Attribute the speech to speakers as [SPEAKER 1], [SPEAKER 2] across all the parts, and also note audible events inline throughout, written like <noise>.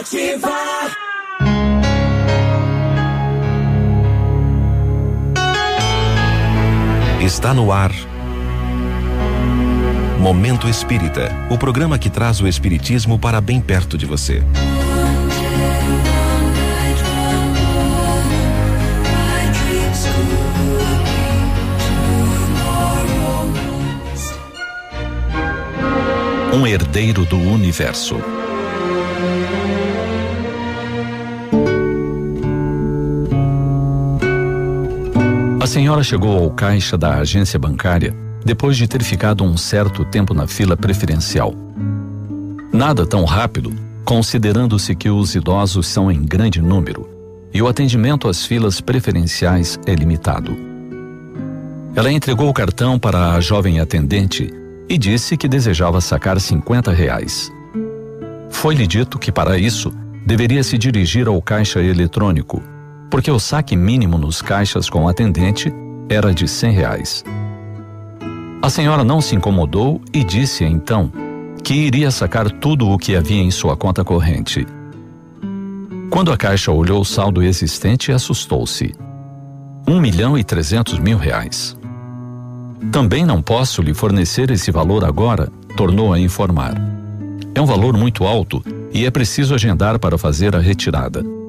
[SPEAKER 1] Ativa.
[SPEAKER 2] Está no ar. Momento Espírita, o programa que traz o Espiritismo para bem perto de você. Um herdeiro do universo. A senhora chegou ao caixa da agência bancária depois de ter ficado um certo tempo na fila preferencial. Nada tão rápido, considerando-se que os idosos são em grande número e o atendimento às filas preferenciais é limitado. Ela entregou o cartão para a jovem atendente e disse que desejava sacar 50 reais. Foi-lhe dito que para isso deveria se dirigir ao caixa eletrônico, porque o saque mínimo nos caixas com atendente era de 100 reais. A senhora não se incomodou e disse então que iria sacar tudo o que havia em sua conta corrente. Quando a caixa olhou o saldo existente, assustou-se. Um milhão e trezentos mil reais. Também não posso lhe fornecer esse valor agora, tornou a informar. É um valor muito alto e é preciso agendar para fazer a retirada.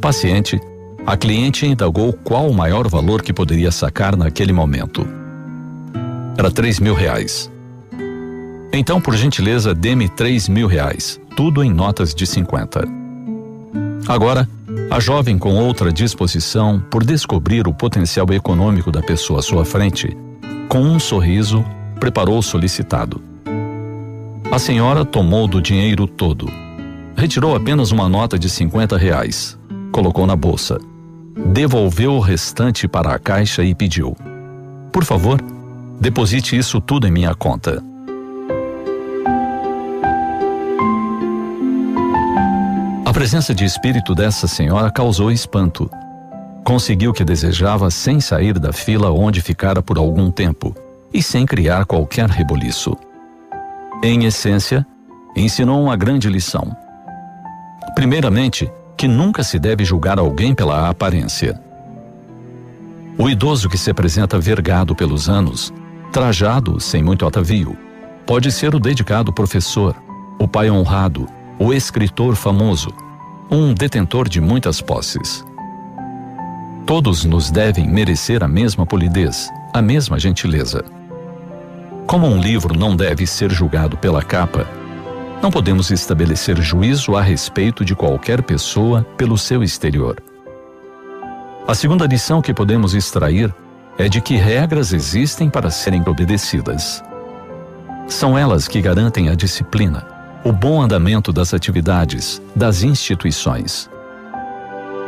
[SPEAKER 2] Paciente, a cliente indagou qual o maior valor que poderia sacar naquele momento. Era três mil reais. Então, por gentileza, dê-me três mil reais, tudo em notas de 50. Agora, a jovem com outra disposição por descobrir o potencial econômico da pessoa à sua frente, com um sorriso, preparou o solicitado. A senhora tomou do dinheiro todo. Retirou apenas uma nota de 50 reais. Colocou na bolsa. Devolveu o restante para a caixa e pediu: Por favor, Deposite isso tudo em minha conta. A presença de espírito dessa senhora causou espanto. Conseguiu o que desejava sem sair da fila onde ficara por algum tempo e sem criar qualquer reboliço. Em essência, ensinou uma grande lição. Primeiramente, que nunca se deve julgar alguém pela aparência. O idoso que se apresenta vergado pelos anos trajado sem muito atavio. Pode ser o dedicado professor, o pai honrado, o escritor famoso, um detentor de muitas posses. Todos nos devem merecer a mesma polidez, a mesma gentileza. Como um livro não deve ser julgado pela capa, não podemos estabelecer juízo a respeito de qualquer pessoa pelo seu exterior. A segunda lição que podemos extrair é de que regras existem para serem obedecidas. São elas que garantem a disciplina, o bom andamento das atividades, das instituições.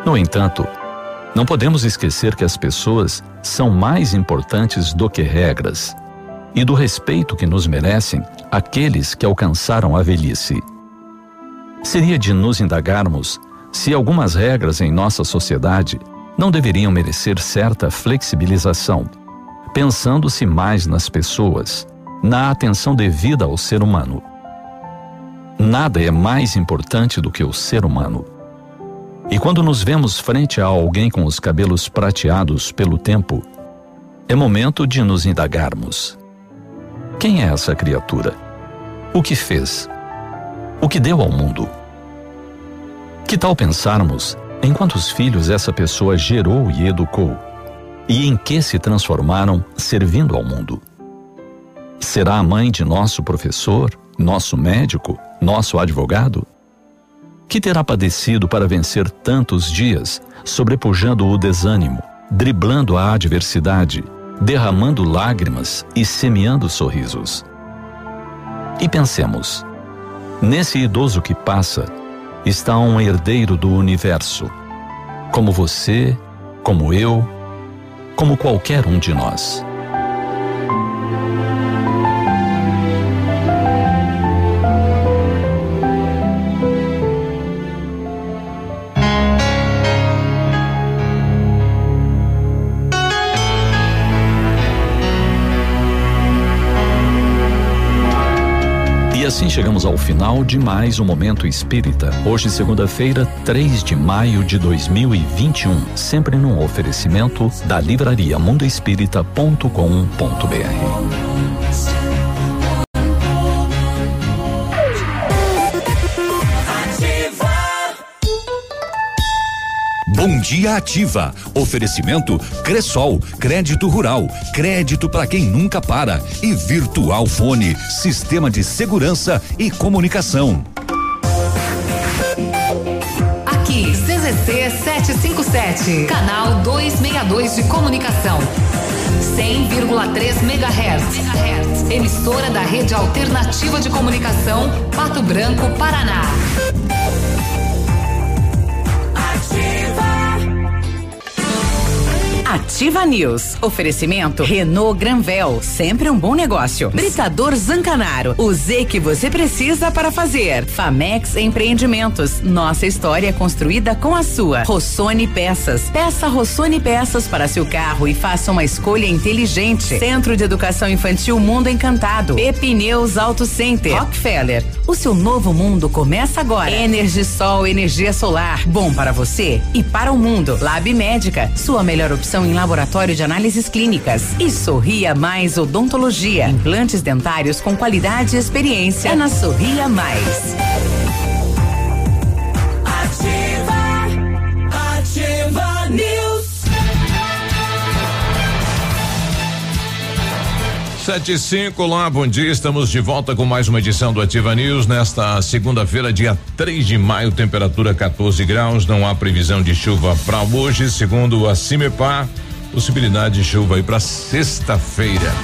[SPEAKER 2] No entanto, não podemos esquecer que as pessoas são mais importantes do que regras e do respeito que nos merecem aqueles que alcançaram a velhice. Seria de nos indagarmos se algumas regras em nossa sociedade não deveriam merecer certa flexibilização, pensando-se mais nas pessoas, na atenção devida ao ser humano. Nada é mais importante do que o ser humano. E quando nos vemos frente a alguém com os cabelos prateados pelo tempo, é momento de nos indagarmos: quem é essa criatura? O que fez? O que deu ao mundo? Que tal pensarmos em quantos filhos essa pessoa gerou e educou? E em que se transformaram servindo ao mundo? Será a mãe de nosso professor, nosso médico, nosso advogado? Que terá padecido para vencer tantos dias, sobrepujando o desânimo, driblando a adversidade, derramando lágrimas e semeando sorrisos? E pensemos: nesse idoso que passa, está um herdeiro do universo, como você, como eu, como qualquer um de nós. Chegamos ao final de mais um Momento Espírita. Hoje, segunda-feira, 3 de maio de 2021. Sempre num oferecimento da livraria mundoespírita.com.br.
[SPEAKER 1] Bom Dia Ativa. Oferecimento Cressol, crédito rural, crédito para quem nunca para e Virtual Fone, sistema de segurança e comunicação.
[SPEAKER 3] Aqui, CZC 757, canal 262 de comunicação. 100,3 MHz. Emissora da Rede Alternativa de Comunicação, Pato Branco, Paraná.
[SPEAKER 4] Ativa News. Oferecimento Renault Granvel, sempre um bom negócio. Britador Zancanaro, o Z que você precisa para fazer. Famex Empreendimentos, nossa história construída com a sua. Rossoni Peças, peça Rossoni Peças para seu carro e faça uma escolha inteligente. Centro de Educação Infantil Mundo Encantado. Pepineus Auto Center. Rockefeller, o seu novo mundo começa agora. Energisol, energia solar, bom para você e para o mundo. Lab Médica, sua melhor opção em laboratório de análises clínicas. E Sorria Mais Odontologia. Implantes dentários com qualidade e experiência é na Sorria Mais.
[SPEAKER 5] Sete e cinco, olá, bom dia. Estamos de volta com mais uma edição do Ativa News nesta segunda-feira, dia 3 de maio, temperatura 14 graus. Não há previsão de chuva para hoje, segundo a Cimepar. Possibilidade de chuva aí para sexta-feira.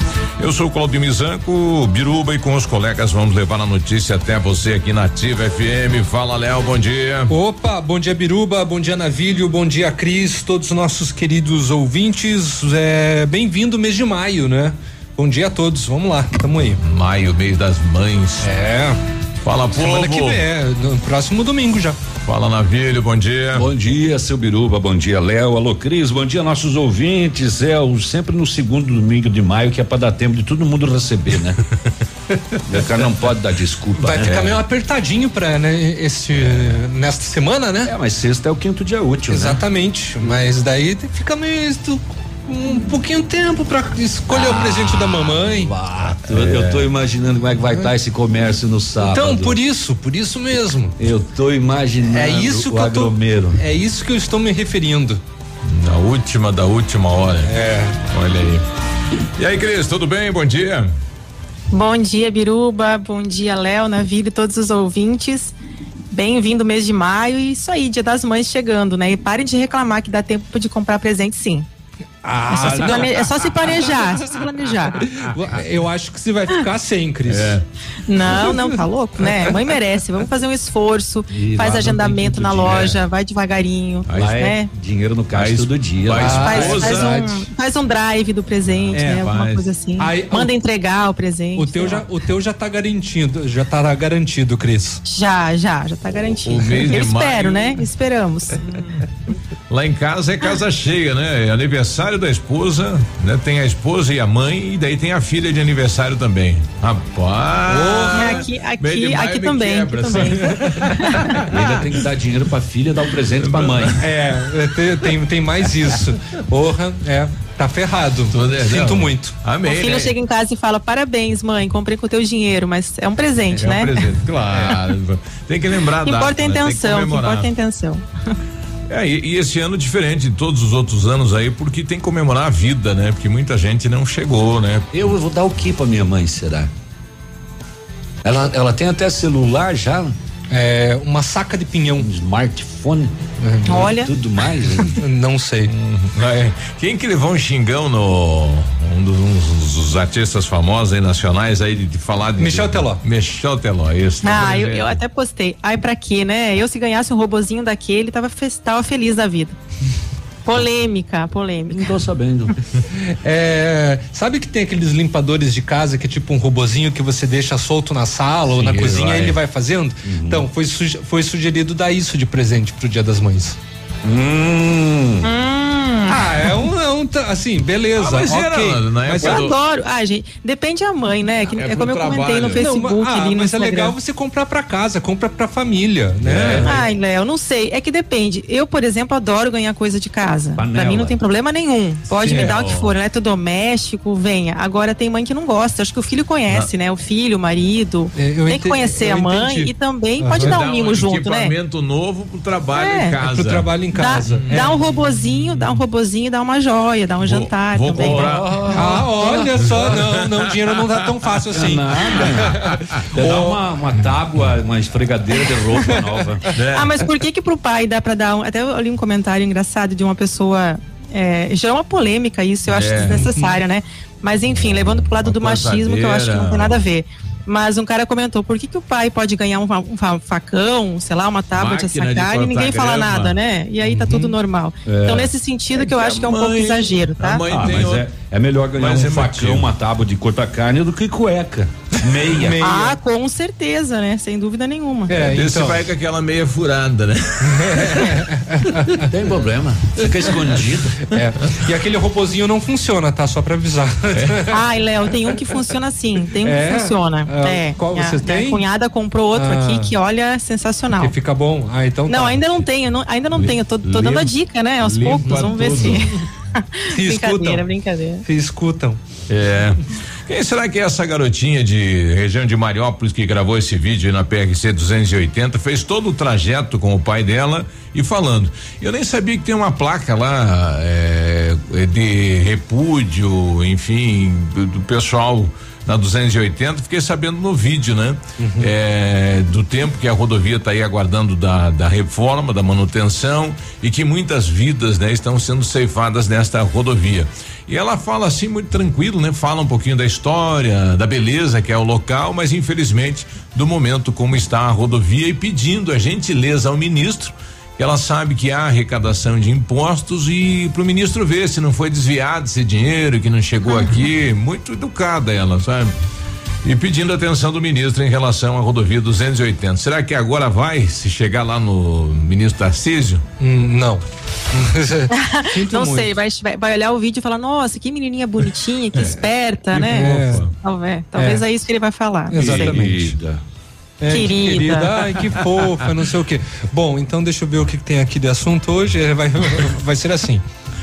[SPEAKER 5] Eu sou o Claudio Mizanco, Biruba e com os colegas vamos levar a notícia até você aqui na Ativa FM. Fala, Léo, bom dia.
[SPEAKER 6] Opa, bom dia Biruba, bom dia Navilho, bom dia Cris, todos os nossos queridos ouvintes. É, Bem-vindo mês de maio, né? Bom dia a todos, vamos lá, tamo aí.
[SPEAKER 5] Maio, mês das mães.
[SPEAKER 6] É.
[SPEAKER 5] Fala, povo.
[SPEAKER 6] Semana que vem, é, no próximo domingo já.
[SPEAKER 5] Fala, Navilho, bom dia.
[SPEAKER 7] Bom dia, seu Biruba, bom dia, Léo, alô Cris, bom dia nossos ouvintes, é o, sempre no segundo domingo de maio que é para dar tempo de todo mundo receber, né? <laughs> o cara não pode dar desculpa.
[SPEAKER 6] Vai
[SPEAKER 7] né?
[SPEAKER 6] ficar meio apertadinho pra, né, esse, nesta semana, né?
[SPEAKER 7] É, mas sexta é o quinto dia útil, né?
[SPEAKER 6] Exatamente, mas daí fica meio um pouquinho tempo pra escolher o presente da mamãe.
[SPEAKER 7] Ah, eu, eu tô imaginando como é que vai estar esse comércio no sábado.
[SPEAKER 6] Então, por isso, por isso mesmo.
[SPEAKER 7] Eu tô imaginando
[SPEAKER 6] É isso
[SPEAKER 7] o
[SPEAKER 6] que eu tô, é isso que eu estou me referindo.
[SPEAKER 5] Na última da última hora.
[SPEAKER 6] É.
[SPEAKER 5] Olha aí. E aí, Cris, tudo bem? Bom dia.
[SPEAKER 8] Bom dia, Biruba. Bom dia, Léo, Navírio e todos os ouvintes. Bem-vindo mês de maio e isso aí, dia das mães chegando, né? E parem de reclamar que dá tempo de comprar presente sim.
[SPEAKER 6] Ah,
[SPEAKER 8] é, só se plane- é só se planejar, é só se planejar.
[SPEAKER 6] Eu acho que você vai ficar sem, Cris.
[SPEAKER 5] É.
[SPEAKER 8] Não, não, tá louco, né? Mãe merece. Vamos fazer um esforço,
[SPEAKER 7] E
[SPEAKER 8] faz agendamento na
[SPEAKER 7] dia.
[SPEAKER 8] loja, vai devagarinho,
[SPEAKER 7] é
[SPEAKER 8] né?
[SPEAKER 7] dinheiro no caixa todo dia. lá.
[SPEAKER 8] Faz,
[SPEAKER 5] esposa-
[SPEAKER 8] faz um, faz um drive do presente,
[SPEAKER 6] É,
[SPEAKER 8] né? Alguma
[SPEAKER 5] faz.
[SPEAKER 8] coisa assim.
[SPEAKER 6] Aí,
[SPEAKER 8] Manda
[SPEAKER 6] o-
[SPEAKER 8] entregar o presente.
[SPEAKER 6] O teu, já, o teu já tá garantido, já tá garantido, Cris.
[SPEAKER 8] Já, já, já tá garantido.
[SPEAKER 5] O mês de
[SPEAKER 8] Eu espero,
[SPEAKER 5] maio-
[SPEAKER 8] né? Esperamos.
[SPEAKER 5] Lá em casa é casa cheia, né? É aniversário da esposa, né? Tem a esposa e a mãe e daí tem a filha de aniversário também. Rapaz.
[SPEAKER 8] aqui,
[SPEAKER 5] de
[SPEAKER 8] aqui, aqui
[SPEAKER 5] me
[SPEAKER 8] também, aqui
[SPEAKER 5] quebra,
[SPEAKER 8] também. <laughs>
[SPEAKER 7] Ainda tem que dar dinheiro pra filha dar um presente pra mãe.
[SPEAKER 6] É, <laughs> é, tem, tem, tem mais isso. Porra, é, tá ferrado.
[SPEAKER 5] É-
[SPEAKER 6] Sinto
[SPEAKER 5] não.
[SPEAKER 6] muito.
[SPEAKER 5] Amém.
[SPEAKER 8] o filho
[SPEAKER 5] né?
[SPEAKER 8] chega em casa e fala: parabéns, mãe, comprei com o teu dinheiro, mas é um presente,
[SPEAKER 5] É um
[SPEAKER 8] né?
[SPEAKER 5] presente, claro. <laughs> Tem que lembrar da
[SPEAKER 8] importa é a
[SPEAKER 5] né? Tem que
[SPEAKER 8] intenção,
[SPEAKER 5] comemorar.
[SPEAKER 8] importa é a intenção.
[SPEAKER 5] É, e, e esse ano diferente de todos os outros anos aí, porque tem que comemorar a vida, né? Porque muita gente não chegou, né?
[SPEAKER 7] Eu vou dar o que pra minha mãe, será? Ela, ela tem até celular já,
[SPEAKER 6] É, uma saca de pinhão.
[SPEAKER 7] smartphone,
[SPEAKER 8] Olha.
[SPEAKER 7] tudo mais. <laughs>
[SPEAKER 6] Não sei.
[SPEAKER 5] É, Quem que levou um xingão no um dos, um dos artistas famosos aí nacionais aí de, de falar de
[SPEAKER 6] Michel Teló.
[SPEAKER 5] Michel Teló, isso. tá
[SPEAKER 8] Ah, eu,
[SPEAKER 5] presente.
[SPEAKER 8] eu até postei. Ai, pra quê, né? Eu, se ganhasse um robozinho daquele, tava, fe- tava feliz da vida. Polêmica, polêmica.
[SPEAKER 7] Não tô sabendo. <laughs>
[SPEAKER 6] É, sabe que tem aqueles limpadores de casa que é tipo um robozinho que você deixa solto na sala ou
[SPEAKER 5] Sim,
[SPEAKER 6] na
[SPEAKER 5] ele
[SPEAKER 6] cozinha
[SPEAKER 5] vai.
[SPEAKER 6] e ele vai fazendo? Então, foi, suge- foi sugerido dar isso de presente pro Dia das Mães.
[SPEAKER 7] hum.
[SPEAKER 6] Ah, é um, é Não, tá, assim, beleza.
[SPEAKER 5] Ah, mas
[SPEAKER 6] ok.
[SPEAKER 5] era na
[SPEAKER 6] mas
[SPEAKER 8] Eu
[SPEAKER 5] do-
[SPEAKER 8] adoro. Ah, gente, depende da mãe, né? Que,
[SPEAKER 5] É
[SPEAKER 8] é, como eu comentei
[SPEAKER 5] trabalho.
[SPEAKER 8] no
[SPEAKER 5] Não,
[SPEAKER 8] Facebook
[SPEAKER 6] Não, ah,
[SPEAKER 8] ali no
[SPEAKER 6] mas é
[SPEAKER 8] Instagram.
[SPEAKER 6] legal você comprar pra casa, compra pra família, né?
[SPEAKER 8] Ai, Léo, não sei. É que depende. Eu, por exemplo, adoro ganhar coisa de casa.
[SPEAKER 7] Panela.
[SPEAKER 8] Pra mim não tem problema nenhum. Pode
[SPEAKER 6] Sim,
[SPEAKER 8] me
[SPEAKER 6] é.
[SPEAKER 8] dar o que for, eletrodoméstico, venha. Agora tem mãe que não gosta. Acho que o filho conhece, né? O filho, o marido.
[SPEAKER 6] É, eu
[SPEAKER 8] tem
[SPEAKER 6] ente-
[SPEAKER 8] que conhecer
[SPEAKER 6] eu
[SPEAKER 8] a mãe
[SPEAKER 6] entendi.
[SPEAKER 8] e também pode dar um mimo junto, né?
[SPEAKER 5] equipamento novo pro trabalho
[SPEAKER 8] É.
[SPEAKER 5] em casa.
[SPEAKER 6] Pro trabalho em
[SPEAKER 8] Dá,
[SPEAKER 6] casa. É.
[SPEAKER 8] dá um robozinho, dá um robozinho, dá uma joia, dá um jantar
[SPEAKER 5] vou
[SPEAKER 8] também. né?
[SPEAKER 5] comprar-
[SPEAKER 6] Ah, olha só, não, não, dinheiro não tá tão fácil assim.
[SPEAKER 7] Nada. Você dá uma, uma tábua, uma esfregadeira de roupa nova.
[SPEAKER 5] É.
[SPEAKER 8] Ah, mas por que que pro pai dá pra dar um, até eu li um comentário engraçado de uma pessoa, é, gerou uma polêmica isso, eu acho
[SPEAKER 5] É.
[SPEAKER 8] desnecessário, né? Mas enfim, levando pro lado
[SPEAKER 5] Uma
[SPEAKER 8] do machismo, que eu acho que não tem nada a ver. Mas um cara comentou, por que que o pai pode ganhar um, um fa- facão, sei lá, uma tábua de
[SPEAKER 5] Máquina de
[SPEAKER 8] assacar e ninguém fala
[SPEAKER 5] grama.
[SPEAKER 8] nada, né? E aí tá tudo normal. Então nesse sentido que eu acho que é um pouco
[SPEAKER 5] mãe-
[SPEAKER 8] exagero,
[SPEAKER 5] a
[SPEAKER 8] tá?
[SPEAKER 5] mãe
[SPEAKER 7] Ah,
[SPEAKER 5] tem
[SPEAKER 7] mas
[SPEAKER 5] outro-
[SPEAKER 7] é, é melhor ganhar
[SPEAKER 5] Mas
[SPEAKER 7] um
[SPEAKER 5] é
[SPEAKER 7] facão, uma tábua de cortar carne do que cueca. Meia.
[SPEAKER 6] Meia.
[SPEAKER 8] Ah, com certeza, né? Sem dúvida nenhuma.
[SPEAKER 6] É,
[SPEAKER 5] Esse
[SPEAKER 6] então.
[SPEAKER 5] vai com aquela meia furada, né?
[SPEAKER 7] Não <laughs> tem problema. Fica escondido.
[SPEAKER 6] É. E aquele robozinho não funciona, tá? Só pra avisar.
[SPEAKER 8] Ai, Léo, tem um que funciona assim, tem um
[SPEAKER 6] É?
[SPEAKER 8] que funciona.
[SPEAKER 6] Ah,
[SPEAKER 8] é.
[SPEAKER 6] qual
[SPEAKER 8] Minha-
[SPEAKER 6] você
[SPEAKER 8] minha
[SPEAKER 6] tem?
[SPEAKER 8] cunhada comprou outro
[SPEAKER 6] Ah.
[SPEAKER 8] aqui que olha sensacional.
[SPEAKER 6] Que fica bom. Ah, então
[SPEAKER 8] Não,
[SPEAKER 6] tá.
[SPEAKER 8] ainda não tenho, não- ainda não tenho. Tô, tô dando a dica, né? Aos poucos, vamos ver
[SPEAKER 5] tudo.
[SPEAKER 8] se. <laughs>
[SPEAKER 6] Se <laughs>
[SPEAKER 8] brincadeira,
[SPEAKER 6] escutam.
[SPEAKER 8] brincadeira.
[SPEAKER 6] Se escutam.
[SPEAKER 5] É. Quem será que é essa garotinha de região de Mariópolis que gravou esse vídeo na PRC 280 fez todo o trajeto com o pai dela e falando. Eu nem sabia que tem uma placa lá é, de repúdio, enfim, do, do pessoal na 280. Fiquei sabendo no vídeo, né? É, do tempo que a rodovia está aí aguardando da, da reforma, da manutenção e que muitas vidas, né, estão sendo ceifadas nesta rodovia. E ela fala assim muito tranquilo, né? Fala um pouquinho da história, da beleza que é o local, mas infelizmente do momento como está a rodovia e pedindo a gentileza ao ministro ela sabe que há arrecadação de impostos e para o ministro ver se não foi desviado esse dinheiro que não chegou <laughs> aqui, muito educada ela, sabe? E pedindo atenção do ministro em relação à rodovia 280. Será que agora vai se chegar lá no ministro Tarcísio?
[SPEAKER 6] Hum, não. <laughs> Sinto
[SPEAKER 8] Não
[SPEAKER 6] muito.
[SPEAKER 8] sei, vai, vai, olhar o vídeo e falar, nossa, que menininha bonitinha, que <laughs> esperta,
[SPEAKER 6] Que
[SPEAKER 8] né?
[SPEAKER 6] fofa.
[SPEAKER 8] Talvez, talvez é. isso que ele vai falar.
[SPEAKER 6] Exatamente.
[SPEAKER 7] Querida.
[SPEAKER 6] É, que
[SPEAKER 8] Querida.
[SPEAKER 6] querida. Ai, que fofa, não sei o quê. Bom, então deixa eu ver o que, tem aqui de assunto hoje. É, Vai, vai ser assim,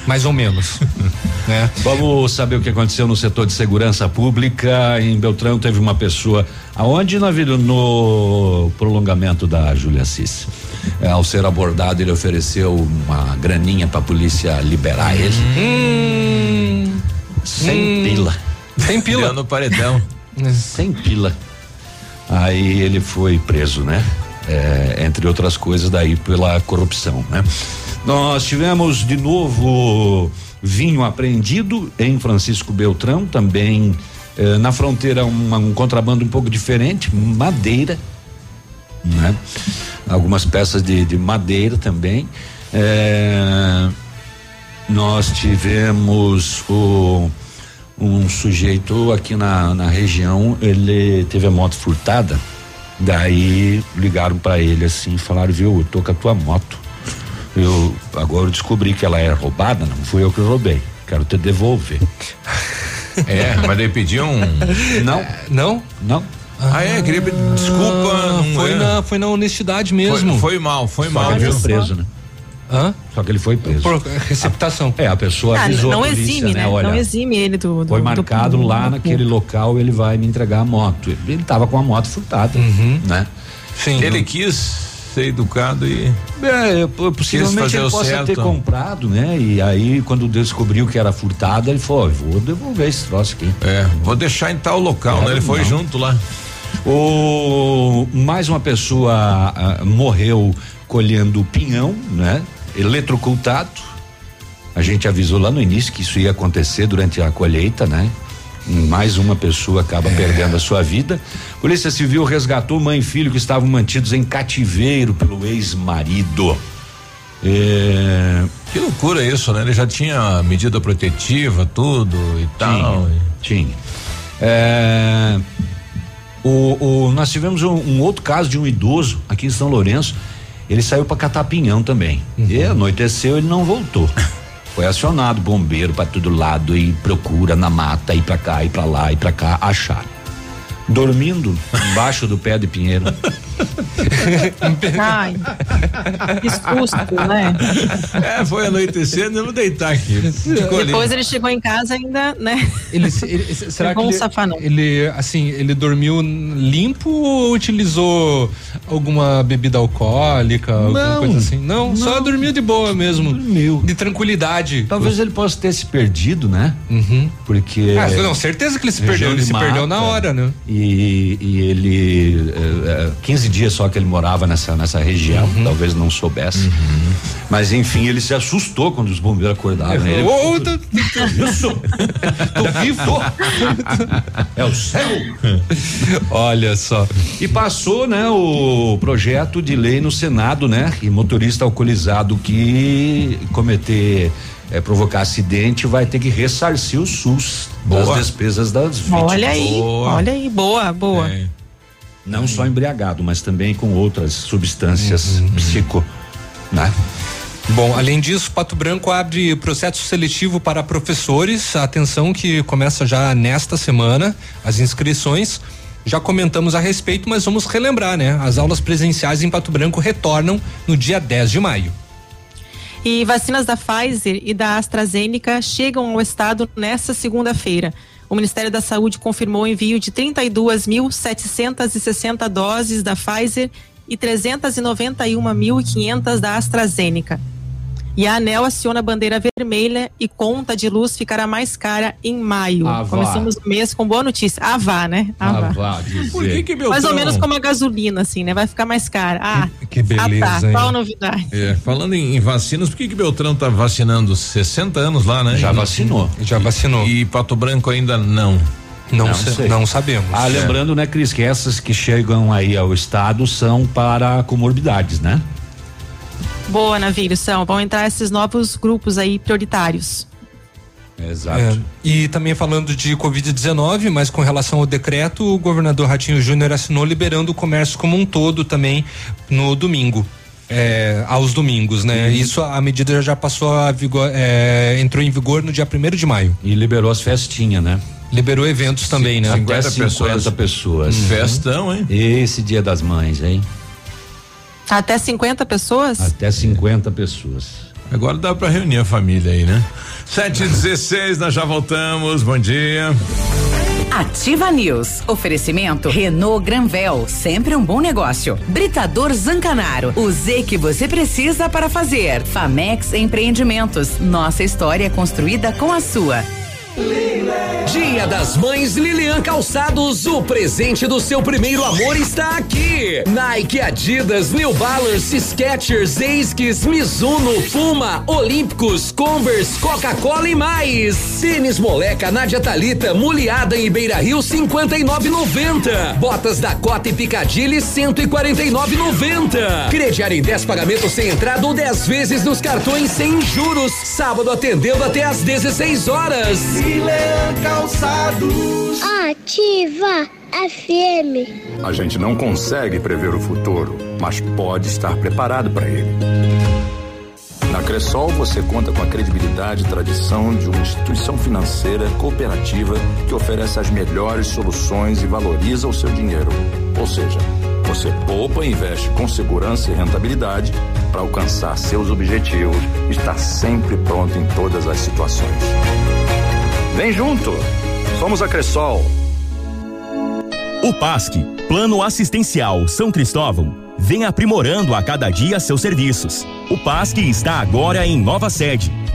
[SPEAKER 6] mais ou menos. <laughs> né?
[SPEAKER 7] Vamos saber o que aconteceu no setor de segurança pública. Em Beltrão teve uma pessoa. Aonde na vida? No prolongamento da Júlia Cis. É, ao ser abordado, ele ofereceu uma graninha pra polícia liberar ele.
[SPEAKER 6] Hum,
[SPEAKER 7] Sem
[SPEAKER 6] Hum.
[SPEAKER 7] pila.
[SPEAKER 6] tem pila.
[SPEAKER 5] Deu no paredão.
[SPEAKER 7] Sem pila. Aí ele foi preso, né? É, entre outras coisas, daí pela corrupção, né? Nós tivemos de novo vinho apreendido em Francisco Beltrão, também eh, na fronteira uma- um contrabando um pouco diferente, madeira, né? Algumas peças de, de madeira também. É, nós tivemos o um sujeito aqui na, na região, ele teve a moto furtada, daí ligaram para ele assim, falaram, viu, eu tô com a tua moto. Eu agora eu descobri que ela é roubada, não fui eu que roubei. Quero te devolver.
[SPEAKER 5] É, mas daí pediu um. <laughs>
[SPEAKER 7] Não,
[SPEAKER 6] Não?
[SPEAKER 7] não.
[SPEAKER 5] Ah, é, queria pedir desculpa.
[SPEAKER 6] Ah,
[SPEAKER 5] não
[SPEAKER 6] foi,
[SPEAKER 5] é.
[SPEAKER 6] na, foi na honestidade
[SPEAKER 5] Foi-
[SPEAKER 6] mesmo.
[SPEAKER 5] Foi, mal, foi
[SPEAKER 7] Só
[SPEAKER 5] mal,
[SPEAKER 7] ele
[SPEAKER 5] viu?
[SPEAKER 7] foi preso, né?
[SPEAKER 6] Hã?
[SPEAKER 7] Só que ele foi preso.
[SPEAKER 6] Por receptação.
[SPEAKER 7] É, a pessoa
[SPEAKER 8] Ah,
[SPEAKER 7] avisou
[SPEAKER 8] não
[SPEAKER 7] a polícia,
[SPEAKER 8] exime, né?
[SPEAKER 7] Olha,
[SPEAKER 8] não exime ele do. do
[SPEAKER 7] foi
[SPEAKER 8] do-
[SPEAKER 7] marcado
[SPEAKER 8] do-
[SPEAKER 7] lá
[SPEAKER 8] do-
[SPEAKER 7] naquele local, ele vai me entregar a moto. Ele, ele tava com a moto furtada,
[SPEAKER 6] Uhum.
[SPEAKER 7] né?
[SPEAKER 6] Sim.
[SPEAKER 5] Ele quis ser educado e.
[SPEAKER 7] É, p- possivelmente
[SPEAKER 5] fazer
[SPEAKER 7] ele possa
[SPEAKER 5] certo.
[SPEAKER 7] ter comprado, né? E aí, quando descobriu que era furtada, ele falou: "Ó, vou devolver esse troço aqui.
[SPEAKER 5] É, vou deixar em tal local,
[SPEAKER 7] Claro
[SPEAKER 5] né? Ele foi
[SPEAKER 7] não.
[SPEAKER 5] junto lá.
[SPEAKER 7] O, mais uma pessoa ah, morreu colhendo pinhão, né? Eletrocutado. A gente avisou lá no início que isso ia acontecer durante a colheita, né? Mais uma pessoa acaba perdendo a sua vida. Polícia Civil resgatou mãe e filho que estavam mantidos em cativeiro pelo ex-marido. É,
[SPEAKER 5] Que loucura isso, né? Ele já tinha medida protetiva, tudo e tal.
[SPEAKER 7] Tinha. É, o, o- nós tivemos um, um outro caso de um idoso aqui em São Lourenço. Ele saiu para catar pinhão também. E anoiteceu, ele não voltou. <laughs> Foi acionado bombeiro para todo lado e procura na mata, ir para cá, ir para lá, ir para cá, achar. Dormindo embaixo do pé de pinheiro. <laughs> <laughs>
[SPEAKER 8] Ai, susto, né?
[SPEAKER 5] É, foi anoitecendo, eu vou deitar aqui.
[SPEAKER 8] Depois ele chegou em casa ainda, né?
[SPEAKER 6] Ele, ele será que
[SPEAKER 8] um safanão.
[SPEAKER 6] ele, assim, ele dormiu limpo ou utilizou alguma bebida alcoólica,
[SPEAKER 7] não, alguma
[SPEAKER 6] coisa assim? Não,
[SPEAKER 7] não, só
[SPEAKER 6] dormiu de boa mesmo.
[SPEAKER 7] Dormiu.
[SPEAKER 6] De tranquilidade.
[SPEAKER 7] Talvez ele possa ter se perdido, né?
[SPEAKER 6] Uhum.
[SPEAKER 7] Porque.
[SPEAKER 6] Ah, não, certeza que ele se perdeu. Ele se mata, perdeu na hora, né?
[SPEAKER 7] E, e ele. Eh, eh, é, 15 13 dias só que ele morava nessa, nessa região,
[SPEAKER 6] uhum.
[SPEAKER 7] talvez não soubesse. Uhum. Mas enfim, ele se assustou quando os bombeiros acordaram. Ele,
[SPEAKER 6] oh, <laughs> tô,
[SPEAKER 7] isso! tô vivo! é o céu!
[SPEAKER 6] Olha só.
[SPEAKER 7] E passou, né, o projeto de lei no Senado, né? E motorista alcoolizado que cometer é, provocar acidente vai ter que ressarcir o SUS
[SPEAKER 5] boa.
[SPEAKER 7] das despesas das vítimas.
[SPEAKER 8] Olha aí,
[SPEAKER 5] boa.
[SPEAKER 8] olha aí, boa, boa.
[SPEAKER 5] É.
[SPEAKER 7] Não só embriagado, mas também com outras substâncias psico, né?
[SPEAKER 6] Bom, além disso, Pato Branco abre processo seletivo para professores. Atenção que começa já nesta semana as inscrições. Já comentamos a respeito, mas vamos relembrar, né? As aulas presenciais em Pato Branco retornam no dia 10 de maio.
[SPEAKER 8] E vacinas da Pfizer e da AstraZeneca chegam ao estado nesta segunda-feira. O Ministério da Saúde confirmou o envio de 32.760 doses da Pfizer e 391.500 da AstraZeneca. E a ANEL aciona a bandeira vermelha e conta de luz ficará mais cara em maio.
[SPEAKER 7] Ah, vá.
[SPEAKER 8] Começamos o mês com boa notícia. Ah, vá, né? Ah, vá.
[SPEAKER 7] vá dizer.
[SPEAKER 5] Por que que Beltrão...
[SPEAKER 8] Mais ou menos como a gasolina, assim, né? Vai ficar mais cara. Ah,
[SPEAKER 6] Que beleza,
[SPEAKER 8] ah tá. Qual a novidade?
[SPEAKER 5] É, falando em, em vacinas, por que que Beltrão tá vacinando 60 anos lá, né?
[SPEAKER 7] Já vacinou.
[SPEAKER 6] Já vacinou.
[SPEAKER 5] E Pato Branco ainda não.
[SPEAKER 6] não,
[SPEAKER 7] não
[SPEAKER 6] se-
[SPEAKER 7] sei.
[SPEAKER 6] não sabemos.
[SPEAKER 7] Ah, lembrando, né, Cris, que essas que chegam aí ao estado são para comorbidades, né?
[SPEAKER 8] Boa, Navírio, são. Vão entrar esses novos grupos aí prioritários.
[SPEAKER 7] Exato.
[SPEAKER 6] É, e também falando de Covid-19, mas com relação ao decreto, o governador Ratinho Júnior assinou liberando o comércio como um todo também no domingo. é, aos domingos, né? Isso a medida já passou a vigor, é, entrou em vigor no dia 1 de maio.
[SPEAKER 7] E liberou as festinhas, né?
[SPEAKER 6] Liberou eventos também, né?
[SPEAKER 5] 50
[SPEAKER 7] Até 50
[SPEAKER 5] pessoas.
[SPEAKER 7] pessoas.
[SPEAKER 5] Festão, hein?
[SPEAKER 7] Esse dia das mães, hein?
[SPEAKER 8] Até 50 pessoas?
[SPEAKER 7] Até 50 pessoas.
[SPEAKER 5] Agora dá pra reunir a família aí, né? 7 e 16 nós já voltamos. Bom dia.
[SPEAKER 4] Ativa News. Oferecimento Renault Granvel, sempre um bom negócio. Britador Zancanaro, o Z que você precisa para fazer. Famex Empreendimentos, nossa história construída com a sua.
[SPEAKER 9] Dia das Mães Lilian Calçados, o presente do seu primeiro amor está aqui. Nike, Adidas, New Balance, Skechers, Esquis, Mizuno, Puma, Olímpicos, Converse, Coca-Cola e mais. Tênis Moleca, Nádia Talita, Muliada em Beira Rio, 59,90. Botas Dakota e Picadilly, 149,90. Crediário em 10 pagamentos sem entrada ou 10 vezes nos cartões sem juros. Sábado atendendo até às 16 horas.
[SPEAKER 10] Ativa FM.
[SPEAKER 11] A gente não consegue prever o futuro, mas pode estar preparado para ele. Na Cressol você conta com a credibilidade e tradição de uma instituição financeira cooperativa que oferece as melhores soluções e valoriza o seu dinheiro. Ou seja, você poupa e investe com segurança e rentabilidade para alcançar seus objetivos e estar sempre pronto em todas as situações. Vem junto! Somos a Cressol.
[SPEAKER 12] O PASC, Plano Assistencial São Cristóvão, vem aprimorando a cada dia seus serviços. O PASC está agora em nova sede,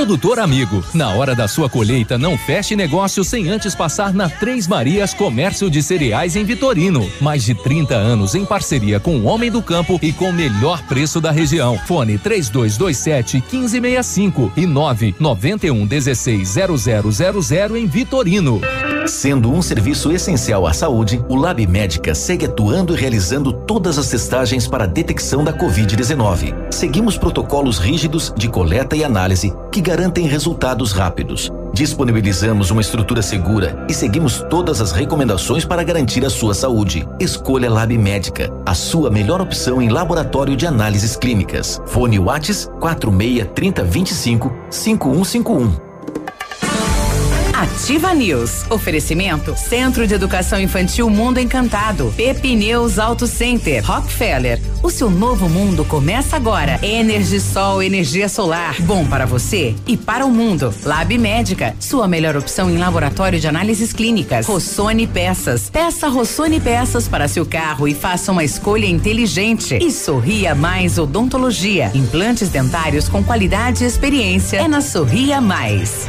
[SPEAKER 13] Produtor amigo, na hora da sua colheita, não feche negócio sem antes passar na Três Marias Comércio de Cereais em Vitorino. Mais de 30 anos em parceria com o Homem do Campo e com o melhor preço da região. Fone 3227 1565 e 991 16 0000 em Vitorino.
[SPEAKER 14] Sendo um serviço essencial à saúde, o Lab Médica segue atuando e realizando todas as testagens para a detecção da Covid-19. Seguimos protocolos rígidos de coleta e análise que garantem resultados rápidos. Disponibilizamos uma estrutura segura e seguimos todas as recomendações para garantir a sua saúde. Escolha Lab Médica, a sua melhor opção em laboratório de análises clínicas. Fone Whats 46 30 25 5151.
[SPEAKER 4] Ativa News. Oferecimento Centro de Educação Infantil Mundo Encantado. Pepineus Auto Center. Rockefeller. O seu novo mundo começa agora. Energisol, energia solar. Bom para você e para o mundo. Lab Médica. Sua melhor opção em laboratório de análises clínicas. Rossoni Peças. Peça Rossoni Peças para seu carro e faça uma escolha inteligente. E Sorria Mais Odontologia. Implantes dentários com qualidade e experiência. É na Sorria Mais.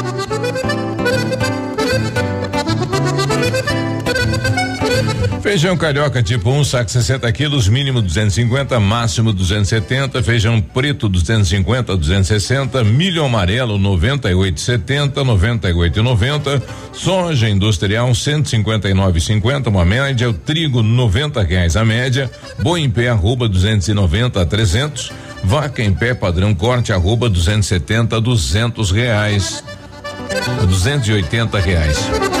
[SPEAKER 5] Feijão carioca tipo 1, um, saco 60 quilos, mínimo 250, máximo 270. Feijão preto 250, 260. Milho amarelo 98,70, 98,90. Soja industrial 159,50, uma média. O trigo 90 reais a média. Boi em pé arroba 290 a 300. Vaca em pé padrão corte arroba 270 a 200 reais. 280 reais.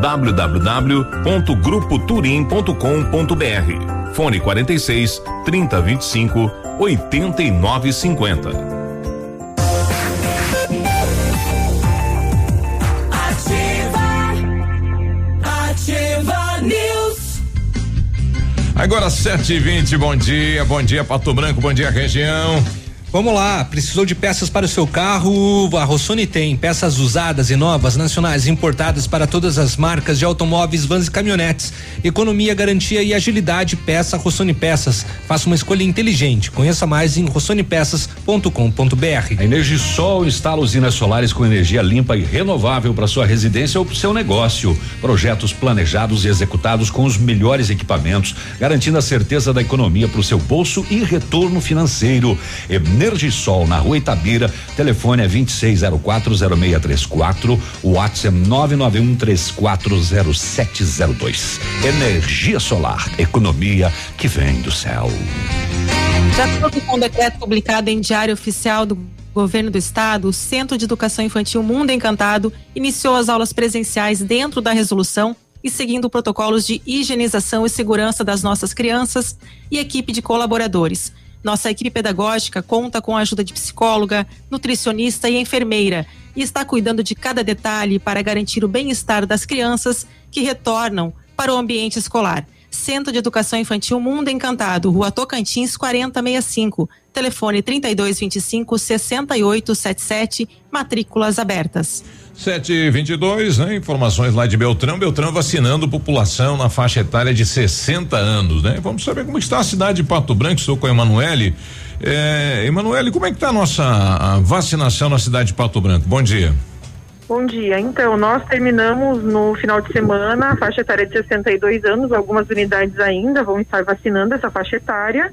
[SPEAKER 15] www.grupoturim.com.br. Fone 46 3025 8950.
[SPEAKER 5] Agora 7 e 20 bom dia, bom dia Pato Branco, bom dia região.
[SPEAKER 6] Vamos lá, precisou de peças para o seu carro? A Rossoni tem peças usadas e novas, nacionais, importadas para todas as marcas de automóveis, vans e caminhonetes. Economia, garantia e agilidade. Peça Rossoni Peças. Faça uma escolha inteligente. Conheça mais em rossonipeças.com.br.
[SPEAKER 7] A Energisol instala usinas solares com energia limpa e renovável para sua residência ou para seu negócio. Projetos planejados e executados com os melhores equipamentos, garantindo a certeza da economia para o seu bolso e retorno financeiro. Energisol, na rua Itabira. Telefone é 26040634. O WhatsApp é 991340702. Energia solar, economia que vem do céu.
[SPEAKER 8] De acordo com o decreto publicado em Diário Oficial do Governo do Estado, o Centro de Educação Infantil Mundo Encantado iniciou as aulas presenciais dentro da resolução e seguindo protocolos de higienização e segurança das nossas crianças e equipe de colaboradores. Nossa equipe pedagógica conta com a ajuda de psicóloga, nutricionista e enfermeira e está cuidando de cada detalhe para garantir o bem-estar das crianças que retornam para o ambiente escolar. Centro de Educação Infantil Mundo Encantado, Rua Tocantins 4065, telefone 3225 6877, matrículas abertas.
[SPEAKER 5] 722, né? Informações lá de Beltrão. Beltrão vacinando população na faixa etária de 60 anos, né? Vamos saber como está a cidade de Pato Branco. Estou com a Emanuele. É, Emanuele, como é que está a nossa vacinação na cidade de Pato Branco? Bom dia.
[SPEAKER 16] Bom dia. Então, nós terminamos no final de semana a faixa etária de 62 anos. Algumas unidades ainda vão estar vacinando essa faixa etária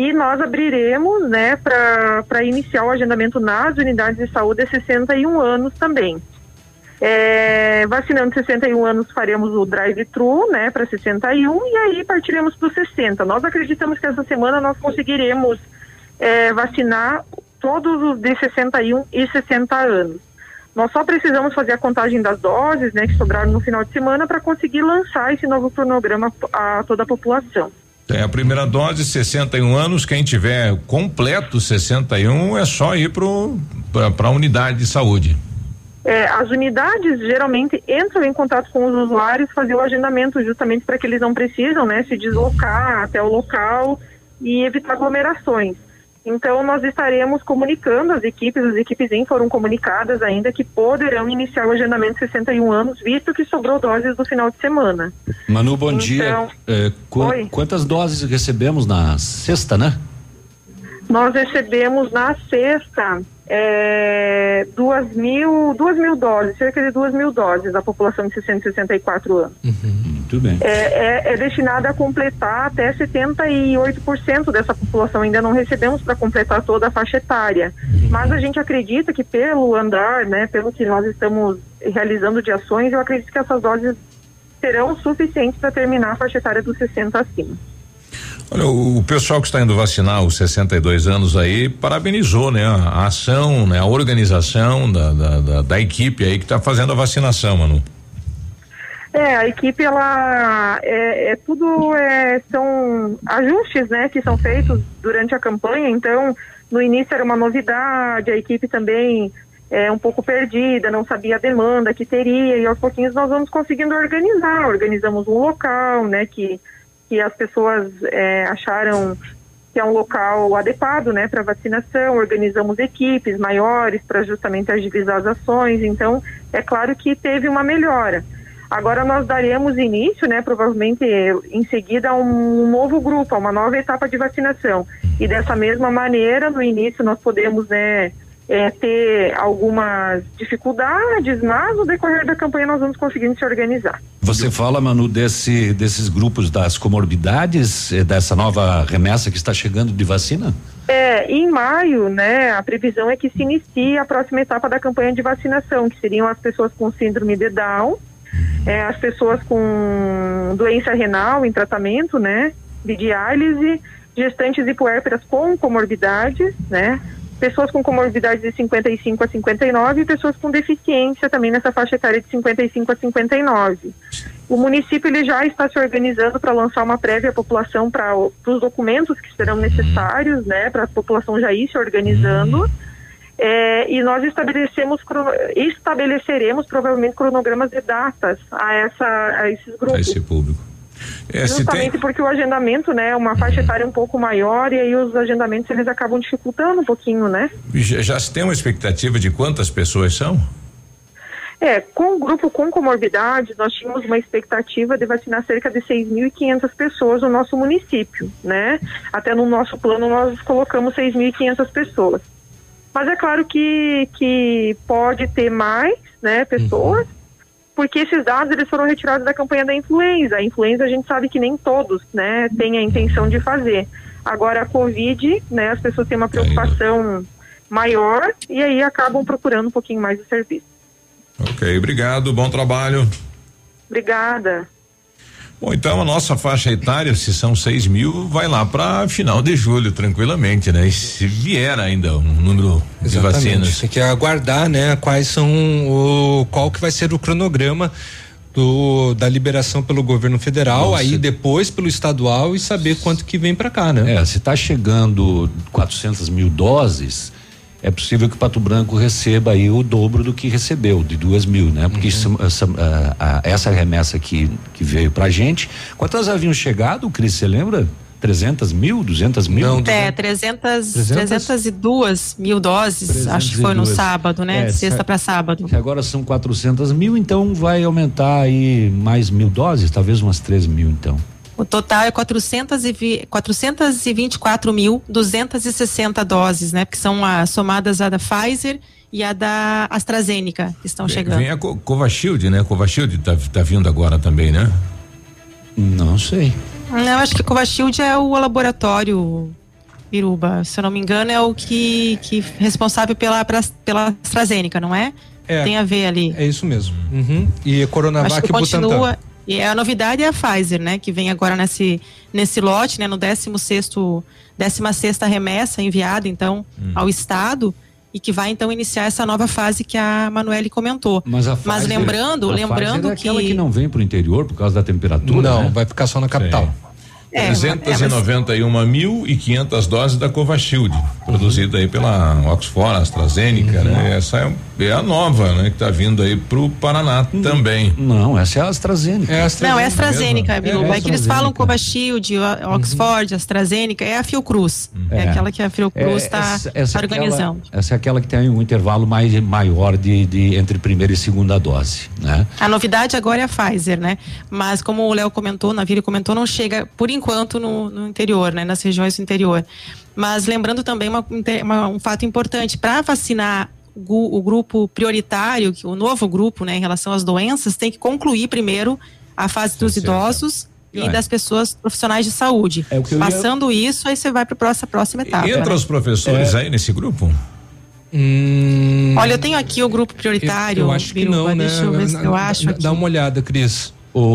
[SPEAKER 16] e nós abriremos, né, para iniciar o agendamento nas unidades de saúde a 61 anos também. É, vacinando 61 anos, faremos o drive-thru, né, para 61 e aí partiremos para os 60. Nós acreditamos que essa semana nós conseguiremos é, vacinar todos os de 61 e 60 anos. Nós só precisamos fazer a contagem das doses, né, que sobraram no final de semana, para conseguir lançar esse novo cronograma a toda a população.
[SPEAKER 5] Tem a primeira dose, 61 anos. Quem tiver completo 61 é só ir para a unidade de saúde.
[SPEAKER 16] É, as unidades geralmente entram em contato com os usuários, fazer o agendamento justamente para que eles não precisam, né, se deslocar até o local e evitar aglomerações. Então nós estaremos comunicando as equipes, as equipes em foram comunicadas ainda que poderão iniciar o agendamento 61 anos, visto que sobrou doses do final de semana.
[SPEAKER 7] Manu, bom então, dia. É, qu quantas doses recebemos na sexta, né?
[SPEAKER 16] Nós recebemos na sexta é, duas mil, duas mil doses, cerca de duas mil doses da população de 664 anos.
[SPEAKER 7] Uhum, muito bem.
[SPEAKER 16] É, é, é destinada a completar até 78% dessa população. Ainda não recebemos para completar toda a faixa etária. Uhum. Mas a gente acredita que pelo andar, né, pelo que nós estamos realizando de ações, eu acredito que essas doses serão suficientes para terminar a faixa etária dos 60 acima.
[SPEAKER 5] Olha, o pessoal que está indo vacinar os 62 anos aí parabenizou, né? A ação, né? A organização da, da, da, da equipe aí que está fazendo a vacinação, Manu.
[SPEAKER 16] É, a equipe, ela é, é, tudo é, são ajustes, né, que são feitos durante a campanha. Então, no início era uma novidade, a equipe também é um pouco perdida, não sabia a demanda que teria e aos pouquinhos nós vamos conseguindo organizar. Organizamos um local, né, que que as pessoas é, acharam que é um local adequado, né, para vacinação. Organizamos equipes maiores para justamente agilizar as ações. Então, é claro que teve uma melhora. Agora nós daremos início, né, provavelmente em seguida a um novo grupo, a uma nova etapa de vacinação. E dessa mesma maneira, no início nós podemos, né, é, ter algumas dificuldades, mas no decorrer da campanha nós vamos conseguindo se organizar.
[SPEAKER 7] Você fala, Manu, desse, desses grupos das comorbidades, eh, dessa nova remessa que está chegando de vacina?
[SPEAKER 16] É, em maio, né, a previsão é que se inicie a próxima etapa da campanha de vacinação, que seriam as pessoas com síndrome de Down, é, as pessoas com doença renal em tratamento, né, de diálise, gestantes e puérperas com comorbidades, né, pessoas com comorbidades de 55 a 59 e pessoas com deficiência também nessa faixa etária de 55 a 59. O município ele já está se organizando para lançar uma prévia à população para os documentos que serão necessários, né, para a população já ir se organizando. É, e nós estabelecemos, estabeleceremos provavelmente cronogramas de datas a, essa, a esses grupos. A
[SPEAKER 5] esse público.
[SPEAKER 16] É, Justamente tem... porque o agendamento, né, é uma faixa etária um pouco maior e aí os agendamentos eles acabam dificultando um pouquinho, né?
[SPEAKER 5] Já, já se tem uma expectativa de quantas pessoas são?
[SPEAKER 16] É, com o grupo com comorbidade, nós tínhamos uma expectativa de vacinar cerca de 6.500 pessoas no nosso município, né? Até no nosso plano nós colocamos 6.500 pessoas. Mas é claro que, que pode ter mais, né, pessoas, uhum porque esses dados eles foram retirados da campanha da influenza. A influenza a gente sabe que nem todos, né, têm a intenção de fazer. Agora a Covid, né, as pessoas têm uma preocupação maior e aí acabam procurando um pouquinho mais o serviço.
[SPEAKER 5] Ok, obrigado, bom trabalho.
[SPEAKER 16] Obrigada.
[SPEAKER 5] Bom, então a nossa faixa etária, se são 6 mil, vai lá para final de julho, tranquilamente, né? E se vier ainda um número Exatamente. de vacinas.
[SPEAKER 6] Tem que aguardar, né? Quais são o. qual que vai ser o cronograma do, da liberação pelo governo federal, Nossa. aí depois pelo estadual e saber quanto que vem para cá, né?
[SPEAKER 7] É, se está chegando 400 mil doses, é possível que Pato Branco receba aí o dobro do que recebeu, de duas mil, né? Porque uhum. isso, essa, a, a, essa remessa que, que veio pra gente, quantas haviam chegado, Cris, você lembra? 300 mil, 200 mil? Não,
[SPEAKER 8] é, 300, 300? 302 mil doses, 302. acho que foi no sábado, né? É, Sexta para sábado.
[SPEAKER 7] Agora são 400 mil, então vai aumentar aí mais mil doses, talvez umas 3 mil, então.
[SPEAKER 8] O total é 424.260 doses, né? Que são as somadas a da Pfizer e a da AstraZeneca que estão
[SPEAKER 5] vem,
[SPEAKER 8] chegando.
[SPEAKER 5] Vem a Co Covishield, né? Covishield tá, tá vindo agora também, né?
[SPEAKER 7] Não sei.
[SPEAKER 8] Não, acho que a Covishield é o laboratório Iruba, se eu não me engano, é o que, que responsável pela, pela AstraZeneca, não é?
[SPEAKER 6] É.
[SPEAKER 8] Tem a ver ali.
[SPEAKER 6] É isso mesmo. Uhum. E Coronavac
[SPEAKER 8] Acho que continua, Butantan. E a novidade é a Pfizer, né? Que vem agora nesse, nesse lote, né? No 16 décima sexta remessa enviada, então, hum. ao Estado e que vai então iniciar essa nova fase que a Manuele comentou.
[SPEAKER 7] Mas, a
[SPEAKER 8] Mas
[SPEAKER 7] Pfizer,
[SPEAKER 8] lembrando,
[SPEAKER 7] a
[SPEAKER 8] lembrando
[SPEAKER 7] Pfizer é
[SPEAKER 8] que
[SPEAKER 7] aquela que não vem para o interior por causa da temperatura.
[SPEAKER 6] Não,
[SPEAKER 7] né?
[SPEAKER 6] vai ficar só na capital.
[SPEAKER 8] É,
[SPEAKER 5] 391 mil e 500 doses da Covishield, produzida aí pela Oxford, AstraZeneca,
[SPEAKER 7] Uhum.
[SPEAKER 5] né? Essa é, é a nova, né? Que tá vindo aí pro Paraná também.
[SPEAKER 7] Não, essa é a AstraZeneca.
[SPEAKER 5] É
[SPEAKER 8] Não, é AstraZeneca, Bilu. É, que eles falam
[SPEAKER 7] AstraZeneca.
[SPEAKER 8] Covishield, o- Oxford, AstraZeneca, é a Fiocruz. É, aquela que a Fiocruz está
[SPEAKER 7] é aquela-
[SPEAKER 8] organizando.
[SPEAKER 7] essa é aquela que tem um intervalo mais maior de, de entre primeira e segunda dose, né?
[SPEAKER 8] A novidade agora é a Pfizer, né? Mas como o Léo comentou, na Vila comentou, não chega por enquanto no, no interior, né? Nas regiões do interior. Mas lembrando também uma- uma- um fato importante, para vacinar o, grupo prioritário, que o novo grupo, né, em relação às doenças, tem que concluir primeiro a fase dos idosos e
[SPEAKER 5] É.
[SPEAKER 8] das pessoas profissionais de saúde.
[SPEAKER 5] É o que eu ia-
[SPEAKER 8] Passando isso, aí você vai para a próxima, próxima etapa.
[SPEAKER 5] Entra
[SPEAKER 8] né?
[SPEAKER 5] os professores aí nesse grupo?
[SPEAKER 8] Olha, eu tenho aqui o grupo prioritário.
[SPEAKER 6] Eu, eu acho que não, né?
[SPEAKER 8] Deixa eu ver se eu acho
[SPEAKER 6] Dá-
[SPEAKER 8] aqui.
[SPEAKER 6] Dá uma olhada, Cris.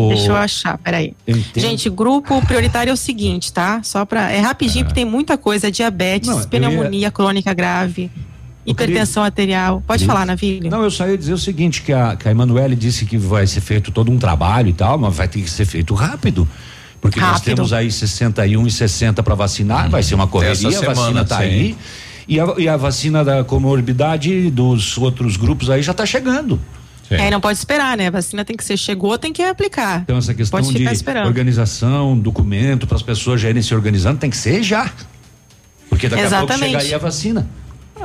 [SPEAKER 8] Deixa eu achar, peraí. Gente, grupo prioritário é o seguinte, tá? Só pra. É rapidinho, porque tem muita coisa: diabetes,
[SPEAKER 7] Não, eu
[SPEAKER 8] pneumonia crônica grave, hipertensão arterial. Pode
[SPEAKER 7] Isso.
[SPEAKER 8] falar, Navilho.
[SPEAKER 7] Não, eu só ia dizer o seguinte, que a, que a Emanuele disse que vai ser feito todo um trabalho e tal, mas vai ter que ser feito rápido. Porque nós
[SPEAKER 8] Rápido.
[SPEAKER 7] temos aí 61 e 60 para vacinar, vai ser uma correria,
[SPEAKER 5] Essa
[SPEAKER 7] a vacina
[SPEAKER 5] semana,
[SPEAKER 7] tá
[SPEAKER 5] sim.
[SPEAKER 7] aí. E a, e a vacina da comorbidade dos outros grupos aí já tá chegando.
[SPEAKER 8] É, não pode esperar, né? A vacina tem que ser chegou, tem que aplicar.
[SPEAKER 7] Então essa questão
[SPEAKER 8] Pode
[SPEAKER 7] de organização, documento para as pessoas já irem se organizando tem que ser já. Porque daqui a pouco
[SPEAKER 8] Exatamente.
[SPEAKER 7] chega aí a vacina.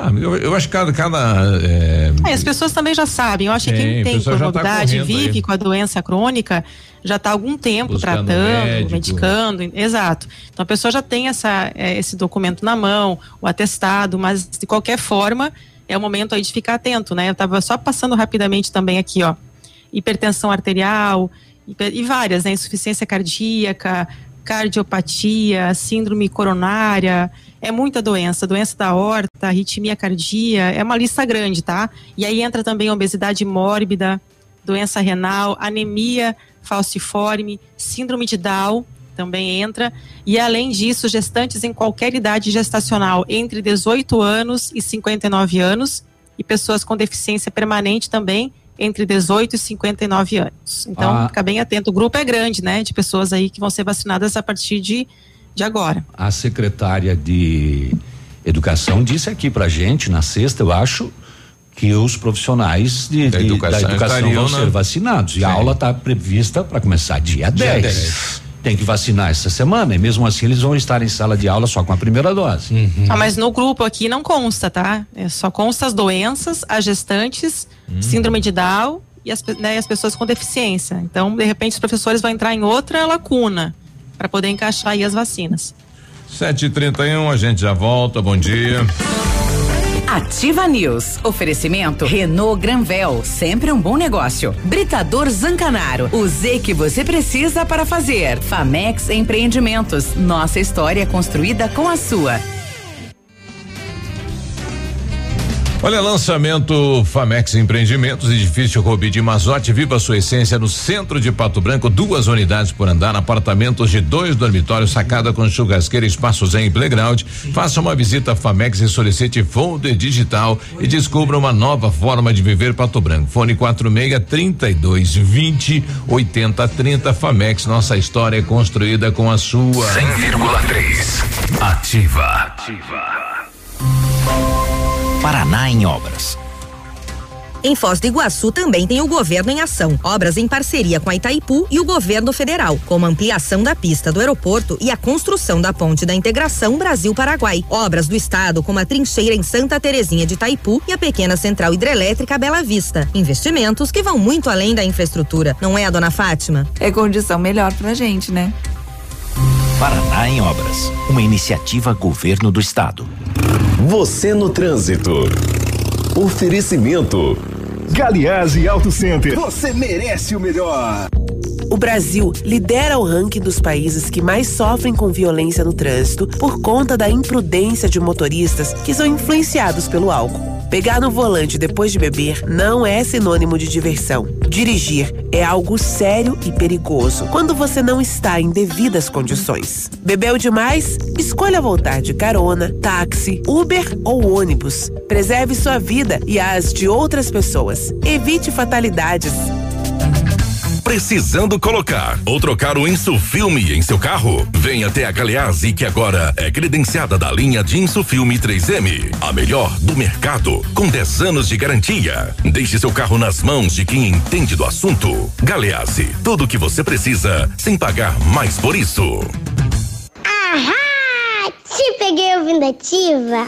[SPEAKER 5] Ah, eu, eu acho que cada. cada é,
[SPEAKER 8] É, as pessoas também já sabem. Eu acho que quem tem
[SPEAKER 5] tá
[SPEAKER 8] comorbidade,
[SPEAKER 5] correndo
[SPEAKER 8] vive
[SPEAKER 5] aí.
[SPEAKER 8] com a doença crônica, já está há algum tempo
[SPEAKER 5] Buscando
[SPEAKER 8] tratando,
[SPEAKER 5] médico.
[SPEAKER 8] medicando, exato. Então a pessoa já tem essa, é, esse documento na mão, o atestado, mas de qualquer forma é o momento aí de ficar atento, né? Eu estava só passando rapidamente também aqui, ó, hipertensão arterial e várias, né? Insuficiência cardíaca, cardiopatia, síndrome coronária, é muita doença, doença da horta, arritmia cardíaca, é uma lista grande, tá? E aí entra também a obesidade mórbida, doença renal, anemia falciforme, síndrome de Down também entra. E além disso, gestantes em qualquer idade gestacional entre 18 anos e 59 anos e pessoas com deficiência permanente também entre 18 e 59 anos. Então,
[SPEAKER 7] Ah.
[SPEAKER 8] fica bem atento. O grupo é grande, né, de pessoas aí que vão ser vacinadas a partir de, de agora.
[SPEAKER 7] A secretária de Educação disse aqui pra gente, na sexta, eu acho, que os profissionais de,
[SPEAKER 5] Da
[SPEAKER 7] de-
[SPEAKER 5] educação
[SPEAKER 7] da educação
[SPEAKER 5] estariam
[SPEAKER 7] vão
[SPEAKER 5] na-
[SPEAKER 7] ser vacinados. E a aula está prevista para começar dia,
[SPEAKER 5] Dia
[SPEAKER 7] 10.
[SPEAKER 5] 10.
[SPEAKER 7] Tem que vacinar essa semana, e mesmo assim eles vão estar em sala de aula só com a primeira dose.
[SPEAKER 5] Uhum.
[SPEAKER 8] Ah, mas no grupo aqui não consta, tá? É só consta as doenças, as gestantes,
[SPEAKER 5] Hum.
[SPEAKER 8] síndrome de Down e as, né, e as pessoas com deficiência. Então, de repente, os professores vão entrar em outra lacuna para poder encaixar aí as vacinas.
[SPEAKER 5] 7h31, a gente já volta. Bom dia.
[SPEAKER 4] Ativa News. Oferecimento Renault Granvel, sempre um bom negócio. Britador Zancanaro, o Z que você precisa para fazer. Famex Empreendimentos, nossa história construída com a sua.
[SPEAKER 5] Olha, lançamento Famex Empreendimentos, edifício Robi de Mazote, viva a sua essência no centro de Pato Branco, duas unidades por andar, apartamentos de dois dormitórios, sacada com churrasqueira, espaço zen e playground. Faça uma visita a Famex e solicite folder digital e descubra uma nova forma de viver Pato Branco. Fone 46 32 20 80 30 Famex, nossa história é construída com a sua.
[SPEAKER 1] 100,3. Ativa.
[SPEAKER 17] Paraná em obras. Em Foz do Iguaçu também tem o governo em ação. Obras em parceria com a Itaipu e o governo federal, como a ampliação da pista do aeroporto e a construção da ponte da integração Brasil-Paraguai. Obras do estado, como a trincheira em Santa Terezinha de Itaipu e a pequena central hidrelétrica Bela Vista. Investimentos que vão muito além da infraestrutura, não é, dona Fátima?
[SPEAKER 18] É condição melhor pra gente, né?
[SPEAKER 17] Paraná em obras.
[SPEAKER 19] Uma iniciativa governo do estado.
[SPEAKER 20] Você no trânsito. Oferecimento. Galiase Auto Center. Você merece o melhor.
[SPEAKER 21] O Brasil lidera o ranking dos países que mais sofrem com violência no trânsito por conta da imprudência de motoristas que são influenciados pelo álcool. Pegar no volante depois de beber não é sinônimo de diversão. Dirigir é algo sério e perigoso quando você não está em devidas condições. Bebeu demais? Escolha voltar de carona, táxi, Uber ou ônibus. Preserve sua vida e as de outras pessoas. Evite fatalidades.
[SPEAKER 15] Precisando colocar ou trocar o Insufilme em seu carro? Venha até a Galeazzi que agora é credenciada da linha de Insufilme 3M, a melhor do mercado, com 10 anos de garantia. Deixe seu carro nas mãos de quem entende do assunto. Galeazzi, tudo o que você precisa sem pagar mais por isso.
[SPEAKER 10] Ahá! Te peguei ouvindo ativa.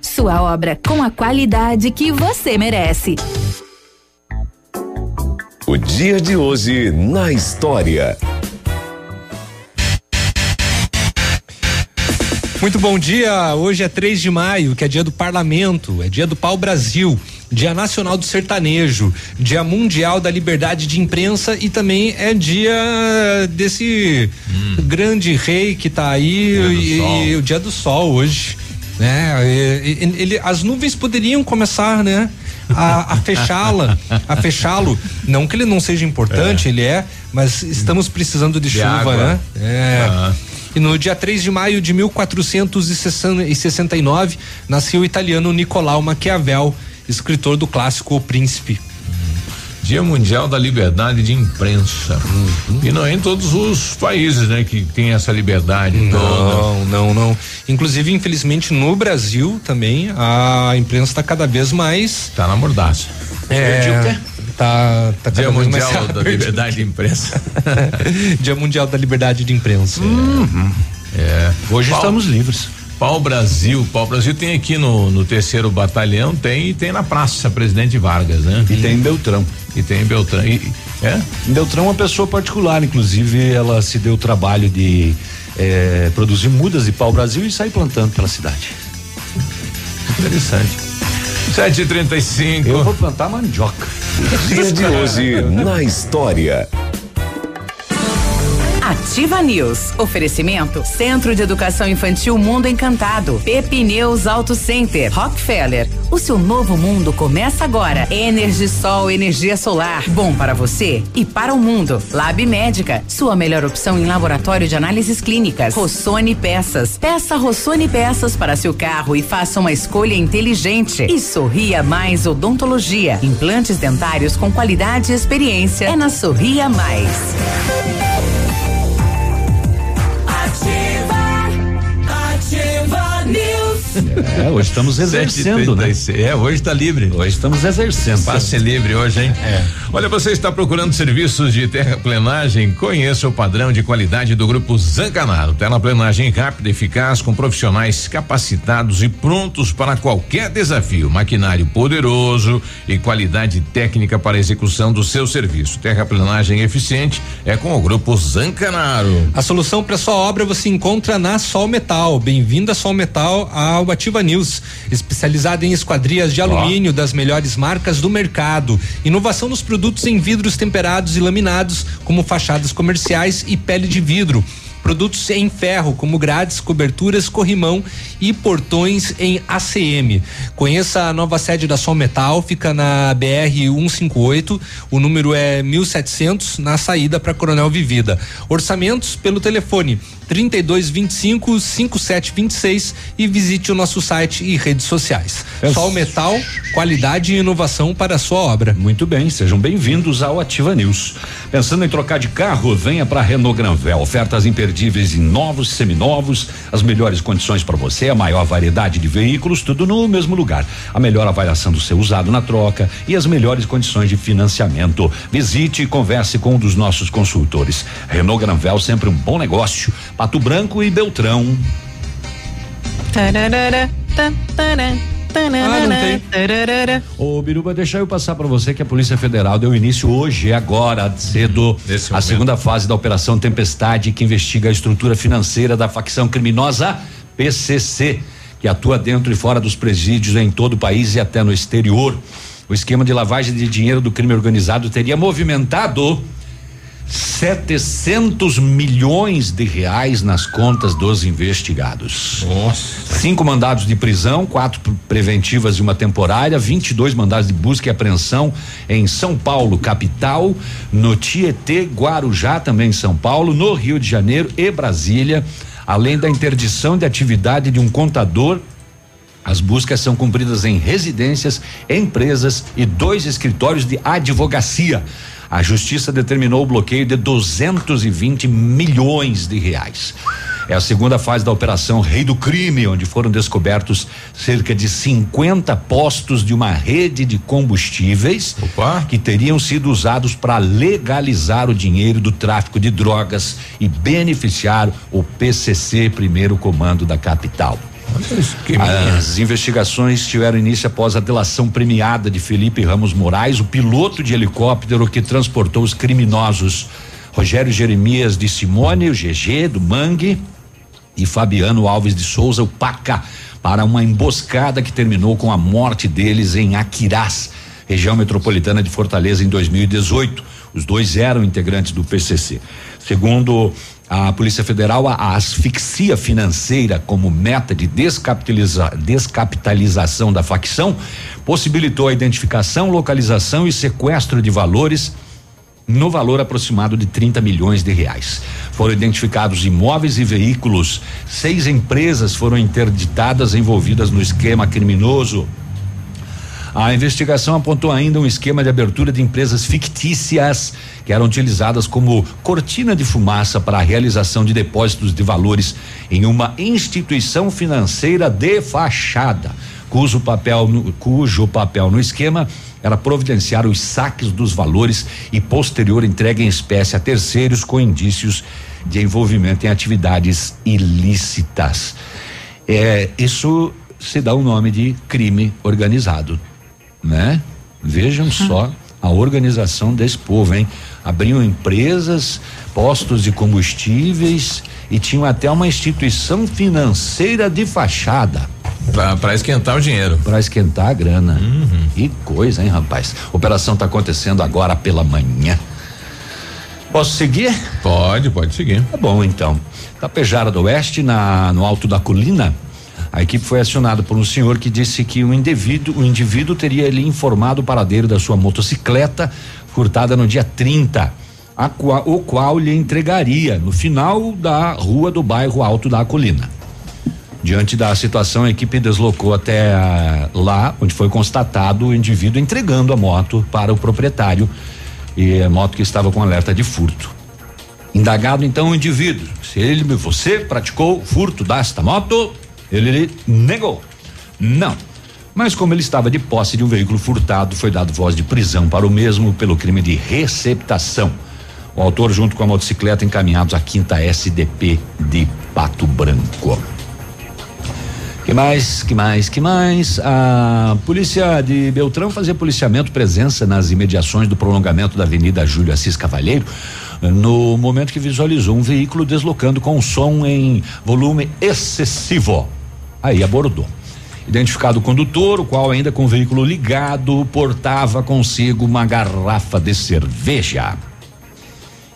[SPEAKER 22] Sua obra com a qualidade que você merece.
[SPEAKER 15] O dia de hoje na história.
[SPEAKER 6] Muito bom dia. Hoje é 3 de maio, que é dia do parlamento, é dia do pau Brasil, dia nacional do sertanejo, dia mundial da liberdade de imprensa e também é dia desse grande rei que tá aí e, e o dia do sol hoje, né? E- e- ele, as nuvens poderiam começar, né? A, fechá-la, a fechá-lo. Não que ele não seja importante, ele é, mas estamos precisando de,
[SPEAKER 5] De
[SPEAKER 6] chuva,
[SPEAKER 5] água.
[SPEAKER 6] né? É.
[SPEAKER 5] Ah.
[SPEAKER 6] E no dia 3 de maio de 1469, nasceu o italiano Nicolau Maquiavel, escritor do clássico O Príncipe.
[SPEAKER 5] Dia Mundial da Liberdade de Imprensa. E não é em todos os países, né, que tem essa liberdade toda.
[SPEAKER 6] Não, não, não. Inclusive, infelizmente, no Brasil também a imprensa está cada vez mais.
[SPEAKER 5] Tá na mordaça.
[SPEAKER 6] É.
[SPEAKER 5] Dia o quê?
[SPEAKER 6] Tá, tá
[SPEAKER 5] Dia Mundial da
[SPEAKER 6] aberto.
[SPEAKER 5] Liberdade de Imprensa. <laughs>
[SPEAKER 6] Dia Mundial da Liberdade de Imprensa.
[SPEAKER 5] É.
[SPEAKER 7] Hoje
[SPEAKER 5] Pau-
[SPEAKER 7] estamos livres.
[SPEAKER 5] Pau Brasil, Pau Brasil tem aqui no, no terceiro batalhão, tem e tem na Praça Presidente Vargas, né?
[SPEAKER 7] E tem em Beltrão.
[SPEAKER 5] E tem em Beltrão. E, é?
[SPEAKER 7] Em Beltrão, uma pessoa particular, inclusive, ela se deu o trabalho de eh, produzir mudas de pau-brasil e sair plantando pela cidade.
[SPEAKER 5] Interessante. 7h35.
[SPEAKER 7] Eu vou plantar mandioca.
[SPEAKER 15] Dia de hoje na história.
[SPEAKER 4] Ativa News. Oferecimento Centro de Educação Infantil Mundo Encantado. Pepineus Auto Center. Rockefeller. O seu novo mundo começa agora. Energisol, energia solar. Bom para você e para o mundo. Lab Médica. Sua melhor opção em laboratório de análises clínicas. Rossoni Peças. Peça Rossoni Peças para seu carro e faça uma escolha inteligente. E Sorria Mais Odontologia. Implantes dentários com qualidade e experiência. É na Sorria Mais.
[SPEAKER 7] É, hoje estamos exercendo, né?
[SPEAKER 5] 7h36. É, hoje está livre.
[SPEAKER 7] Hoje estamos exercendo.
[SPEAKER 5] Passe livre hoje, hein?
[SPEAKER 7] É.
[SPEAKER 5] Olha, você está procurando serviços de terraplenagem? Conheça o padrão de qualidade do Grupo Zancanaro. Terraplenagem rápida, eficaz, com profissionais capacitados e prontos para qualquer desafio. Maquinário poderoso e qualidade técnica para a execução do seu serviço. Terraplenagem eficiente é com o Grupo Zancanaro.
[SPEAKER 6] A solução para sua obra você encontra na Sol Metal. Bem-vindo a Sol Metal ao Ativa News, especializada em esquadrias de alumínio das melhores marcas do mercado. Inovação nos produtos em vidros temperados e laminados, como fachadas comerciais e pele de vidro. Produtos em ferro, como grades, coberturas, corrimão e portões em ACM. Conheça a nova sede da Sol Metal, fica na BR 158, o número é 1700, na saída para Coronel Vivida. Orçamentos pelo telefone 3225 5726 e visite o nosso site e redes sociais. Sol Metal, qualidade e inovação para a sua obra.
[SPEAKER 7] Muito bem, sejam bem-vindos ao Ativa News. Pensando em trocar de carro, venha para Renault Granvel. Ofertas imperdíveis em novos, seminovos, as melhores condições para você, a maior variedade de veículos, tudo no mesmo lugar. A melhor avaliação do seu usado na troca e as melhores condições de financiamento. Visite e converse com um dos nossos consultores. Renault Granvel, sempre um bom negócio. Pato Branco e Beltrão.
[SPEAKER 8] Tararara, tá, tará, tararara, tararara.
[SPEAKER 7] Ô, Biruba, deixa eu passar para você que a Polícia Federal deu início hoje, agora, cedo,
[SPEAKER 5] Nesse
[SPEAKER 7] a
[SPEAKER 5] momento.
[SPEAKER 7] segunda fase da Operação Tempestade, que investiga a estrutura financeira da facção criminosa PCC, que atua dentro e fora dos presídios em todo o país e até no exterior. O esquema de lavagem de dinheiro do crime organizado teria movimentado 700 milhões de reais nas contas dos investigados.
[SPEAKER 5] Nossa.
[SPEAKER 7] Cinco mandados de prisão, quatro pre- preventivas e uma temporária, 22 mandados de busca e apreensão em São Paulo, capital, no Tietê, Guarujá, também em São Paulo, no Rio de Janeiro e Brasília, além da interdição de atividade de um contador as buscas são cumpridas em residências, empresas e dois escritórios de advocacia. A justiça determinou o bloqueio de 220 milhões de reais. É a segunda fase da operação Rei do Crime, onde foram descobertos cerca de 50 postos de uma rede de combustíveis que teriam sido usados para legalizar o dinheiro do tráfico de drogas e beneficiar o PCC, primeiro comando da capital. As investigações tiveram início após a delação premiada de Felipe Ramos Moraes, o piloto de helicóptero que transportou os criminosos Rogério Jeremias de Simone, o GG do Mangue e Fabiano Alves de Souza, o Paca, para uma emboscada que terminou com a morte deles em Aquirás, região metropolitana de Fortaleza em 2018. Os dois eram integrantes do PCC. Segundo a Polícia Federal, a, asfixia financeira como meta de descapitaliza, descapitalização da facção possibilitou a identificação, localização e sequestro de valores no valor aproximado de 30 milhões de reais. Foram identificados imóveis e veículos. Seis empresas foram interditadas envolvidas no esquema criminoso. A investigação apontou ainda um esquema de abertura de empresas fictícias que eram utilizadas como cortina de fumaça para a realização de depósitos de valores em uma instituição financeira de fachada, cujo papel no, cujo papel no esquema era providenciar os saques dos valores e posterior entrega em espécie a terceiros com indícios de envolvimento em atividades ilícitas. É, isso se dá o nome de crime organizado, né? Vejam só a organização desse povo, hein? Abriam empresas, postos de combustíveis e tinham até uma instituição financeira de fachada.
[SPEAKER 5] Para esquentar o dinheiro.
[SPEAKER 7] Para esquentar a grana. Que coisa, hein, rapaz? Operação tá acontecendo agora pela manhã. Posso seguir?
[SPEAKER 5] Pode, pode seguir.
[SPEAKER 7] Tá bom, então. Tapejara do Oeste, na, no alto da colina, a equipe foi acionada por um senhor que disse que o indivíduo, o indivíduo teria lhe informado o paradeiro da sua motocicleta furtada no dia 30, a qua- o qual lhe entregaria no final da rua do bairro Alto da Colina. Diante da situação, a equipe deslocou até ah, lá, onde foi constatado o indivíduo entregando a moto para o proprietário e a moto que estava com alerta de furto. Indagado então o indivíduo, se ele, você praticou furto desta moto, ele negou. Não. Mas como ele estava de posse de um veículo furtado, foi dado voz de prisão para o mesmo pelo crime de receptação. O autor, junto com a motocicleta, encaminhados à quinta SDP de Pato Branco. Que mais, que mais, que mais? A polícia de Beltrão fazia policiamento presença nas imediações do prolongamento da Avenida Júlio Assis Cavalheiro, no momento que visualizou um veículo deslocando com som em volume excessivo. Aí abordou. Identificado o condutor, o qual ainda com o veículo ligado, portava consigo uma garrafa de cerveja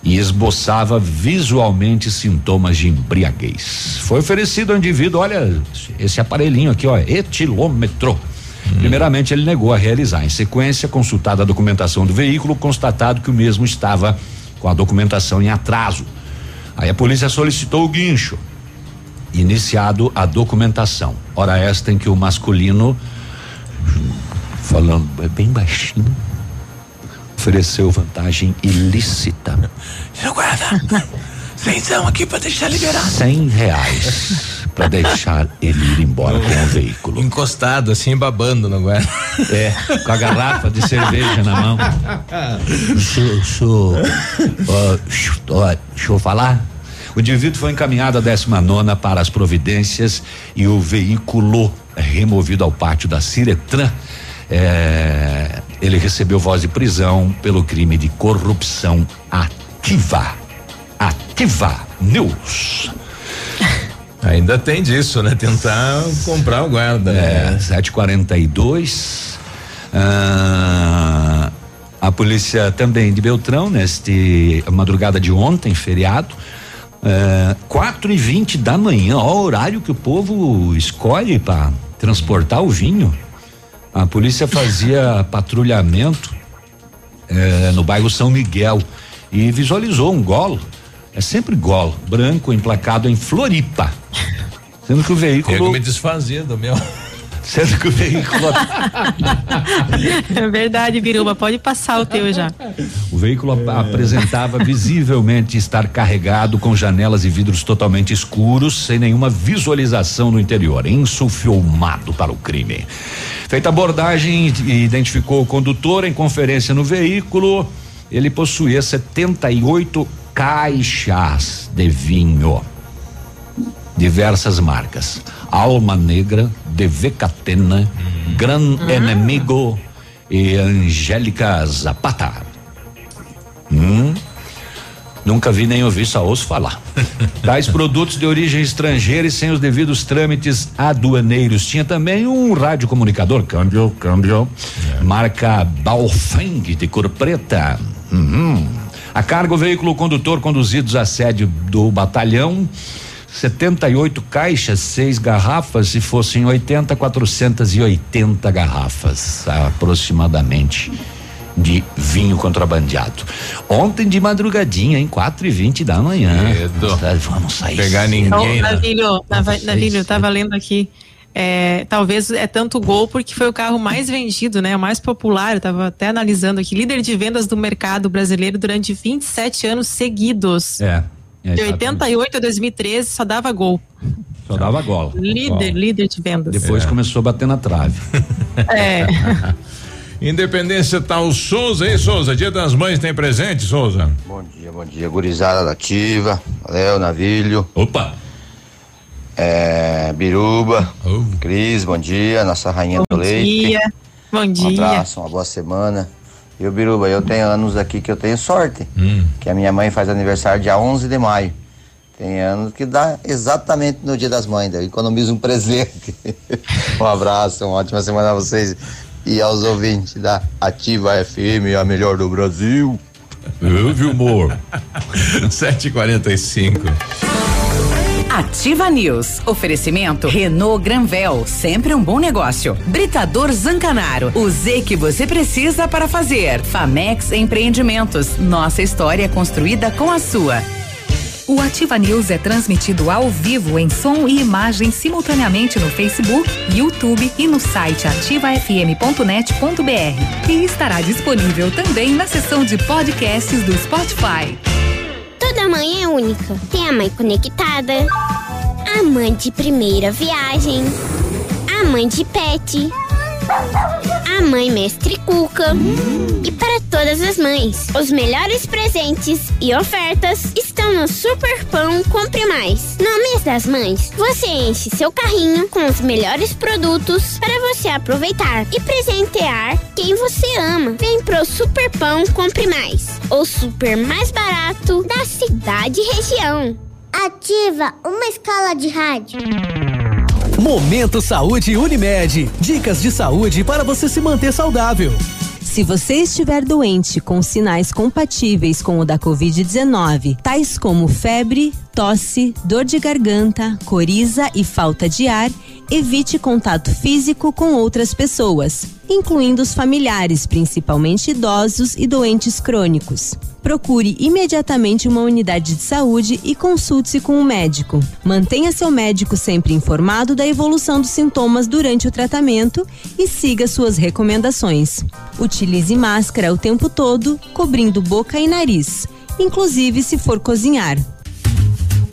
[SPEAKER 7] e esboçava visualmente sintomas de embriaguez. Foi oferecido ao indivíduo, olha, esse aparelhinho aqui, ó, etilômetro. Primeiramente, ele negou a realizar. Em sequência, consultada a documentação do veículo, constatado que o mesmo estava com a documentação em atraso. Aí a polícia solicitou o guincho. Iniciado a documentação. Hora esta em que o masculino, falando bem baixinho, ofereceu vantagem ilícita.
[SPEAKER 23] Seu guarda, cenzão aqui pra deixar liberado.
[SPEAKER 7] Cem reais para deixar ele ir embora com o veículo.
[SPEAKER 5] Encostado, assim, babando no guarda.
[SPEAKER 7] É, com a garrafa de cerveja na mão. Deixa eu falar. O indivíduo foi encaminhado à 19 para as providências e o veículo removido ao pátio da Ciretran. É, ele recebeu voz de prisão pelo crime de corrupção ativa. Ativa News. <laughs>
[SPEAKER 5] Ainda tem disso, né? Tentar comprar o guarda.
[SPEAKER 7] É, 742. Ah, a polícia também de Beltrão, neste madrugada de ontem, feriado, é, quatro e vinte da manhã, ó, o horário que o povo escolhe para transportar o vinho. A polícia fazia patrulhamento é, no bairro São Miguel e visualizou um golo. É sempre golo, branco, emplacado em Floripa. Sendo que o veículo.
[SPEAKER 5] Que me desfazer do meu.
[SPEAKER 7] Sendo que o veículo. <laughs>
[SPEAKER 8] É verdade, Biruba, pode passar o teu já.
[SPEAKER 7] O veículo ap- apresentava visivelmente estar carregado com janelas e vidros totalmente escuros, sem nenhuma visualização no interior, insufilmado para o crime. Feita a abordagem, identificou o condutor em conferência no veículo. Ele possuía 78 caixas de vinho diversas marcas. Alma Negra, DV Catena, Gran Enemigo e Angélica Zapata. Hum, nunca vi nem ouvi, só ouço falar. <laughs> Tais produtos de origem estrangeira e sem os devidos trâmites aduaneiros. Tinha também um radiocomunicador, câmbio, câmbio, marca Baofeng de cor preta. Uhum. A carga, o veículo condutor conduzidos à sede do batalhão. 78 caixas, seis garrafas, se fossem 80, 480 garrafas, aproximadamente, de vinho contrabandeado. Ontem de madrugadinha, em 4 e 20 da manhã. Tá, Vamos sair.
[SPEAKER 5] Pegar
[SPEAKER 7] cedo.
[SPEAKER 5] ninguém, né?
[SPEAKER 8] Navilho, Navilho, eu tava lendo aqui. É, talvez é tanto gol porque foi o carro mais vendido, né? O mais popular. Eu tava até analisando aqui. Líder de vendas do mercado brasileiro durante 27 anos seguidos.
[SPEAKER 7] É. é
[SPEAKER 8] De
[SPEAKER 7] exatamente.
[SPEAKER 8] 88 a 2013 só dava gol.
[SPEAKER 7] Só dava gola.
[SPEAKER 8] Líder, líder de vendas.
[SPEAKER 7] Depois começou a bater na trave.
[SPEAKER 8] É. <laughs>
[SPEAKER 5] Independência tá o Souza, hein, Souza? Dia das Mães tem presente, Souza?
[SPEAKER 24] Bom dia, bom dia, gurizada da ativa, Léo, Navilho.
[SPEAKER 7] Opa!
[SPEAKER 24] É, Biruba, Cris, bom dia, nossa rainha
[SPEAKER 8] Bom
[SPEAKER 24] do leite.
[SPEAKER 8] dia. Bom
[SPEAKER 24] Um
[SPEAKER 8] dia.
[SPEAKER 24] abraço, uma boa semana. E o Biruba, eu tenho anos aqui que eu tenho sorte,
[SPEAKER 5] Hum.
[SPEAKER 24] que a minha mãe faz aniversário dia 11 de maio. Tem anos que dá exatamente no dia das mães, eu economizo um presente. <laughs> um abraço, uma ótima semana a vocês e aos ouvintes da Ativa FM, a melhor do Brasil.
[SPEAKER 7] Eu vi humor.
[SPEAKER 5] 7h45.
[SPEAKER 4] Ativa News. Oferecimento Renault Granvel, sempre um bom negócio. Britador Zancanaro, o Z que você precisa para fazer. Famex Empreendimentos, nossa história construída com a sua.
[SPEAKER 25] O Ativa News é transmitido ao vivo em som e imagem simultaneamente no Facebook, YouTube e no site ativafm.net.br. E estará disponível também na seção de podcasts do Spotify.
[SPEAKER 9] Toda mãe é única. Tem a mãe conectada, a mãe de primeira viagem, a mãe de pet, a mãe mestre Cuca. E para todas as mães, os melhores presentes e ofertas estão no Super Pão Compre Mais. No mês das mães, você enche seu carrinho com os melhores produtos para você aproveitar e presentear quem você ama. Vem pro Super Pão Compre Mais, o super mais barato da cidade e região. Ativa uma escala de rádio.
[SPEAKER 13] Momento Saúde Unimed. Dicas de saúde para você se manter saudável.
[SPEAKER 26] Se você estiver doente com sinais compatíveis com o da Covid-19, tais como febre, tosse, dor de garganta, coriza e falta de ar, evite contato físico com outras pessoas, incluindo os familiares, principalmente idosos e doentes crônicos. Procure imediatamente uma unidade de saúde e consulte-se com o médico. Mantenha seu médico sempre informado da evolução dos sintomas durante o tratamento e siga suas recomendações. Utilize máscara o tempo todo, cobrindo boca e nariz, inclusive se for cozinhar.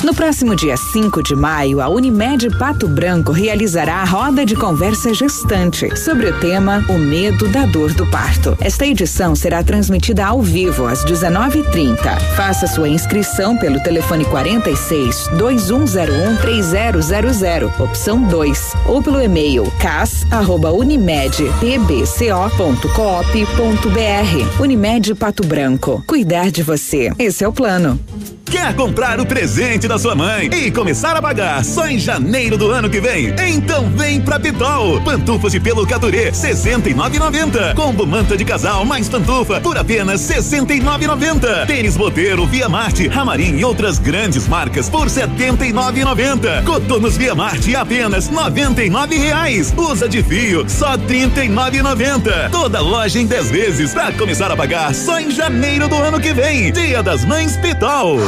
[SPEAKER 27] No próximo dia 5 de maio, a Unimed Pato Branco realizará a roda de conversa gestante sobre o tema O Medo da Dor do Parto. Esta edição será transmitida ao vivo às 19h30. Faça sua inscrição pelo telefone 46 2101 3000, opção 2, ou pelo e-mail cas@unimedpbco.coop.br. Unimed Pato Branco. Cuidar de você. Esse é o plano.
[SPEAKER 20] Quer comprar o presente da sua mãe e começar a pagar só em janeiro do ano que vem? Então vem pra Pitol. Pantufas de pelo Caturê, 69,90. Combo manta de casal mais pantufa por apenas 69,90. Tênis Boteiro, Via Marte, Ramarim e outras grandes marcas por 79,90. Cotonos Via Marte apenas 99 reais. Usa de fio só 39,90. Toda loja em 10 vezes pra começar a pagar só em janeiro do ano que vem. Dia das Mães Pitol.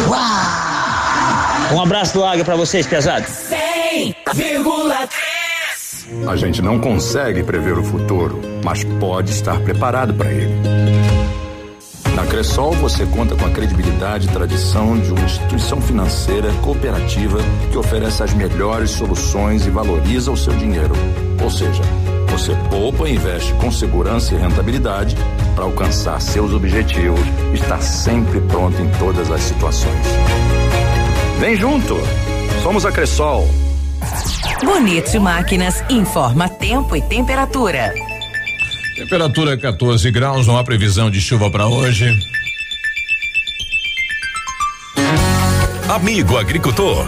[SPEAKER 28] Um abraço do Águia pra vocês, pesados.
[SPEAKER 29] 100,3 A gente não consegue prever o futuro, mas pode estar preparado para ele. Na Cressol você conta com a credibilidade e tradição de uma instituição financeira cooperativa que oferece as melhores soluções e valoriza o seu dinheiro. Ou seja, você poupa e investe com segurança e rentabilidade para alcançar seus objetivos e estar sempre pronto em todas as situações. Vem junto! Somos a Cressol.
[SPEAKER 4] Bonito Máquinas informa tempo e temperatura.
[SPEAKER 5] Temperatura 14 graus, não há previsão de chuva para hoje.
[SPEAKER 15] Amigo agricultor,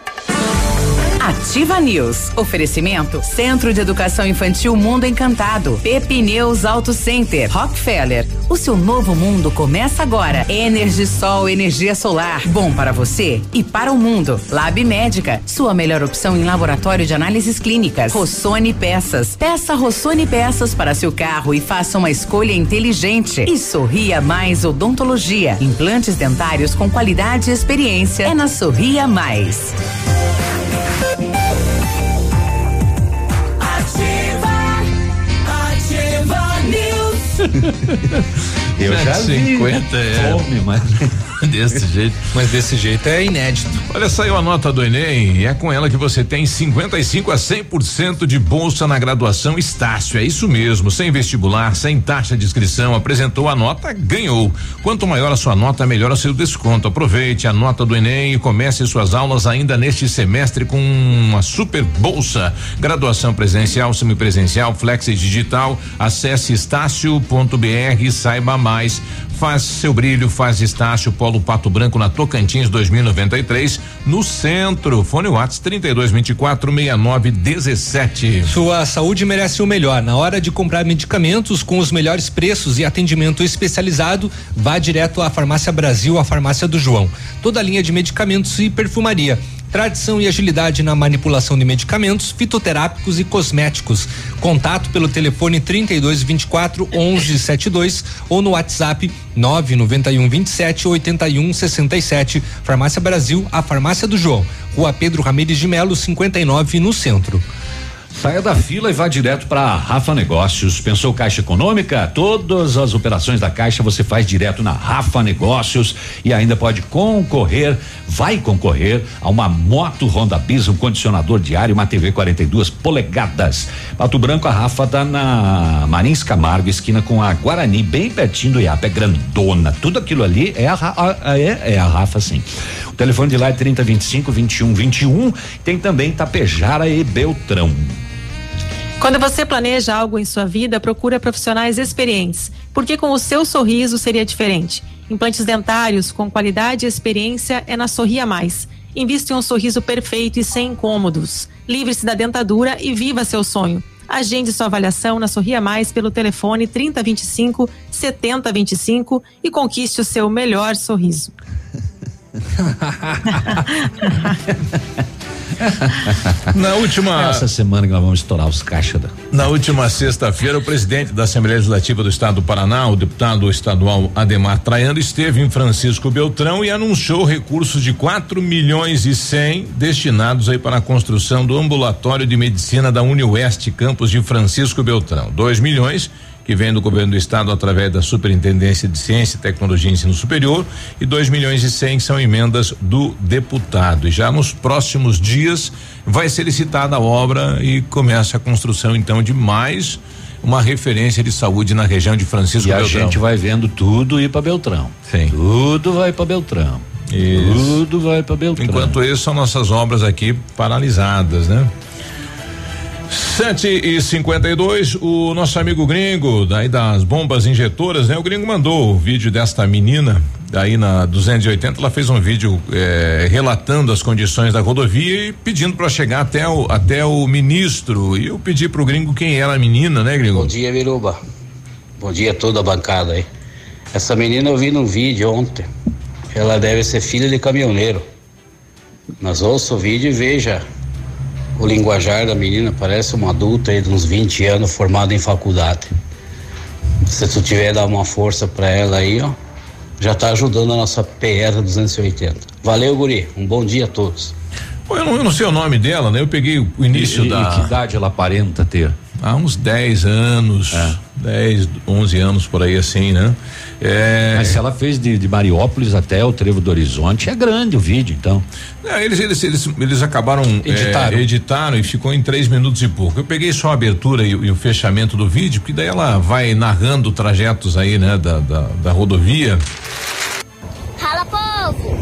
[SPEAKER 4] Ativa News. Oferecimento Centro de Educação Infantil Mundo Encantado. Pepineus Auto Center. Rockefeller. O seu novo mundo começa agora. Energisol, energia solar. Bom para você e para o mundo. Lab Médica. Sua melhor opção em laboratório de análises clínicas. Rossoni Peças. Peça Rossoni Peças para seu carro e faça uma escolha inteligente. E Sorria Mais Odontologia. Implantes dentários com qualidade e experiência. É na Sorria Mais.
[SPEAKER 23] Ativa, ativa news. <laughs>
[SPEAKER 7] Eu já vi.
[SPEAKER 5] 50 é.
[SPEAKER 7] Fome, mas <laughs>
[SPEAKER 5] desse jeito.
[SPEAKER 6] Mas desse jeito é inédito.
[SPEAKER 5] Olha, saiu a nota do Enem e é com ela que você tem 55 a 100% de bolsa na graduação Estácio. É isso mesmo, sem vestibular, sem taxa de inscrição, apresentou a nota, ganhou. Quanto maior a sua nota, melhor o seu desconto. Aproveite a nota do Enem e comece suas aulas ainda neste semestre com uma super bolsa. Graduação presencial, semipresencial, flex e digital. Acesse estácio.br e saiba mais. Faz seu brilho, faz Estácio Polo Pato Branco na Tocantins 2093, no centro. Fone Whats 3224 6917.
[SPEAKER 6] Sua saúde merece o melhor. Na hora de comprar medicamentos com os melhores preços e atendimento especializado, vá direto à Farmácia Brasil, a farmácia do João. Toda a linha de medicamentos e perfumaria. Tradição e agilidade na manipulação de medicamentos, fitoterápicos e cosméticos. Contato pelo telefone 32 24 11 72 ou no WhatsApp 991 27 81 67. Farmácia Brasil, a farmácia do João. Rua Pedro Ramires de Melo, 59, no centro.
[SPEAKER 7] Saia da fila e vá direto para Rafa Negócios. Pensou Caixa Econômica? Todas as operações da Caixa você faz direto na Rafa Negócios e ainda pode concorrer, vai concorrer a uma moto Honda Bis, um condicionador diário, uma TV 42 polegadas. Pato Branco, a Rafa tá na Marins Camargo, esquina com a Guarani, bem pertinho do IAP, é grandona. Tudo aquilo ali é a, a- a- é, é a Rafa, sim. Telefone de lá é 3025 21 21. Tem também Tapejara e Beltrão.
[SPEAKER 8] Quando você planeja algo em sua vida, procura profissionais experientes, porque com o seu sorriso seria diferente. Implantes dentários com qualidade e experiência é na Sorria Mais. Invista em um sorriso perfeito e sem incômodos. Livre-se da dentadura e viva seu sonho. Agende sua avaliação na Sorria Mais pelo telefone 3025 7025 e conquiste o seu melhor sorriso. <laughs>
[SPEAKER 5] Na última.
[SPEAKER 7] Essa semana que nós vamos estourar os caixas da.
[SPEAKER 5] Na última sexta-feira, o presidente da Assembleia Legislativa do Estado do Paraná, o deputado estadual Ademar Traiano, esteve em Francisco Beltrão e anunciou recursos de 4 milhões e 100 destinados aí para a construção do ambulatório de medicina da UniOeste, campus de Francisco Beltrão. 2 milhões que vem do governo do estado através da Superintendência de Ciência, Tecnologia e Ensino Superior e 2 milhões e 100 são emendas do deputado. E já nos próximos dias vai ser licitada a obra e começa a construção então de mais uma referência de saúde na região de Francisco
[SPEAKER 7] e a
[SPEAKER 5] Beltrão.
[SPEAKER 7] gente vai vendo tudo ir para Beltrão.
[SPEAKER 5] Sim.
[SPEAKER 7] Tudo vai para Beltrão.
[SPEAKER 5] Isso.
[SPEAKER 7] Tudo vai para Beltrão.
[SPEAKER 5] Enquanto isso, são nossas obras aqui paralisadas, né? Sete e cinquenta e dois, o nosso amigo gringo, daí das bombas injetoras, né? O gringo mandou o vídeo desta menina, daí na 280, ela fez um vídeo eh, relatando as condições da rodovia e pedindo para chegar até o, até o ministro. E eu pedi pro gringo quem era a menina, né, gringo?
[SPEAKER 30] Bom dia, Biruba. Bom dia a toda a bancada aí. Essa menina eu vi num vídeo ontem. Ela deve ser filha de caminhoneiro. Mas ouça o vídeo e veja o linguajar da menina. Parece uma adulta aí de uns 20 anos formada em faculdade. Se tu tiver dar uma força pra ela aí, ó, já tá ajudando a nossa PR 280. Valeu, Guri. Um bom dia a todos.
[SPEAKER 5] Pô, eu não, eu não sei o nome dela, né? Eu peguei o início
[SPEAKER 7] E- e
[SPEAKER 5] da.
[SPEAKER 7] que idade ela aparenta ter?
[SPEAKER 5] Há uns 10 anos, 10, 11 anos por aí assim, né? É,
[SPEAKER 7] Mas se ela fez de, de Mariópolis até o Trevo do Horizonte, é grande o vídeo, então.
[SPEAKER 5] É, eles, eles, eles, eles acabaram
[SPEAKER 7] Editaram.
[SPEAKER 5] é, editaram e ficou em três minutos e pouco. Eu peguei só a abertura e, o- e o fechamento do vídeo, porque daí ela vai narrando trajetos aí, né, da, da, da rodovia.
[SPEAKER 10] Fala povo!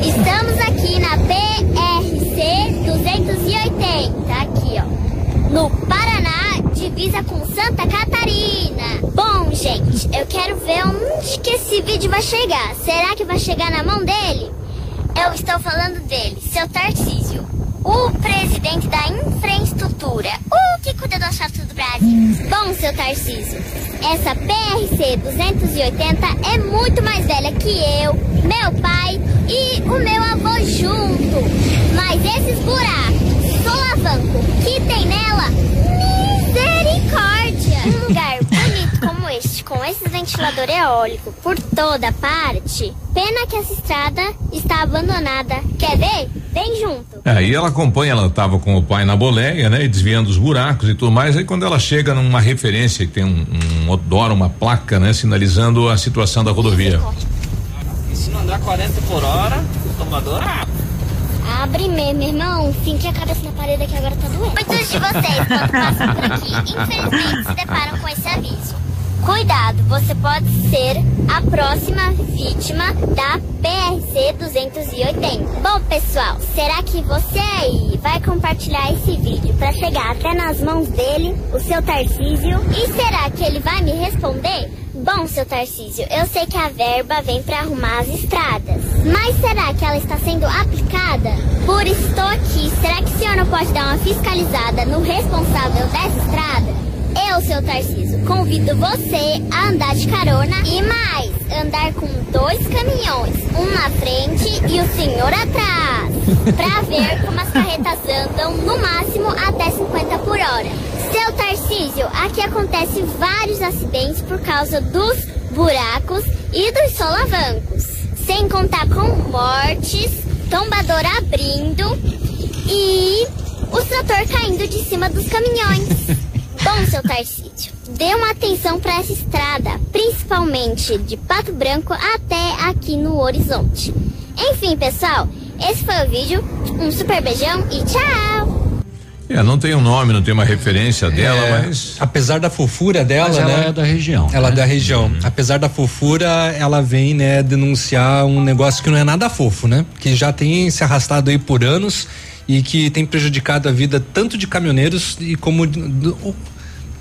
[SPEAKER 10] Estamos aqui na BRC 280, aqui ó, no Paraná, divisa com Santa Catarina. Bom, gente, eu quero ver onde que esse vídeo vai chegar. Será que vai chegar na mão dele? Eu estou falando dele, seu Tarcísio, o presidente da infraestrutura, o que cuida do asfalto do Brasil. Bom, seu Tarcísio, essa PRC 280 é muito mais velha que eu, meu pai e o meu avô junto. Mas esses buracos, solavanco que tem nela! Um lugar bonito como este, com esses ventilador eólico por toda parte. Pena que essa estrada está abandonada. Quer ver? Vem junto.
[SPEAKER 5] Aí ela acompanha, ela estava com o pai na boleia, né? E desviando os buracos e tudo mais. Aí quando ela chega numa referência que tem um, um outdoor, uma placa, né? Sinalizando a situação da rodovia.
[SPEAKER 31] E se não andar 40 por hora, o tomador abre.
[SPEAKER 10] Abre mesmo, irmão. Finque a cabeça na parede que agora tá doendo. Muitos de vocês, quando passam por aqui, infelizmente se deparam com esse aviso. Cuidado, você pode ser a próxima vítima da PRC 280. Bom, pessoal, será que você aí vai compartilhar esse vídeo para chegar até nas mãos dele, o seu Tarcísio? E será que ele vai me responder? Bom, seu Tarcísio, eu sei que a verba vem para arrumar as estradas. Mas será que ela está sendo aplicada? Por estou aqui. Será que o senhor não pode dar uma fiscalizada no responsável dessa estrada? Eu, seu Tarcísio, convido você a andar de carona e mais, andar com dois caminhões, um na frente e o senhor atrás, pra ver como as carretas andam no máximo até 50 por hora. Seu Tarcísio, aqui acontece vários acidentes por causa dos buracos e dos solavancos, sem contar com mortes, tombador abrindo e o trator caindo de cima dos caminhões. <laughs> Bom, seu Tarcísio, dê uma atenção para essa estrada, principalmente de Pato Branco até aqui no Horizonte. Enfim, pessoal, esse foi o vídeo. Um super beijão e tchau!
[SPEAKER 5] É, não tem um nome, não tem uma referência dela,
[SPEAKER 6] É,
[SPEAKER 5] mas.
[SPEAKER 6] Apesar da fofura dela,
[SPEAKER 7] Mas ela
[SPEAKER 6] né?
[SPEAKER 7] é da região,
[SPEAKER 6] Ela é
[SPEAKER 7] né?
[SPEAKER 6] da região. Apesar da fofura, ela vem, né, denunciar um negócio que não é nada fofo, né? Que já tem se arrastado aí por anos e que tem prejudicado a vida tanto de caminhoneiros e como de- do-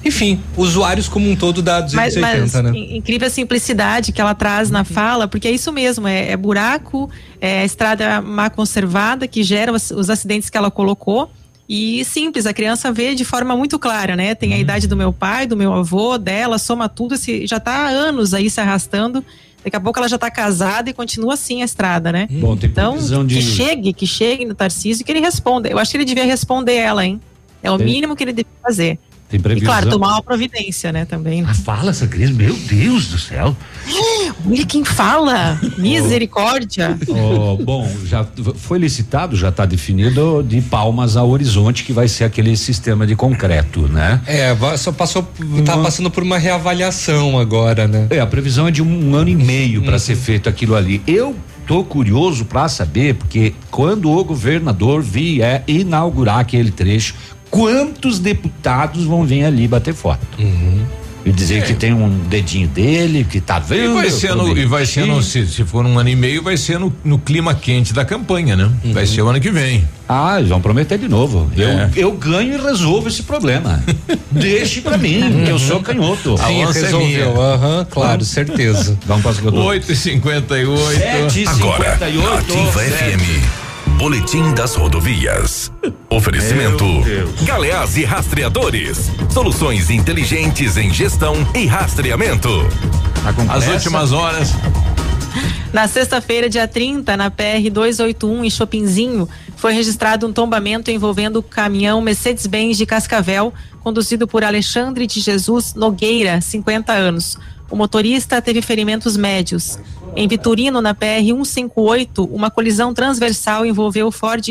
[SPEAKER 6] enfim, usuários como um todo da
[SPEAKER 8] Mas,
[SPEAKER 6] 280,
[SPEAKER 8] mas
[SPEAKER 6] né?
[SPEAKER 8] in- incrível a simplicidade que ela traz na fala, porque é isso mesmo, é, é buraco, é estrada má conservada que gera os, os acidentes que ela colocou. E simples, a criança vê de forma muito clara, né? Tem a idade do meu pai, do meu avô, dela, soma tudo, se, já tá há anos aí se arrastando. Daqui a pouco ela já tá casada e continua assim a estrada, né?
[SPEAKER 7] Bom, tem
[SPEAKER 8] então,
[SPEAKER 7] de-
[SPEAKER 8] que chegue, que chegue no Tarcísio e que ele responda. Eu acho que ele devia responder ela, hein? É o mínimo que ele devia fazer.
[SPEAKER 7] Tem
[SPEAKER 8] E
[SPEAKER 7] previsão.
[SPEAKER 8] claro, tomar uma providência, né, também.
[SPEAKER 7] Ah, fala essa crise, meu Deus do céu. <gasps>
[SPEAKER 8] Olha quem fala! Misericórdia!
[SPEAKER 7] Oh, bom, já foi licitado, já está definido de Palmas ao Horizonte, que vai ser aquele sistema de concreto, né?
[SPEAKER 6] É, só passou, tá passando por uma reavaliação agora, né?
[SPEAKER 7] É, a previsão é de um ano e meio para ser feito aquilo ali. Eu tô curioso para saber, porque quando o governador vier inaugurar aquele trecho, quantos deputados vão vir ali bater foto? E dizer que tem um dedinho dele, que tá
[SPEAKER 5] E
[SPEAKER 7] vendo.
[SPEAKER 5] vai
[SPEAKER 7] eu
[SPEAKER 5] ser, no, e vai ser no,
[SPEAKER 7] bonitinho.
[SPEAKER 5] se, se for um ano e meio, vai ser no, no clima quente da campanha, né? Vai ser o ano que vem.
[SPEAKER 7] Ah, eles vão prometer de novo.
[SPEAKER 5] É.
[SPEAKER 7] Eu, eu ganho e resolvo esse problema. <laughs> Deixe pra mim, que eu sou canhoto.
[SPEAKER 5] A onça é minha.
[SPEAKER 6] resolveu. Aham, claro, certeza.
[SPEAKER 7] Vamos para o
[SPEAKER 5] 8 e 58
[SPEAKER 15] Agora, Ativa FM. Boletim das rodovias. Oferecimento. Galeás e Rastreadores. Soluções inteligentes em gestão e rastreamento.
[SPEAKER 5] As últimas horas.
[SPEAKER 8] Na sexta-feira, dia 30, na PR 281 em Chopinzinho, foi registrado um tombamento envolvendo o caminhão Mercedes-Benz de Cascavel, conduzido por Alexandre de Jesus Nogueira, 50 anos. O motorista teve ferimentos médios. Em Vitorino, na PR 158, uma colisão transversal envolveu o Ford,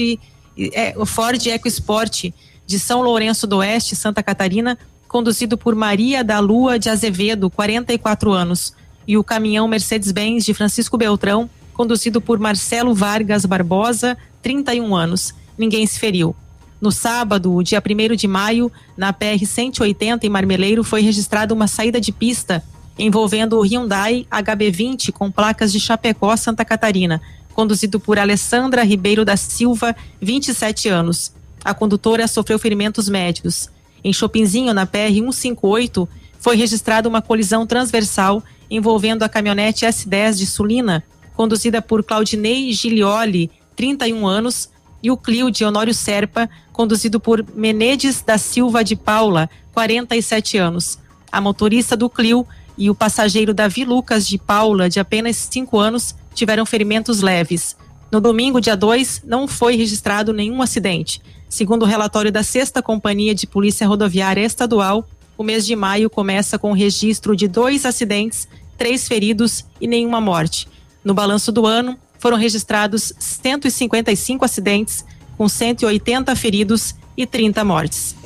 [SPEAKER 8] é, o Ford EcoSport de São Lourenço do Oeste, Santa Catarina, conduzido por Maria da Lua de Azevedo, 44 anos, e o caminhão Mercedes-Benz de Francisco Beltrão, conduzido por Marcelo Vargas Barbosa, 31 anos. Ninguém se feriu. No sábado, dia 1 de maio, na PR 180 em Marmeleiro, foi registrada uma saída de pista envolvendo o Hyundai HB20 com placas de Chapecó, Santa Catarina, conduzido por Alessandra Ribeiro da Silva, 27 anos. A condutora sofreu ferimentos médios. Em Chopinzinho, na PR 158, foi registrada uma colisão transversal envolvendo a caminhonete S10 de Sulina, conduzida por Claudinei Gilioli, 31 anos, e o Clio de Honório Serpa, conduzido por Menedes da Silva de Paula, 47 anos. A motorista do Clio e o passageiro Davi Lucas de Paula, de apenas 5 anos, tiveram ferimentos leves. No domingo, dia 2, não foi registrado nenhum acidente. Segundo o relatório da Sexta Companhia de Polícia Rodoviária Estadual, o mês de maio começa com o registro de dois acidentes, três feridos e nenhuma morte. No balanço do ano, foram registrados 155 acidentes, com 180 feridos e 30 mortes.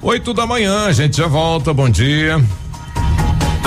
[SPEAKER 5] 8 da manhã, a gente já volta. Bom dia.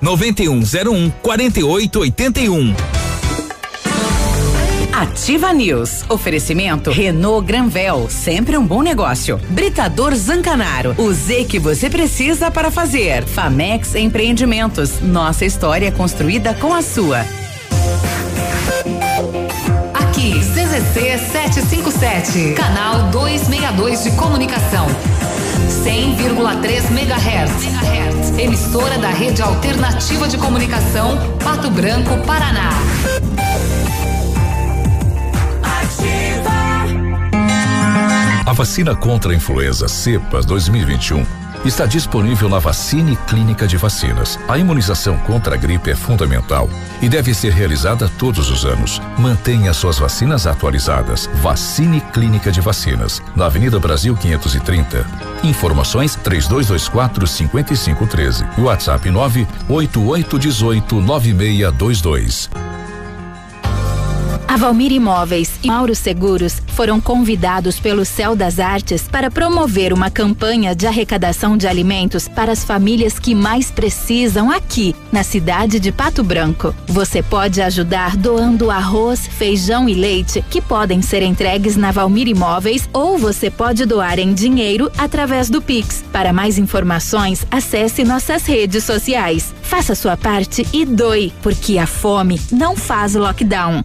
[SPEAKER 32] 9101 4881.
[SPEAKER 4] Ativa News. Oferecimento Renault Granvel, sempre um bom negócio. Britador Zancanaro, o Z que você precisa para fazer. Famex Empreendimentos, nossa história construída com a sua.
[SPEAKER 25] Aqui, CZC 757, canal 262 de comunicação. 100,3 MHz. Emissora da Rede Alternativa de Comunicação, Pato Branco, Paraná.
[SPEAKER 15] A vacina contra a influenza cepas 2021 está disponível na Vacine Clínica de Vacinas. A imunização contra a gripe é fundamental e deve ser realizada todos os anos. Mantenha suas vacinas atualizadas. Vacine Clínica de Vacinas, na Avenida Brasil 530. Informações 3224 5513. WhatsApp 98818 9622.
[SPEAKER 22] A Valmir Imóveis e Mauro Seguros foram convidados pelo Céu das Artes para promover uma campanha de arrecadação de alimentos para as famílias que mais precisam aqui, na cidade de Pato Branco. Você pode ajudar doando arroz, feijão e leite, que podem ser entregues na Valmir Imóveis, ou você pode doar em dinheiro através do Pix. Para mais informações, acesse nossas redes sociais. Faça sua parte e doe, porque a fome não faz lockdown.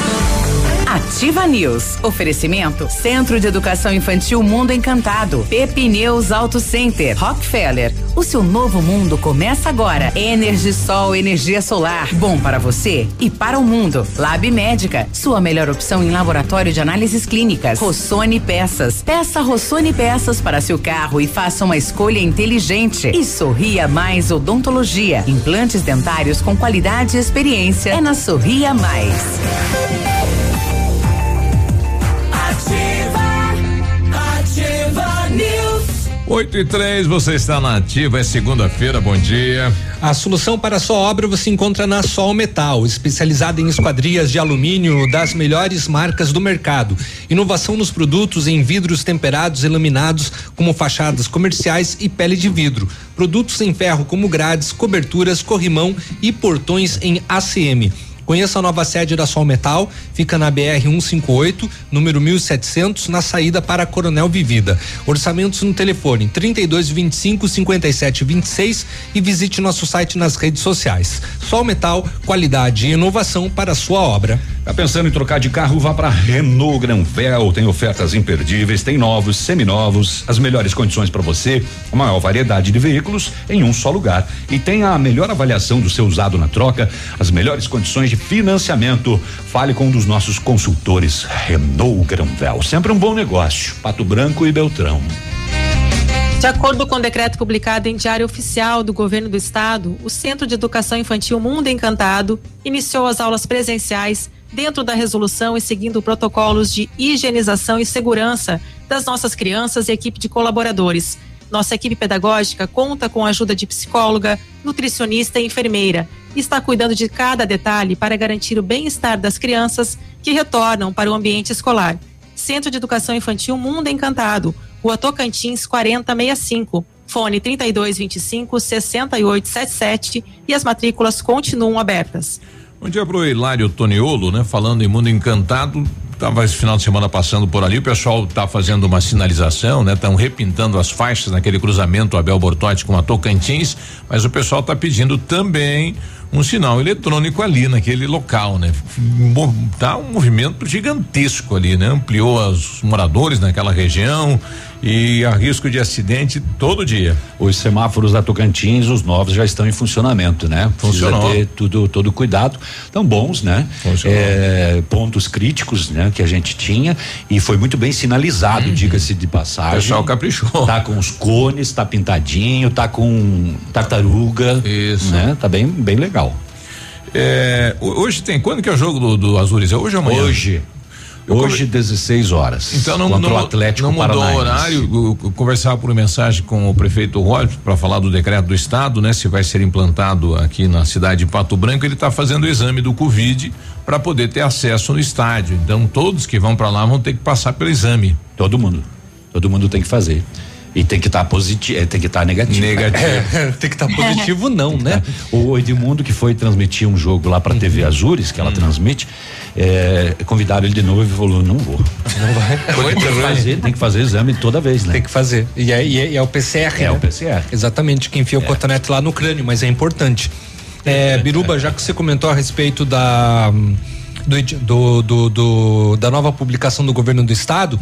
[SPEAKER 4] Ativa News. Oferecimento Centro de Educação Infantil Mundo Encantado. Pepineus Auto Center. Rockefeller. O seu novo mundo começa agora. Energisol, energia solar. Bom para você e para o mundo. Lab Médica. Sua melhor opção em laboratório de análises clínicas. Rossoni Peças. Peça Rossoni Peças para seu carro e faça uma escolha inteligente. E Sorria Mais Odontologia. Implantes dentários com qualidade e experiência. É na Sorria Mais.
[SPEAKER 5] 8 e 3, você está na ativa, é segunda-feira, bom dia.
[SPEAKER 6] A solução para a sua obra você encontra na Sol Metal, especializada em esquadrias de alumínio das melhores marcas do mercado. Inovação nos produtos em vidros temperados e laminados, como fachadas comerciais e pele de vidro. Produtos em ferro, como grades, coberturas, corrimão e portões em ACM. Conheça a nova sede da Sol Metal, fica na BR 158, número 1700, na saída para Coronel Vivida. Orçamentos no telefone 3225 5726 e visite nosso site nas redes sociais. Sol Metal, qualidade e inovação para a sua obra.
[SPEAKER 7] Tá pensando em trocar de carro? Vá para Renault Granvel, tem ofertas imperdíveis, tem novos, seminovos, as melhores condições para você, a maior variedade de veículos em um só lugar e tem a melhor avaliação do seu usado na troca, as melhores condições de financiamento. Fale com um dos nossos consultores Renault Granvel, sempre um bom negócio. Pato Branco e Beltrão.
[SPEAKER 8] De acordo com o decreto publicado em Diário Oficial do Governo do Estado, o Centro de Educação Infantil Mundo Encantado iniciou as aulas presenciais dentro da resolução e seguindo protocolos de higienização e segurança das nossas crianças e equipe de colaboradores. Nossa equipe pedagógica conta com a ajuda de psicóloga, nutricionista e enfermeira está cuidando de cada detalhe para garantir o bem-estar das crianças que retornam para o ambiente escolar. Centro de Educação Infantil Mundo Encantado, Rua Tocantins 4065, fone 3225 6877 e as matrículas continuam abertas.
[SPEAKER 5] Bom dia pro Hilário Toniolo, né? Falando em Mundo Encantado, tava esse final de semana passando por ali, o pessoal tá fazendo uma sinalização, né? Estão repintando as faixas naquele cruzamento Abel Bortotti com a Tocantins, mas o pessoal tá pedindo também um sinal eletrônico ali naquele local, né? Tá um movimento gigantesco ali, né? Ampliou os moradores naquela região e há risco de acidente todo dia.
[SPEAKER 7] Os semáforos da Tocantins, os novos já estão em funcionamento, né? Precisa
[SPEAKER 5] Funcionou.
[SPEAKER 7] ter tudo, todo cuidado. Tão bons, né? É, pontos críticos, né? Que a gente tinha e foi muito bem sinalizado, diga-se de passagem.
[SPEAKER 5] Uhum. Pessoal caprichou.
[SPEAKER 7] Tá com os cones, tá pintadinho, tá com tartaruga.
[SPEAKER 5] Isso.
[SPEAKER 7] Né? Tá bem, bem legal.
[SPEAKER 5] É, ho- hoje tem, quando que é o jogo do, do Azures? É hoje ou amanhã?
[SPEAKER 7] Hoje. Hoje, 16 horas.
[SPEAKER 5] Então não, não,
[SPEAKER 7] o Atlético
[SPEAKER 5] não mudou o horário. Eu, eu conversava por mensagem com o prefeito Rollins para falar do decreto do estado, né? Se vai ser implantado aqui na cidade de Pato Branco, ele está fazendo o exame do Covid para poder ter acesso no estádio. Então todos que vão para lá vão ter que passar pelo exame.
[SPEAKER 7] Todo mundo. Todo mundo tem que fazer. E tem que estar positivo, tem que estar negativo.
[SPEAKER 5] Negativo. <laughs>
[SPEAKER 6] tem que estar positivo, <laughs> não, né?
[SPEAKER 7] O Edmundo, que foi transmitir um jogo lá pra TV Azures, que ela transmite, é, convidaram ele de novo e falou: não vou.
[SPEAKER 6] Não vai. <laughs>
[SPEAKER 7] Tem que fazer, tem que fazer exame toda vez, né?
[SPEAKER 6] Tem que fazer. E é, e é, é o PCR.
[SPEAKER 7] É
[SPEAKER 6] né?
[SPEAKER 7] o PCR.
[SPEAKER 6] Exatamente, que enfia o cotonete lá no crânio, mas é importante. É, Biruba, já que você comentou a respeito da. Do, do- do- da nova publicação do governo do estado,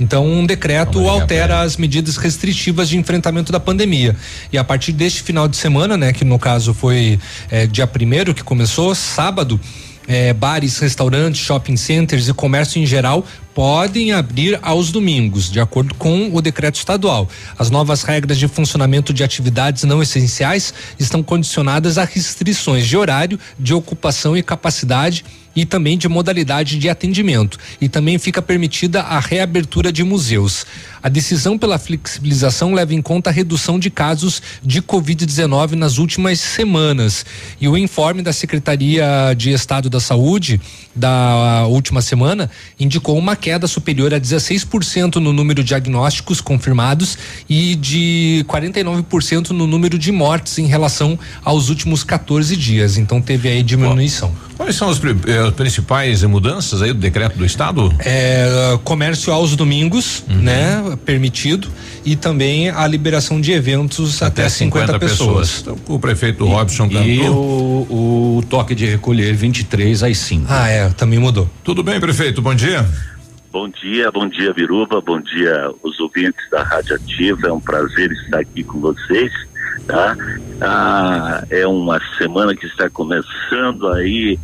[SPEAKER 6] então um decreto altera as medidas restritivas de enfrentamento da pandemia. E a partir deste final de semana, né, que no caso foi é, dia primeiro que começou, sábado, eh, bares, restaurantes, shopping centers e comércio em geral podem abrir aos domingos, de acordo com o decreto estadual. As novas regras de funcionamento de atividades não essenciais estão condicionadas a restrições de horário, de ocupação e capacidade e também de modalidade de atendimento. E também fica permitida a reabertura de museus. A decisão pela flexibilização leva em conta a redução de casos de Covid-19 nas últimas semanas. E o informe da Secretaria de Estado da Saúde da última semana indicou uma queda superior a 16% no número de diagnósticos confirmados e de 49% no número de mortes em relação aos últimos 14 dias. Então teve aí diminuição.
[SPEAKER 5] Quais são as, eh, principais mudanças aí do decreto do estado?
[SPEAKER 6] É, comércio aos domingos, uhum. né, permitido e também a liberação de eventos até, até 50, 50 pessoas. pessoas.
[SPEAKER 5] Então, o prefeito Robson
[SPEAKER 7] cantou. E o, o toque de recolher 23 às 5.
[SPEAKER 6] Ah, é, também mudou.
[SPEAKER 5] Tudo bem, prefeito? Bom dia.
[SPEAKER 33] Bom dia, bom dia, Viruba, bom dia, os ouvintes da Rádio Ativa. É um prazer estar aqui com vocês tá? Ah, é uma semana que está começando aí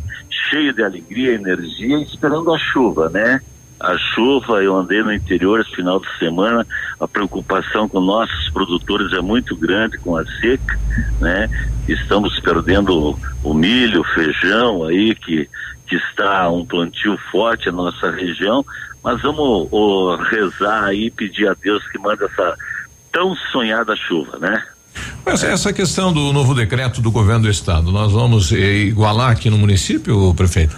[SPEAKER 33] cheio de alegria, energia, esperando a chuva, né? A chuva, eu andei no interior esse final de semana, a preocupação com nossos produtores é muito grande com a seca, né? Estamos perdendo o milho, o feijão aí, que, que está um plantio forte na nossa região, mas vamos oh, rezar aí e pedir a Deus que manda essa tão sonhada chuva, né?
[SPEAKER 5] Essa, essa questão do novo decreto do governo do estado, nós vamos eh, igualar aqui no município, prefeito?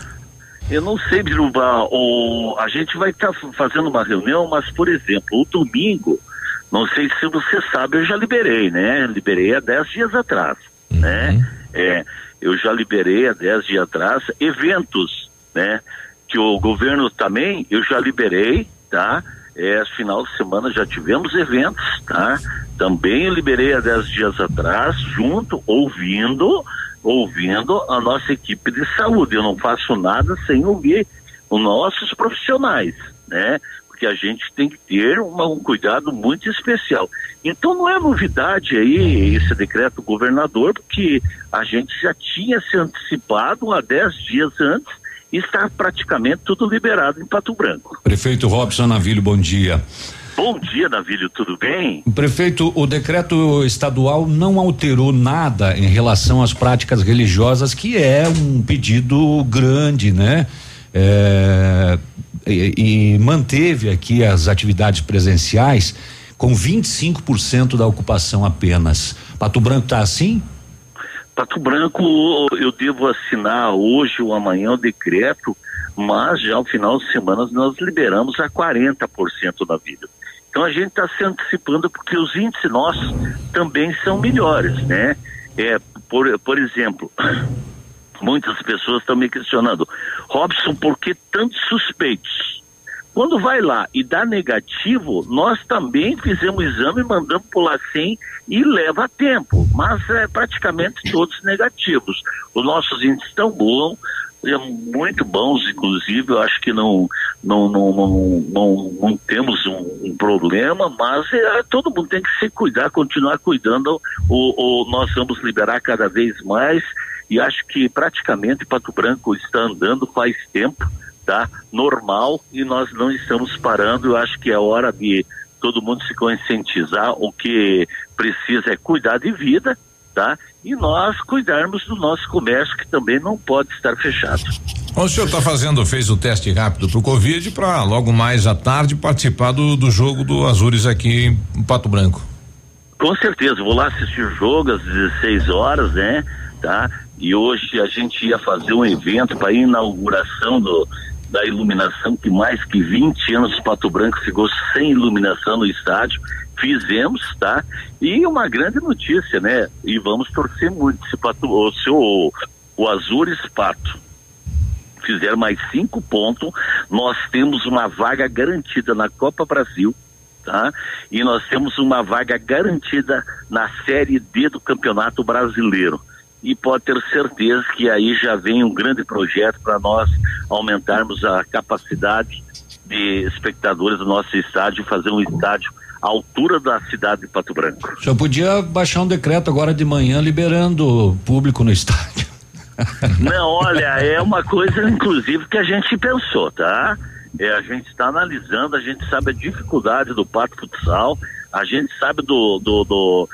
[SPEAKER 33] Eu não sei, Biruba, o, a gente vai estar tá fazendo uma reunião, mas, por exemplo, o domingo, não sei se você sabe, eu já liberei, né? Liberei há 10 dias atrás, uhum. né? É, eu já liberei há 10 dias atrás eventos, né? Que o governo também, eu já liberei, tá? É, final de semana já tivemos eventos, tá? Também liberei há 10 dias atrás, junto, ouvindo, ouvindo a nossa equipe de saúde. Eu não faço nada sem ouvir os nossos profissionais, né? Porque a gente tem que ter uma, um cuidado muito especial. Então não é novidade aí esse decreto governador, porque a gente já tinha se antecipado há 10 dias antes está praticamente tudo liberado em Pato Branco.
[SPEAKER 7] Prefeito Robson Navilho, bom dia.
[SPEAKER 33] Bom dia, Navilho, tudo bem?
[SPEAKER 7] Prefeito, o decreto estadual não alterou nada em relação às práticas religiosas, que é um pedido grande, né? É, e, e manteve aqui as atividades presenciais com 25% da ocupação apenas. Pato Branco está assim?
[SPEAKER 33] Pato Branco, eu devo assinar hoje ou amanhã o decreto, mas já ao final de semana nós liberamos a 40% da vida. Então a gente está se antecipando porque os índices nossos também são melhores, né? É, por, por exemplo, muitas pessoas estão me questionando, Robson, por que tantos suspeitos? Quando vai lá e dá negativo, nós também fizemos exame, mandamos por LACEN e leva tempo, mas é praticamente todos negativos. Os nossos índices estão bons, é muito bons, inclusive, eu acho que não, não, não, não, não, não temos um, um, problema, mas é, todo mundo tem que se cuidar, continuar cuidando, ou, ou nós vamos liberar cada vez mais, e acho que praticamente Pato Branco está andando faz tempo, tá? Normal e nós não estamos parando. Eu acho que é hora de todo mundo se conscientizar. O que precisa é cuidar de vida, tá? E nós cuidarmos do nosso comércio que também não pode estar fechado.
[SPEAKER 5] O senhor está fazendo, fez o teste rápido para o Covid para logo mais à tarde participar do, do jogo do Azures aqui em Pato Branco.
[SPEAKER 33] Com certeza, vou lá assistir o jogo às 16 horas, né? Tá? E hoje a gente ia fazer um evento para inauguração do, da iluminação, que mais que 20 anos Pato Branco ficou sem iluminação no estádio. Fizemos, tá? E uma grande notícia, né? E vamos torcer muito se Pato, o seu o Azures Pato fizer mais cinco pontos, nós temos uma vaga garantida na Copa Brasil, tá? E nós temos uma vaga garantida na Série D do Campeonato Brasileiro e pode ter certeza que aí já vem um grande projeto para nós aumentarmos a capacidade de espectadores do nosso estádio, fazer um estádio à altura da cidade de Pato Branco.
[SPEAKER 7] O senhor podia baixar um decreto agora de manhã liberando público no estádio. <laughs>
[SPEAKER 33] Não, olha, é uma coisa, inclusive, que a gente pensou, tá? É, a gente está analisando, a gente sabe a dificuldade do pato futsal, a gente sabe do, do, do,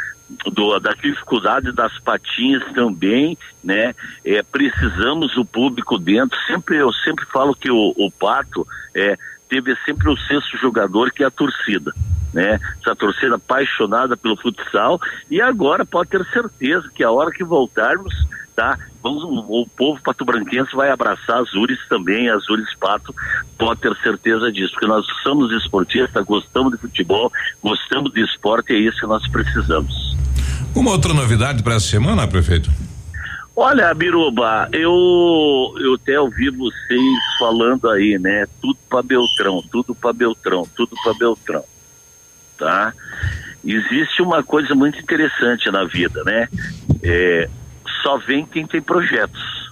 [SPEAKER 33] do, da dificuldade das patinhas também, né? É, precisamos o público dentro. Sempre eu sempre falo que o, o pato é, teve sempre o sexto jogador que é a torcida. Né? Essa torcida apaixonada pelo futsal e agora pode ter certeza que a hora que voltarmos, tá? Vamos, o povo pato-branquense vai abraçar as Ures também, as Ures Pato, pode ter certeza disso, porque nós somos esportistas, gostamos de futebol, gostamos de esporte e é isso que nós precisamos.
[SPEAKER 5] Uma outra novidade para essa semana, prefeito?
[SPEAKER 33] Olha, Biruba, eu eu até ouvi vocês falando aí, né? Tudo para Beltrão, tudo para Beltrão, tudo para Beltrão, tá? Existe uma coisa muito interessante na vida, né? É, só vem quem tem projetos,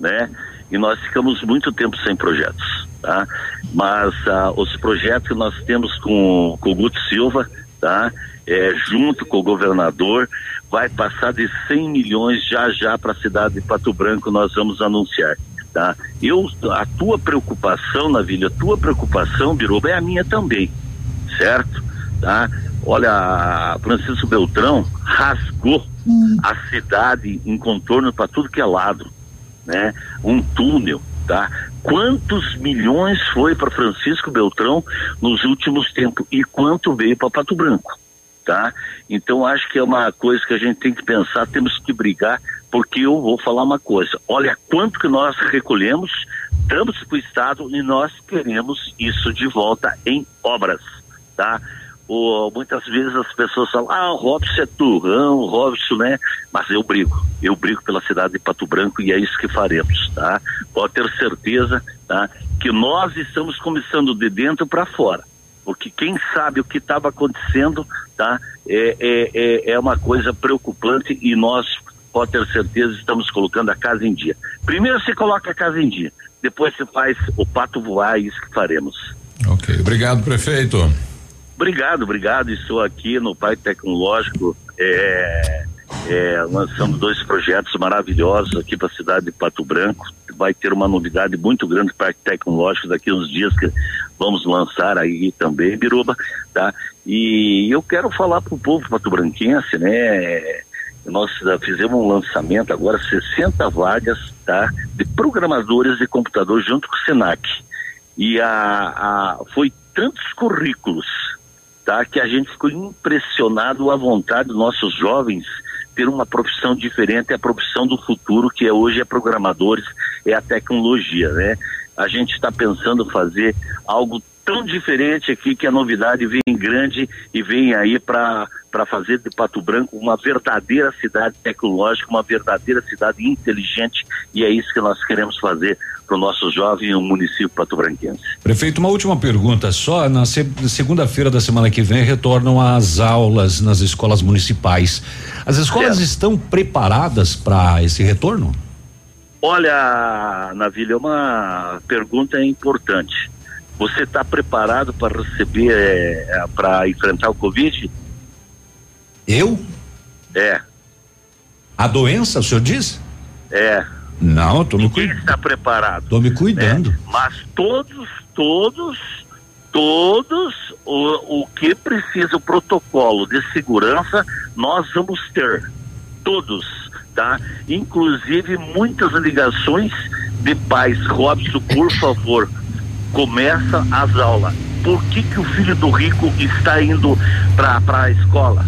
[SPEAKER 33] né? E nós ficamos muito tempo sem projetos, tá? Mas ah, os projetos que nós temos com, com o Guto Silva, tá? É, junto com o governador, vai passar de 100 milhões já já para a cidade de Pato Branco, nós vamos anunciar. Tá? Eu, a tua preocupação, Navilha, a tua preocupação, Biruba, é a minha também, certo? Tá? Olha, Francisco Beltrão rasgou hum. a cidade em contorno para tudo que é lado, né? Um túnel, tá? Quantos milhões foi para Francisco Beltrão nos últimos tempos e quanto veio para Pato Branco? tá? Então acho que é uma coisa que a gente tem que pensar, temos que brigar, porque eu vou falar uma coisa, olha quanto que nós recolhemos, damos para o Estado e nós queremos isso de volta em obras, tá? Ou, muitas vezes as pessoas falam, ah, o Robson é turrão, o Robson, né? Mas eu brigo, eu brigo pela cidade de Pato Branco e é isso que faremos, tá? Pode ter certeza, tá? Que nós estamos começando de dentro para fora porque quem sabe o que estava acontecendo, tá? É, é, é, é uma coisa preocupante e nós, pode ter certeza, estamos colocando a casa em dia. Primeiro você coloca a casa em dia, depois você faz o pato voar, é isso que faremos.
[SPEAKER 5] Ok, obrigado, prefeito.
[SPEAKER 33] Obrigado, obrigado. Estou aqui no Pai Tecnológico. É, é, lançamos dois projetos maravilhosos aqui para a cidade de Pato Branco. Vai ter uma novidade muito grande para Parque Tecnológico daqui uns dias que vamos lançar aí também, Biruba, tá? E eu quero falar para o povo pato-branquense, né? Nós fizemos um lançamento agora, 60 vagas, tá? De programadores de computador junto com o Senac. E a, a foi tantos currículos, tá? Que a gente ficou impressionado à vontade dos nossos jovens ter uma profissão diferente, a profissão do futuro, que é hoje é programadores, é a tecnologia, né? A gente está pensando fazer algo tão diferente aqui que a novidade vem grande e vem aí para fazer de Pato Branco uma verdadeira cidade tecnológica, uma verdadeira cidade inteligente e é isso que nós queremos fazer para o nosso jovem o município pato-branquense.
[SPEAKER 7] Prefeito, uma última pergunta só. Na segunda-feira da semana que vem retornam as aulas nas escolas municipais. As escolas é. estão preparadas para esse retorno?
[SPEAKER 33] Olha, Navilha, é uma pergunta importante. Você está preparado para receber, é, para enfrentar o Covid?
[SPEAKER 7] Eu?
[SPEAKER 33] É.
[SPEAKER 7] A doença, o senhor diz?
[SPEAKER 33] É.
[SPEAKER 7] Não, tô me cuidando.
[SPEAKER 33] está preparado.
[SPEAKER 7] Tô me cuidando. Né?
[SPEAKER 33] Mas todos, todos, todos o, o que precisa o protocolo de segurança nós vamos ter. Todos, tá? Inclusive muitas ligações de pais. Robson, por favor, começa as aulas. Por que, que o filho do rico está indo para a escola?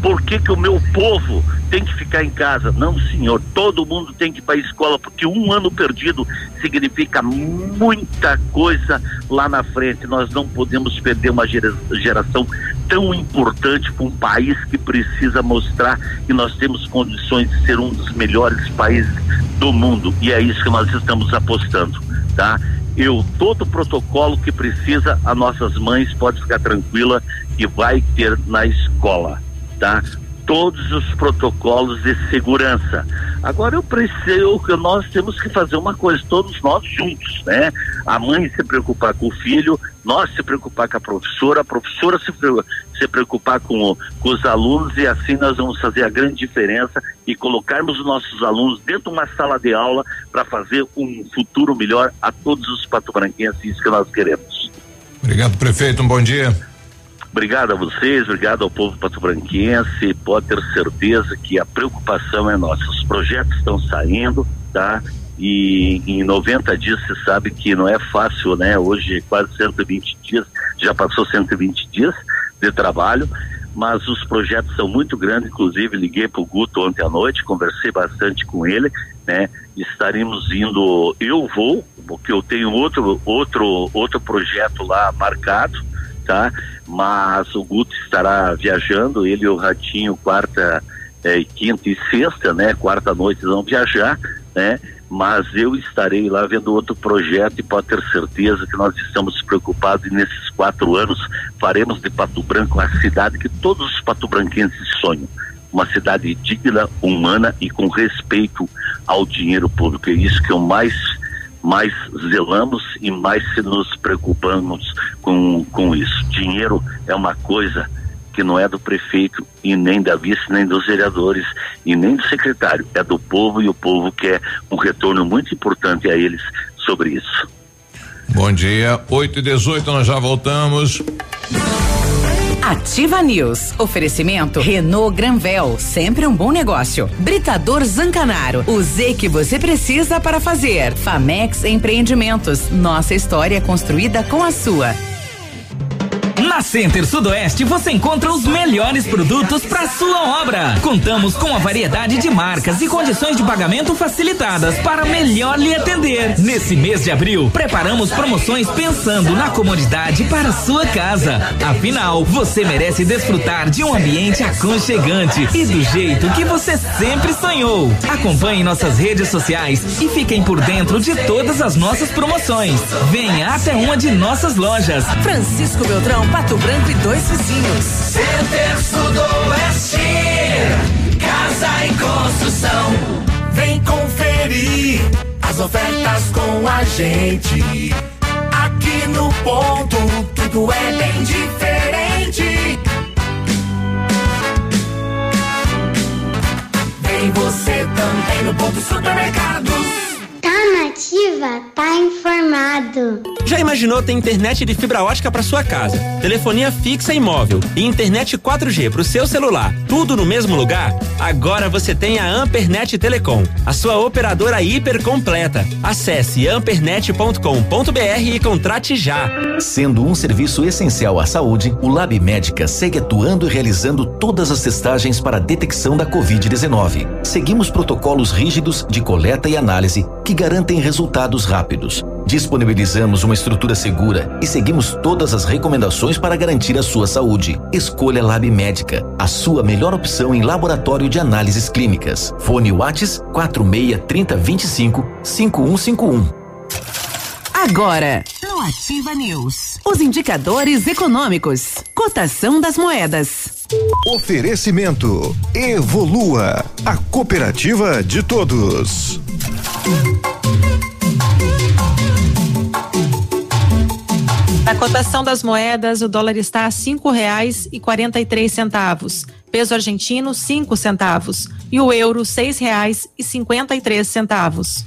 [SPEAKER 33] Por que, que o meu povo tem que ficar em casa? Não, senhor, todo mundo tem que ir para a escola, porque um ano perdido significa muita coisa lá na frente. Nós não podemos perder uma geração tão importante para um país que precisa mostrar que nós temos condições de ser um dos melhores países do mundo. E é isso que nós estamos apostando, tá? Eu, todo o protocolo que precisa, as nossas mães pode ficar tranquila que vai ter na escola tá? Todos os protocolos de segurança. Agora eu preciso, nós temos que fazer uma coisa, todos nós juntos, né? A mãe se preocupar com o filho, nós se preocupar com a professora, a professora se, se preocupar com, com os alunos e assim nós vamos fazer a grande diferença e colocarmos os nossos alunos dentro de uma sala de aula para fazer um futuro melhor a todos os patobranquenses, isso que nós queremos.
[SPEAKER 5] Obrigado, prefeito, um bom dia.
[SPEAKER 33] Obrigado a vocês, obrigado ao povo patobranquense. Pode ter certeza que a preocupação é nossa. Os projetos estão saindo, tá? E em 90 dias você sabe que não é fácil, né? Hoje quase 120 dias, já passou 120 dias de trabalho, mas os projetos são muito grandes. Inclusive, liguei para o Guto ontem à noite, conversei bastante com ele, né? Estaremos indo, eu vou, porque eu tenho outro, outro, outro projeto lá marcado, tá? Mas o Guto estará viajando, ele e o Ratinho, quarta, é, quinta e sexta, né? Quarta noite vão viajar, né? Mas eu estarei lá vendo outro projeto e pode ter certeza que nós estamos preocupados e nesses quatro anos faremos de Pato Branco a cidade que todos os patobranquenses sonham. Uma cidade digna, humana e com respeito ao dinheiro público. É isso que eu mais mais zelamos e mais se nos preocupamos com, com isso. Dinheiro é uma coisa que não é do prefeito e nem da vice, nem dos vereadores e nem do secretário, é do povo e o povo quer um retorno muito importante a eles sobre isso.
[SPEAKER 5] Bom dia, 8 e 18 nós já voltamos.
[SPEAKER 4] Ativa News. Oferecimento Renault Granvel, sempre um bom negócio. Britador Zancanaro, o Z que você precisa para fazer. Famex Empreendimentos, nossa história construída com a sua.
[SPEAKER 34] Na Center Sudoeste você encontra os melhores produtos para sua obra. Contamos com a variedade de marcas e condições de pagamento facilitadas para melhor lhe atender. Nesse mês de abril, preparamos promoções pensando na comodidade para sua casa. Afinal, você merece desfrutar de um ambiente aconchegante e do jeito que você sempre sonhou. Acompanhe nossas redes sociais e fiquem por dentro de todas as nossas promoções. Venha até uma de nossas lojas.
[SPEAKER 4] Francisco Beltrão, Pato Branco e dois vizinhos.
[SPEAKER 23] Center Sudoeste, Casa e Construção. Vem conferir as ofertas com a gente. Aqui no ponto, tudo é bem diferente. Vem você também no ponto supermercados.
[SPEAKER 10] Tá nativa, tá informado.
[SPEAKER 35] Já imaginou ter internet de fibra ótica para sua casa, telefonia fixa e móvel e internet 4G para o seu celular, tudo no mesmo lugar? Agora você tem a Ampernet Telecom, a sua operadora hiper completa. Acesse ampernet.com.br e contrate já.
[SPEAKER 14] Sendo um serviço essencial à saúde, o Lab Médica segue atuando e realizando todas as testagens para a detecção da Covid-19. Seguimos protocolos rígidos de coleta e análise que garantem resultados rápidos. Disponibilizamos uma estrutura segura e seguimos todas as recomendações para garantir a sua saúde. Escolha Lab Médica, a sua melhor opção em laboratório de análises clínicas. Fone Whats 46 30 25 5151.
[SPEAKER 4] Agora, no Ativa News, os indicadores econômicos, cotação das moedas.
[SPEAKER 36] Oferecimento Evolua, a cooperativa de todos.
[SPEAKER 8] Cotação das moedas, o dólar está a cinco reais e quarenta e três centavos. Peso argentino, cinco centavos. E o euro, seis reais e cinquenta e três centavos.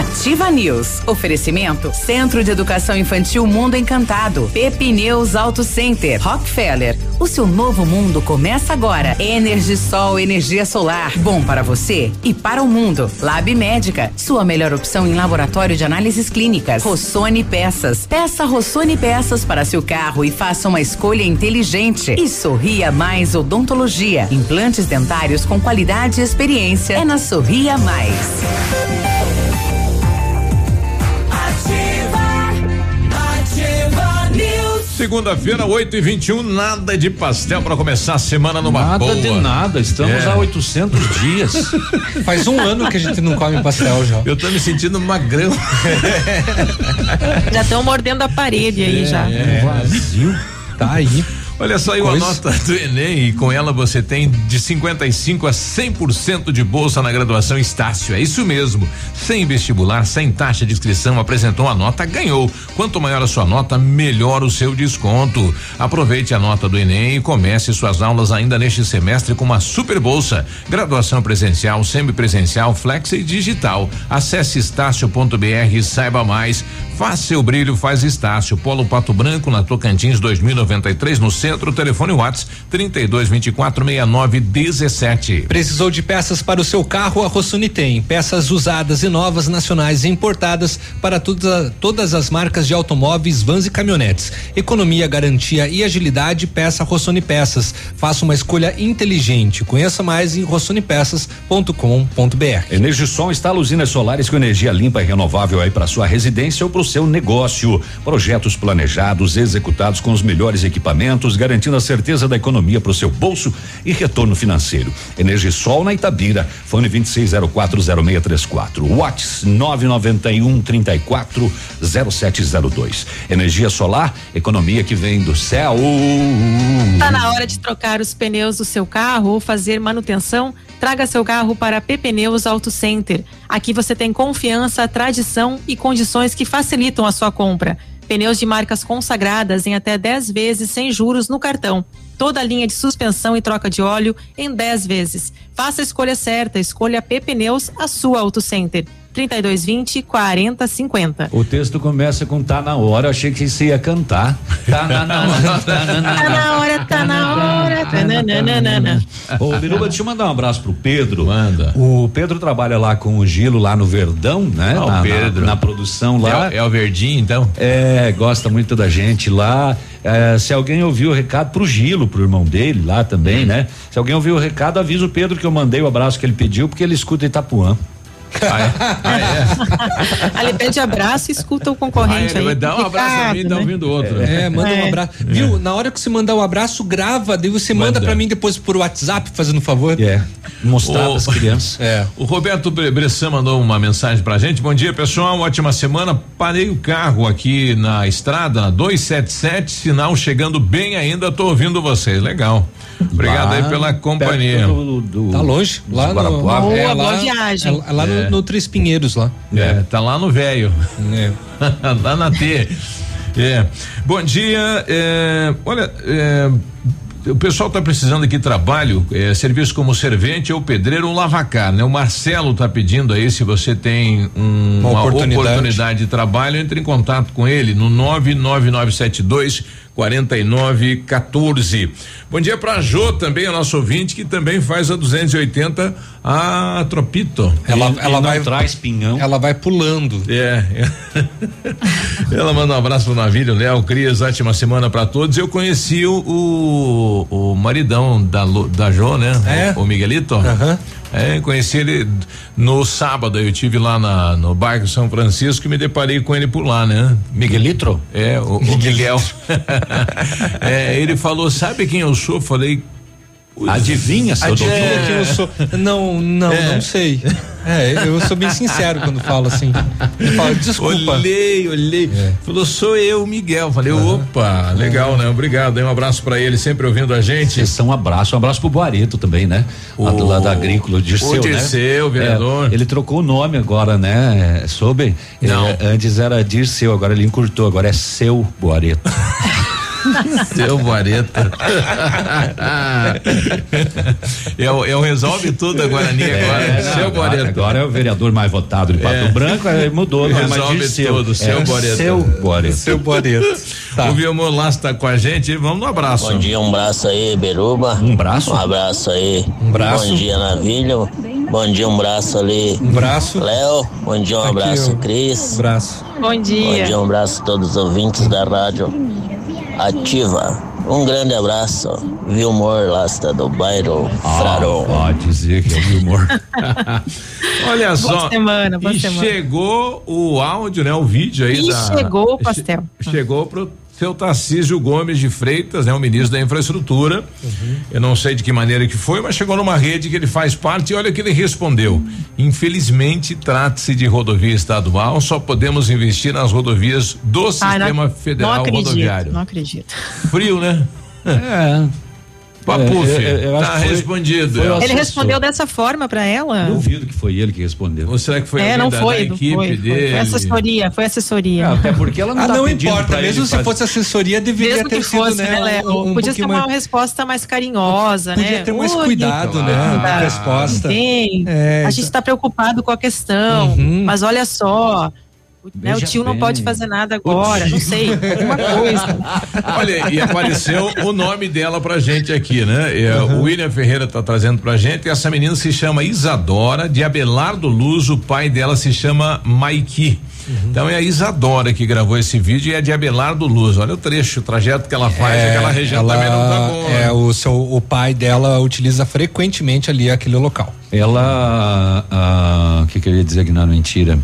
[SPEAKER 4] Ativa News. Oferecimento Centro de Educação Infantil Mundo Encantado. Pepineus Auto Center. Rockefeller. O seu novo mundo começa agora. Energisol energia solar, bom para você e para o mundo. Lab Médica, sua melhor opção em laboratório de análises clínicas. Rossoni Peças, peça Rossoni Peças para seu carro e faça uma escolha inteligente. E Sorria Mais Odontologia, implantes dentários com qualidade e experiência. É na Sorria Mais.
[SPEAKER 5] Segunda-feira, 8 e 21 nada de pastel para começar a semana numa
[SPEAKER 7] Nada
[SPEAKER 5] boa.
[SPEAKER 7] de nada, estamos
[SPEAKER 5] É.
[SPEAKER 7] há 800 dias. <laughs>
[SPEAKER 6] Faz um ano que a gente não come pastel já.
[SPEAKER 5] Eu tô me sentindo magrão. <laughs>
[SPEAKER 8] Já estão mordendo a parede aí já.
[SPEAKER 5] É.
[SPEAKER 6] Vazio. Tá aí.
[SPEAKER 5] Olha, saiu a nota do Enem e com ela você tem de 55 a 100% de bolsa na graduação Estácio. É isso mesmo. Sem vestibular, sem taxa de inscrição, apresentou a nota, ganhou. Quanto maior a sua nota, melhor o seu desconto. Aproveite a nota do Enem e comece suas aulas ainda neste semestre com uma super bolsa. Graduação presencial, semipresencial, flex e digital. Acesse estácio.br e saiba mais. Faça seu brilho, faz Estácio. Polo Pato Branco, na Tocantins 2093, no centro. Telefone Whats 3224 6917.
[SPEAKER 6] Precisou de peças para o seu carro? A Rossoni tem. Peças usadas e novas, nacionais e importadas para toda, todas as marcas de automóveis, vans e caminhonetes. Economia, garantia e agilidade, peça Rossoni Peças. Faça uma escolha inteligente. Conheça mais em rossonepeças.com.br.
[SPEAKER 7] Energisol instala usinas solares com energia limpa e renovável aí para sua residência ou para o seu negócio. Projetos planejados, executados com os melhores equipamentos, garantindo a certeza da economia para o seu bolso e retorno financeiro. Energisol na Itabira, fone 26040634. Whats 991 34 0702. Energia solar, economia que vem do céu.
[SPEAKER 8] Tá na hora de trocar os pneus do seu carro ou fazer manutenção? Traga seu carro para PP Pneus Auto Center. Aqui você tem confiança, tradição e condições que facilitam a sua compra. Pneus de marcas consagradas em até 10 vezes sem juros no cartão. Toda a linha de suspensão e troca de óleo em 10 vezes. Faça a escolha certa, escolha P Pneus, a sua Auto Center. 3220 4050.
[SPEAKER 7] O texto começa com tá na hora, eu achei que você ia cantar. Tá na, na hora, tá na, na,
[SPEAKER 8] Tá na hora, tá na hora. Tá na, na, na, na, na.
[SPEAKER 7] Ô, Biruba, deixa eu mandar um abraço pro Pedro.
[SPEAKER 5] Manda.
[SPEAKER 7] O Pedro trabalha lá com o Gilo, lá no Verdão, né?
[SPEAKER 5] Ah, o
[SPEAKER 7] na, na-
[SPEAKER 5] Pedro.
[SPEAKER 7] Na, produção lá.
[SPEAKER 5] É, o- é o verdinho, então?
[SPEAKER 7] É, gosta muito da gente lá. É, se alguém ouviu o recado pro Gilo, pro irmão dele lá também, né? Se alguém ouviu o recado, avisa o Pedro que eu mandei o abraço que ele pediu, porque ele escuta Itapuã. <laughs>
[SPEAKER 8] Ali pede abraço e escuta o concorrente
[SPEAKER 5] Ah, ele
[SPEAKER 8] aí.
[SPEAKER 5] dar um abraço a mim e tá
[SPEAKER 8] né?
[SPEAKER 5] ouvindo outro.
[SPEAKER 6] É, manda um
[SPEAKER 8] É.
[SPEAKER 6] abraço. Viu? Na hora que você mandar o abraço, grava, daí você manda,
[SPEAKER 5] Manda.
[SPEAKER 6] pra mim depois por WhatsApp, fazendo um favor.
[SPEAKER 7] É. Mostrar
[SPEAKER 5] O-
[SPEAKER 7] pras crianças.
[SPEAKER 6] É.
[SPEAKER 5] O Roberto Bre- Bressan mandou uma mensagem pra gente. Bom dia, pessoal. Ótima semana. Parei o carro aqui na estrada, na 277, sinal chegando bem ainda. Tô ouvindo vocês. Legal. Obrigado
[SPEAKER 7] Lá
[SPEAKER 5] aí pela companhia.
[SPEAKER 7] do- do-
[SPEAKER 6] Tá longe? Lá no,
[SPEAKER 7] Guarapuava.
[SPEAKER 8] Boa,
[SPEAKER 6] é,
[SPEAKER 8] boa
[SPEAKER 6] lá,
[SPEAKER 8] viagem.
[SPEAKER 6] é lá no-
[SPEAKER 5] É.
[SPEAKER 6] no, Três Pinheiros lá.
[SPEAKER 5] É, tá lá no velho.
[SPEAKER 6] É. <laughs>
[SPEAKER 5] lá na T. É. Bom dia. é, olha, é, o pessoal está precisando aqui de trabalho, é, serviço como servente ou pedreiro ou lavacar, né? O Marcelo está pedindo aí se você tem um-
[SPEAKER 6] Uma
[SPEAKER 5] uma,
[SPEAKER 6] oportunidade.
[SPEAKER 5] oportunidade. de trabalho, entre em contato com ele no 99972 4914. Bom dia para Jô também, a nosso ouvinte, que também faz a 280 a Tropito.
[SPEAKER 6] Ela,
[SPEAKER 7] E-
[SPEAKER 6] ela
[SPEAKER 7] e
[SPEAKER 6] vai
[SPEAKER 7] traz pinhão.
[SPEAKER 6] Ela vai pulando.
[SPEAKER 5] É. <laughs> Ela manda um abraço pro Navírio, Léo, Cris, ótima semana pra todos. Eu conheci o, o, o maridão da, da Jo, né?
[SPEAKER 6] É?
[SPEAKER 5] O, o Miguelito.
[SPEAKER 6] Aham.
[SPEAKER 5] É, conheci ele no sábado, eu tive lá na, no bairro São Francisco e me deparei com ele por lá, né?
[SPEAKER 7] Miguelito?
[SPEAKER 5] É, o, o Miguel. <laughs> é, ele falou, sabe quem eu sou? Falei.
[SPEAKER 7] Adivinha, seu doutor?
[SPEAKER 6] Adivinha quem eu sou? Não, não,
[SPEAKER 5] É.
[SPEAKER 6] não sei. É, eu sou bem sincero quando falo assim. Eu falo, desculpa.
[SPEAKER 5] Olhei, olhei.
[SPEAKER 6] É.
[SPEAKER 5] Falou, sou eu, Miguel. Falei, opa, legal, né? Obrigado. Aí um abraço pra ele, sempre ouvindo a gente.
[SPEAKER 7] Vocês são um abraço, um abraço pro Boareto também, né? Lá do lado da agrícola, o Dirceu,
[SPEAKER 5] o
[SPEAKER 7] né?
[SPEAKER 5] Dirceu, vereador.
[SPEAKER 7] É, ele trocou o nome agora, né? Soube?
[SPEAKER 5] Não.
[SPEAKER 7] É, antes era Dirceu, agora ele encurtou, agora é seu Boareto. <laughs> <laughs>
[SPEAKER 5] Seu Guareta. é, o, é o Resolve Tudo da Guarani agora.
[SPEAKER 7] É,
[SPEAKER 5] seu Guareta.
[SPEAKER 7] agora é o vereador mais votado de Pato
[SPEAKER 5] É.
[SPEAKER 7] Branco, aí mudou, é
[SPEAKER 5] Resolve
[SPEAKER 7] de seu.
[SPEAKER 5] tudo, seu
[SPEAKER 7] é. Seu Guareta.
[SPEAKER 6] Seu Boreto.
[SPEAKER 5] O Vilmor Laço tá com a gente. Vamos no abraço.
[SPEAKER 37] Bom dia, um abraço aí, Beruba.
[SPEAKER 7] Um braço?
[SPEAKER 37] Um abraço aí.
[SPEAKER 6] Um braço.
[SPEAKER 37] Bom dia, Navilho. Bom dia, um abraço ali.
[SPEAKER 6] Um braço.
[SPEAKER 37] Léo, bom dia, um
[SPEAKER 6] Aqui,
[SPEAKER 37] abraço,
[SPEAKER 6] ó.
[SPEAKER 37] Cris.
[SPEAKER 6] Um braço.
[SPEAKER 8] Bom
[SPEAKER 37] Bom
[SPEAKER 8] dia.
[SPEAKER 37] dia, um abraço a todos os ouvintes da rádio Ativa. Um grande abraço, Vilmor Lasta do bairro Frarão.
[SPEAKER 7] Pode dizer que é o humor. <laughs>
[SPEAKER 5] Olha só.
[SPEAKER 8] semana, boa
[SPEAKER 5] e
[SPEAKER 8] semana.
[SPEAKER 5] chegou o áudio, né? O vídeo aí
[SPEAKER 8] E
[SPEAKER 5] da.
[SPEAKER 8] chegou o pastel.
[SPEAKER 5] Che- Chegou pro seu Tarcísio Gomes de Freitas, né? O ministro da Infraestrutura.
[SPEAKER 8] Uhum.
[SPEAKER 5] Eu não sei de que maneira que foi, mas chegou numa rede que ele faz parte e olha o que ele respondeu. Infelizmente, trata-se de rodovia estadual, só podemos investir nas rodovias do
[SPEAKER 8] Ai, não-
[SPEAKER 5] sistema federal
[SPEAKER 8] não acredito,
[SPEAKER 5] rodoviário.
[SPEAKER 8] Não acredito.
[SPEAKER 5] Frio, né?
[SPEAKER 7] É.
[SPEAKER 5] Papuf,
[SPEAKER 7] É, é,
[SPEAKER 5] tá
[SPEAKER 7] foi-
[SPEAKER 5] respondido.
[SPEAKER 7] foi
[SPEAKER 8] Ele respondeu dessa forma pra ela?
[SPEAKER 7] Duvido que foi ele que respondeu.
[SPEAKER 5] Ou será que foi
[SPEAKER 8] é,
[SPEAKER 5] alguém
[SPEAKER 8] não
[SPEAKER 5] da,
[SPEAKER 8] foi,
[SPEAKER 5] da
[SPEAKER 8] não
[SPEAKER 5] equipe
[SPEAKER 8] foi,
[SPEAKER 5] dele?
[SPEAKER 8] Foi assessoria, foi assessoria.
[SPEAKER 7] até porque ela não
[SPEAKER 6] ah,
[SPEAKER 7] tá
[SPEAKER 6] não importa. Mesmo se
[SPEAKER 7] fazer-
[SPEAKER 6] fosse assessoria, deveria
[SPEAKER 8] Mesmo
[SPEAKER 6] ter
[SPEAKER 8] que
[SPEAKER 6] sido,
[SPEAKER 8] fosse,
[SPEAKER 6] né?
[SPEAKER 8] né,
[SPEAKER 6] um
[SPEAKER 8] Podia ser uma
[SPEAKER 6] mais-
[SPEAKER 8] resposta mais carinhosa, né?
[SPEAKER 6] Podia ter mais cuidado, né?
[SPEAKER 8] querida.
[SPEAKER 6] Na resposta. É,
[SPEAKER 8] a gente está preocupado com a questão,
[SPEAKER 6] Uhum.
[SPEAKER 8] mas olha só. O, né, o tio não
[SPEAKER 7] bem.
[SPEAKER 8] pode fazer nada agora, não sei, alguma coisa. <laughs>
[SPEAKER 5] Olha, e apareceu o nome dela pra gente aqui, né? É, O William Ferreira tá trazendo pra gente. Essa menina se chama Isadora, de Abelardo Luz. O pai dela se chama Maiki. Então é a Isadora que gravou esse vídeo e é de Abelardo Luz. Olha o trecho, o trajeto que ela faz,
[SPEAKER 6] É,
[SPEAKER 5] aquela região
[SPEAKER 6] ela-
[SPEAKER 5] também não tá boa.
[SPEAKER 6] É, o, seu, o pai dela utiliza frequentemente ali aquele local.
[SPEAKER 7] Ela, ah, o que queria dizer que não mentira?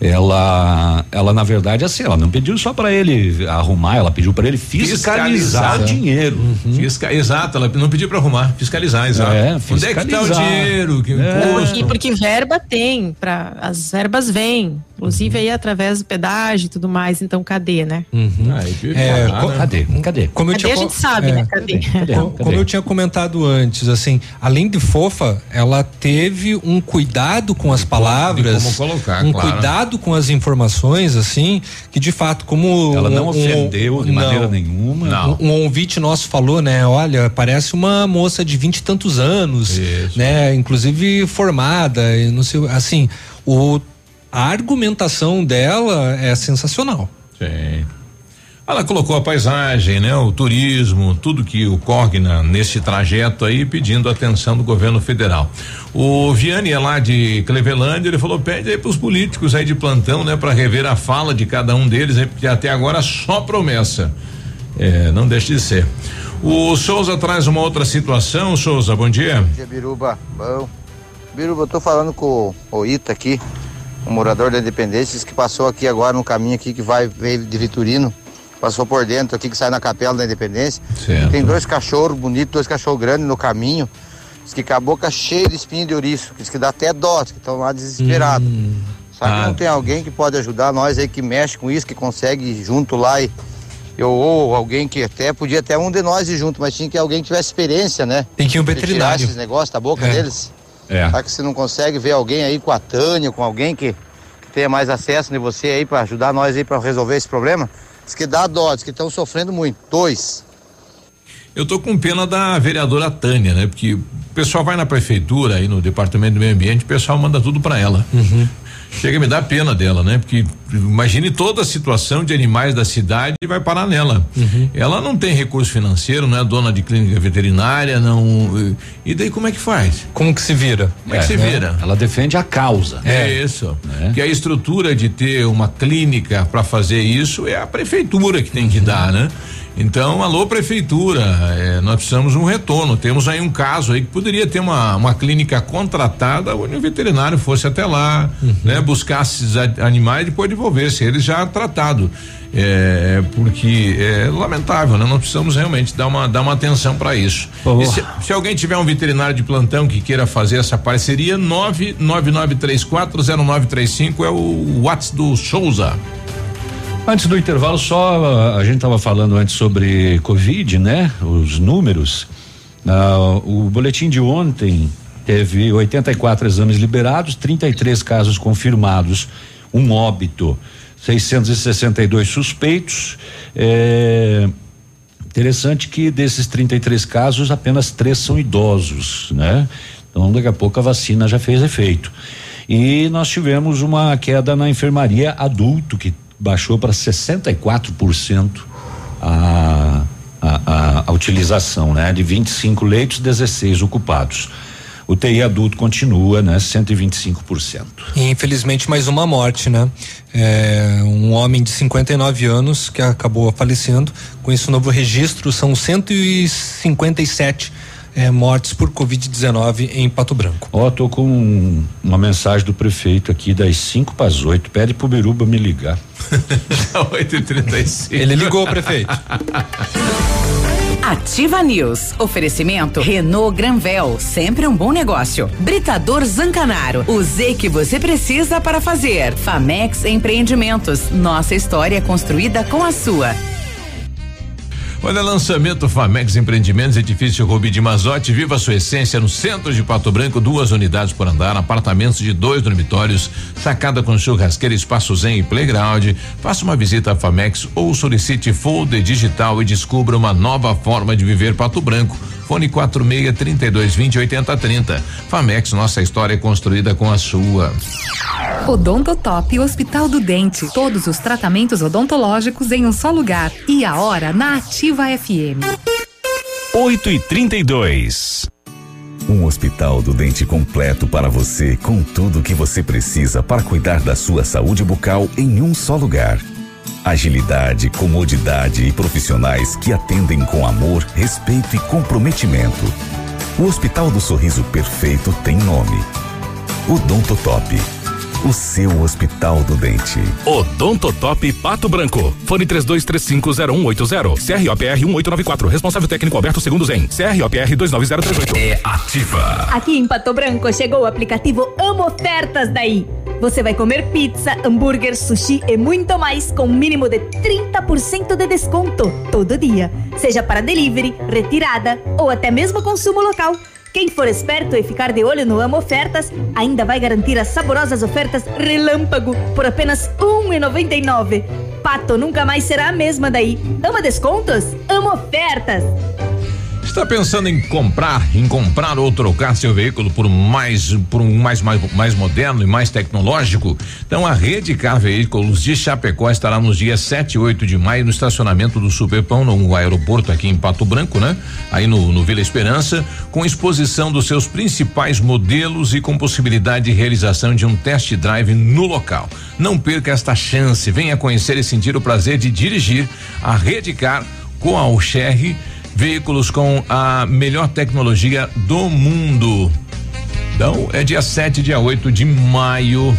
[SPEAKER 7] Ela, ela na verdade assim, ela não pediu só para ele arrumar, ela pediu para ele fiscalizar, o dinheiro.
[SPEAKER 5] Fisca- exato, ela não pediu pra arrumar, fiscalizar, exato.
[SPEAKER 7] É,
[SPEAKER 5] Onde é que tá o
[SPEAKER 7] fiscalizar.
[SPEAKER 5] dinheiro? Que
[SPEAKER 7] É.
[SPEAKER 5] imposto?
[SPEAKER 8] Porque, porque verba tem, pra, as verbas vêm, inclusive aí através do pedágio e tudo mais, então cadê, né?
[SPEAKER 5] Ah, e-
[SPEAKER 6] É,
[SPEAKER 5] ah,
[SPEAKER 6] co-
[SPEAKER 5] né?
[SPEAKER 7] Cadê? Cadê?
[SPEAKER 6] Como eu
[SPEAKER 8] Cadê
[SPEAKER 6] tinha
[SPEAKER 8] a gente sabe,
[SPEAKER 6] é,
[SPEAKER 8] né? Cadê?
[SPEAKER 7] Cadê? Cadê?
[SPEAKER 6] Como eu tinha comentado antes, assim, além de fofa, ela teve um cuidado com as palavras,
[SPEAKER 5] como colocar,
[SPEAKER 6] um
[SPEAKER 5] claro.
[SPEAKER 6] cuidado com as informações, assim, que de fato, como
[SPEAKER 7] Ela não
[SPEAKER 6] um-
[SPEAKER 7] ofendeu de
[SPEAKER 6] não.
[SPEAKER 7] maneira nenhuma.
[SPEAKER 5] Não.
[SPEAKER 6] Um, um ouvinte nosso falou, né? Olha, parece uma moça de vinte e tantos anos,
[SPEAKER 5] Isso.
[SPEAKER 6] né? Inclusive formada, e não sei, assim, o a argumentação dela é sensacional.
[SPEAKER 5] Sim. Ela colocou a paisagem, né, o turismo, tudo que ocorre na, nesse trajeto aí, pedindo atenção do governo federal. O Vianney é lá de Clevelândia, ele falou: pede aí pros políticos aí de plantão, né, para rever a fala de cada um deles, porque até agora só promessa. É, não deixe de ser. O Souza traz uma outra situação. Souza, bom dia.
[SPEAKER 24] Bom dia, Biruba. Bom. Biruba, eu tô falando com o Ita aqui, um morador da Independência, que passou aqui agora no caminho aqui que vai, veio de Vitorino, passou por dentro aqui que sai na capela da Independência.
[SPEAKER 5] Certo.
[SPEAKER 24] Tem dois cachorros bonitos, dois cachorros grandes no caminho. Diz que com a boca cheia de espinho de ouriço, diz que dá até dó, que estão lá desesperados. Sabe que
[SPEAKER 5] Ah.
[SPEAKER 24] não tem alguém que pode ajudar nós aí que mexe com isso, que consegue ir junto lá e eu, ou alguém que até podia até um de nós ir junto, mas tinha que alguém que tivesse experiência, né?
[SPEAKER 6] Tem que ir um
[SPEAKER 24] tirar
[SPEAKER 6] veterinário.
[SPEAKER 24] esses negócios da boca
[SPEAKER 6] É.
[SPEAKER 24] deles.
[SPEAKER 7] É.
[SPEAKER 24] Será que você não consegue ver alguém aí com a Tânia, com alguém que, que tenha mais acesso de você aí para ajudar nós aí para resolver esse problema? Diz que dá dó, diz que estão sofrendo muito. Dois.
[SPEAKER 5] Eu tô com pena da vereadora Tânia, né? Porque o pessoal vai na prefeitura aí no departamento do meio ambiente, o pessoal manda tudo para ela. Chega a me dar pena dela, né? Porque imagine toda a situação de animais da cidade e vai parar nela. Ela não tem recurso financeiro, não é dona de clínica veterinária, não. E daí como é que faz?
[SPEAKER 6] Como que se vira?
[SPEAKER 5] Como é que se
[SPEAKER 7] né?
[SPEAKER 5] vira?
[SPEAKER 7] Ela defende a causa.
[SPEAKER 5] É, isso.
[SPEAKER 7] Né?
[SPEAKER 5] Que a estrutura de ter uma clínica para fazer isso é a prefeitura que tem que dar, né? Então, alô prefeitura, eh, nós precisamos de um retorno. Temos aí um caso aí que poderia ter uma, uma clínica contratada onde o veterinário fosse até lá, né? Buscasse esses animais e depois devolvesse eles já tratado. É, porque é lamentável, né? Nós precisamos realmente dar uma, dar uma atenção para isso. E se, se alguém tiver um veterinário de plantão que queira fazer essa parceria, 999340935 é o WhatsApp do Souza.
[SPEAKER 7] Antes do intervalo, só a gente estava falando antes sobre Covid, né? Os números. Ah, o boletim de ontem teve 84 exames liberados, 33 casos confirmados, um óbito, 662 suspeitos. eh, Interessante que desses 33 casos, apenas três são idosos, né? Então, daqui a pouco a vacina já fez efeito. E nós tivemos uma queda na enfermaria adulto, que baixou para 64% a, a, a, a utilização, né? De 25 leitos, 16 ocupados. O TI adulto continua, né? 125%.
[SPEAKER 6] E infelizmente mais uma morte, né? É, um homem de 59 anos que acabou falecendo. Com esse novo registro, são 157 é, mortes por Covid-19 em Pato Branco.
[SPEAKER 7] Ó, oh, tô com uma mensagem do prefeito aqui das 5 para as 8. Pede pro Biruba me ligar. <laughs>
[SPEAKER 5] 8h35.
[SPEAKER 6] Ele ligou, prefeito.
[SPEAKER 4] Ativa News. Oferecimento Renault Granvel, sempre um bom negócio. Britador Zancanaro, o Z que você precisa para fazer. Famex Empreendimentos, nossa história construída com a sua.
[SPEAKER 5] Olha, lançamento Famex Empreendimentos, edifício Rubi de Mazote, viva sua essência no centro de Pato Branco, duas unidades por andar, apartamentos de dois dormitórios, sacada com churrasqueira, espaço zen e playground. Faça uma visita à Famex ou solicite folder digital e descubra uma nova forma de viver Pato Branco. Fone 46 32 20 80 30. Famex, nossa história é construída com a sua.
[SPEAKER 25] Odontotop Hospital do Dente. Todos os tratamentos odontológicos em um só lugar. E a hora na Ativa FM.
[SPEAKER 15] 8 e 32
[SPEAKER 38] um hospital do dente completo para você, com tudo o que você precisa para cuidar da sua saúde bucal em um só lugar. Agilidade, comodidade e profissionais que atendem com amor, respeito e comprometimento. O Hospital do Sorriso Perfeito tem nome. Odontotop. O seu Hospital do Dente.
[SPEAKER 15] Odontotop Pato Branco. Fone 32350180. CROPR 1894. Responsável técnico Alberto Segundo Zen. CROPR 29038. É ativa.
[SPEAKER 39] Aqui em Pato Branco chegou o aplicativo Amo Ofertas daí. Você vai comer pizza, hambúrguer, sushi e muito mais com um mínimo de 30% de desconto todo dia, seja para delivery, retirada ou até mesmo consumo local. Quem for esperto e ficar de olho no Amo Ofertas ainda vai garantir as saborosas ofertas Relâmpago por apenas R$ 1,99. Pato nunca mais será a mesma daí. Ama descontos? Amo ofertas!
[SPEAKER 5] Está pensando em comprar, em comprar ou trocar seu veículo por mais por um mais mais, mais moderno e mais tecnológico? Então a Rede Car Veículos de Chapecó estará nos dias 7 e 8 de maio no estacionamento do Superpão no aeroporto aqui em Pato Branco, né? Aí no, no Vila Esperança, com exposição dos seus principais modelos e com possibilidade de realização de um test drive no local. Não perca esta chance, venha conhecer e sentir o prazer de dirigir a Rede Car com a Oxerre veículos com a melhor tecnologia do mundo. Então, é dia 7 dia 8 de maio.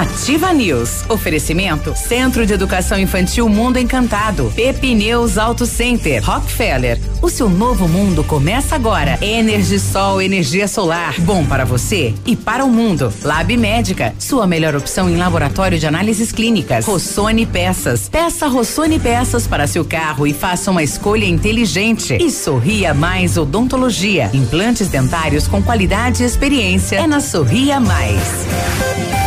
[SPEAKER 4] Ativa News. Oferecimento Centro de Educação Infantil Mundo Encantado. Pepineus Auto Center. Rockefeller. O seu novo mundo começa agora. Energisol, energia solar. Bom para você e para o mundo. Lab Médica. Sua melhor opção em laboratório de análises clínicas. Rossoni Peças. Peça Rossoni Peças para seu carro e faça uma escolha inteligente. E Sorria Mais Odontologia. Implantes dentários com qualidade e experiência. É na Sorria Mais.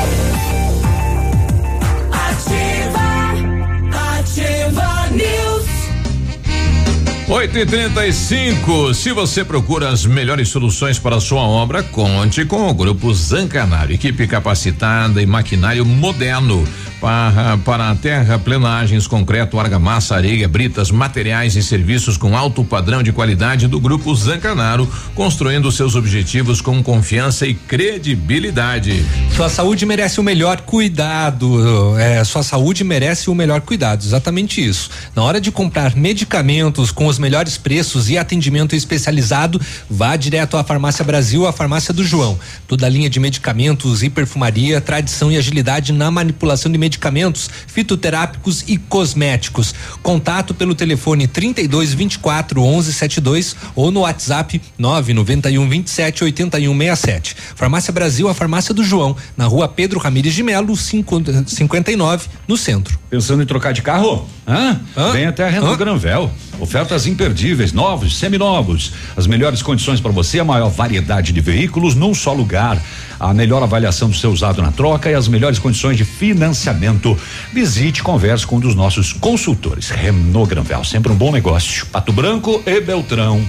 [SPEAKER 5] 8 e 35 Se você procura as melhores soluções para sua obra, conte com o Grupo Zancanaro. Equipe capacitada e maquinário moderno para, para terra, plenagens, concreto, argamassa, areia, britas, materiais e serviços com alto padrão de qualidade do Grupo Zancanaro, construindo seus objetivos com confiança e credibilidade.
[SPEAKER 6] Sua saúde merece o melhor cuidado. É, sua saúde merece o melhor cuidado. Exatamente isso. Na hora de comprar medicamentos com os melhores preços e atendimento especializado, vá direto à Farmácia Brasil, a Farmácia do João. Toda a linha de medicamentos e perfumaria, tradição e agilidade na manipulação de medicamentos medicamentos, fitoterápicos e cosméticos. Contato pelo telefone 32 24 11 72 ou no WhatsApp 991 27 81 67. Farmácia Brasil, a farmácia do João, na rua Pedro Ramires de Melo, 59, no centro.
[SPEAKER 7] Pensando em trocar de carro? Hã? Vem até a Renault Granvel. Ofertas imperdíveis, novos, seminovos. As melhores condições para você, a maior variedade de veículos num só lugar. A melhor avaliação do seu usado na troca e as melhores condições de financiamento. Visite e converse com um dos nossos consultores. Renault Granvel, sempre um bom negócio. Pato Branco e Beltrão.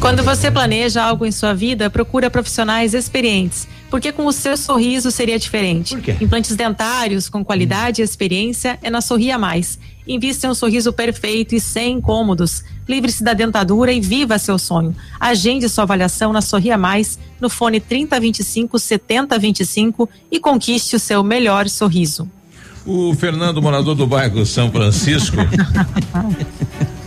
[SPEAKER 8] Quando você planeja algo em sua vida, procura profissionais experientes, porque com o seu sorriso seria diferente.
[SPEAKER 7] Por quê?
[SPEAKER 8] Implantes dentários com qualidade e experiência é na Sorria Mais. Invista em um sorriso perfeito e sem incômodos. Livre-se da dentadura e viva seu sonho. Agende sua avaliação na Sorria Mais, no fone 3025 7025 e conquiste o seu melhor sorriso.
[SPEAKER 5] O Fernando, morador do bairro São Francisco. <laughs>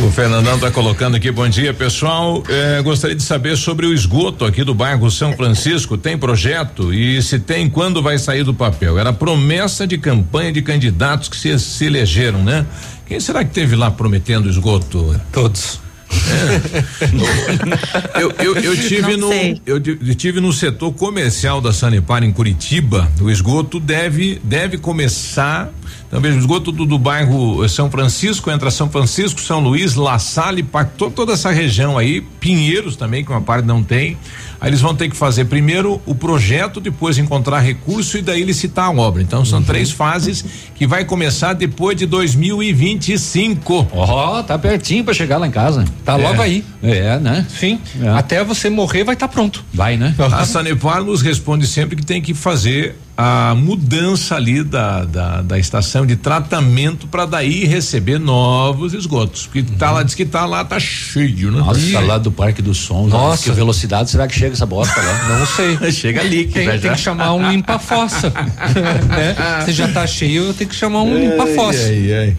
[SPEAKER 5] O Fernandão está colocando aqui, bom dia pessoal. Eh, gostaria de saber sobre o esgoto aqui do bairro São Francisco. Tem projeto? E se tem, quando vai sair do papel? Era promessa de campanha de candidatos que se, se elegeram, né? Quem será que teve lá prometendo esgoto?
[SPEAKER 6] Todos.
[SPEAKER 5] É. eu, eu, eu tive
[SPEAKER 8] Não
[SPEAKER 5] no
[SPEAKER 8] sei.
[SPEAKER 5] eu tive no setor comercial da Sanepar em Curitiba. O esgoto deve deve começar. Então veja, o esgoto do, do bairro São Francisco entra São Francisco, São Luís, La Salle, impactou toda essa região aí, Pinheiros também que uma parte não tem. Aí eles vão ter que fazer primeiro o projeto, depois encontrar recurso e daí licitar a obra. Então são três fases que vai começar depois de 2025.
[SPEAKER 7] Ó, tá pertinho para chegar lá em casa.
[SPEAKER 6] Tá logo
[SPEAKER 5] É.
[SPEAKER 6] aí.
[SPEAKER 7] É, né?
[SPEAKER 6] Sim. Até você morrer vai estar pronto.
[SPEAKER 7] Vai, né?
[SPEAKER 5] A Sanepar nos responde sempre que tem que fazer a mudança ali da, da, da estação de tratamento para daí receber novos esgotos. Porque tá lá, diz que tá lá, tá cheio, né?
[SPEAKER 7] Nossa, lá do Parque do Som.
[SPEAKER 5] Nossa.
[SPEAKER 7] Que velocidade será que chega essa bosta lá?
[SPEAKER 6] Não sei. <laughs>
[SPEAKER 5] Chega ali, que
[SPEAKER 6] Tem, tem
[SPEAKER 5] já.
[SPEAKER 6] que chamar um <laughs> limpa-fossa. <laughs> né? Você já tá cheio, tem que chamar um limpa-fossa.
[SPEAKER 5] Ai, ai, ai.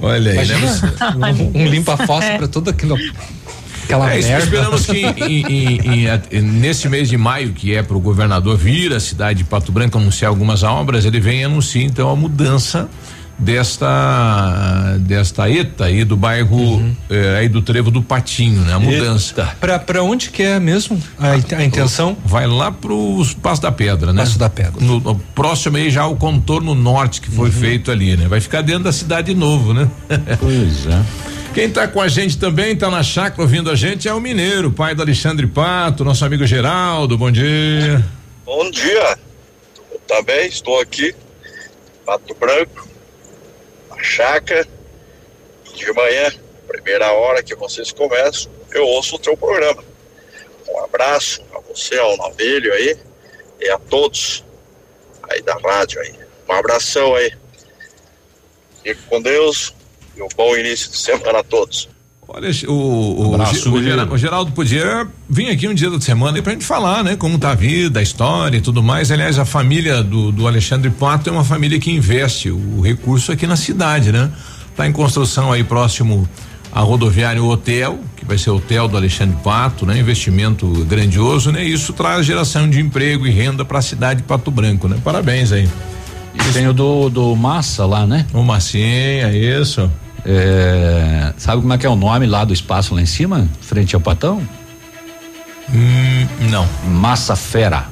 [SPEAKER 5] Olha aí, né?
[SPEAKER 6] Um, um limpa-fossa pra toda aquilo. Aquela
[SPEAKER 5] É,
[SPEAKER 6] merda.
[SPEAKER 5] esperamos que em- em- em- nesse mês de maio, que é para o governador vir à cidade de Pato Branco anunciar algumas obras, ele vem e anuncia então a mudança desta desta ETA aí do bairro eh, aí do Trevo do Patinho, né? A mudança.
[SPEAKER 6] Pra, pra onde que é mesmo a, a intenção?
[SPEAKER 5] Vai lá pro Passo da Pedra, né?
[SPEAKER 6] Passo da Pedra.
[SPEAKER 5] No, no próximo aí já o contorno norte que foi feito ali, né? Vai ficar dentro da cidade de novo, né? <laughs>
[SPEAKER 7] Pois é.
[SPEAKER 5] Quem tá com a gente também, tá na chácara ouvindo a gente, é o Mineiro, pai do Alexandre Pato, nosso amigo Geraldo, bom dia.
[SPEAKER 40] Bom dia. Eu também estou aqui, Pato Branco, chácara. De manhã, primeira hora que vocês começam, eu ouço o teu programa. Um abraço a você, ao Navelho aí, e a todos aí da rádio aí. Um abração aí. Fique com Deus e um bom início de semana a todos.
[SPEAKER 5] Olha, o, o,
[SPEAKER 40] Abraço,
[SPEAKER 5] o,
[SPEAKER 40] Mineiro.
[SPEAKER 5] Gera- o Geraldo podia vir aqui um dia da semana aí pra gente falar, né? Como tá a vida, a história e tudo mais. Aliás, a família do, do Alexandre Pato é uma família que investe o recurso aqui na cidade, né? Tá em construção aí próximo a rodoviária Hotel, que vai ser o hotel do Alexandre Pato, né? Investimento grandioso, né? Isso traz geração de emprego e renda para a cidade de Pato Branco, né? Parabéns aí.
[SPEAKER 7] E tem o do, do Massa lá, né?
[SPEAKER 5] O Massinha, isso.
[SPEAKER 7] É, sabe como é que é o nome lá do espaço lá em cima, frente ao Patão?
[SPEAKER 5] Hum, não.
[SPEAKER 7] Massa Fera.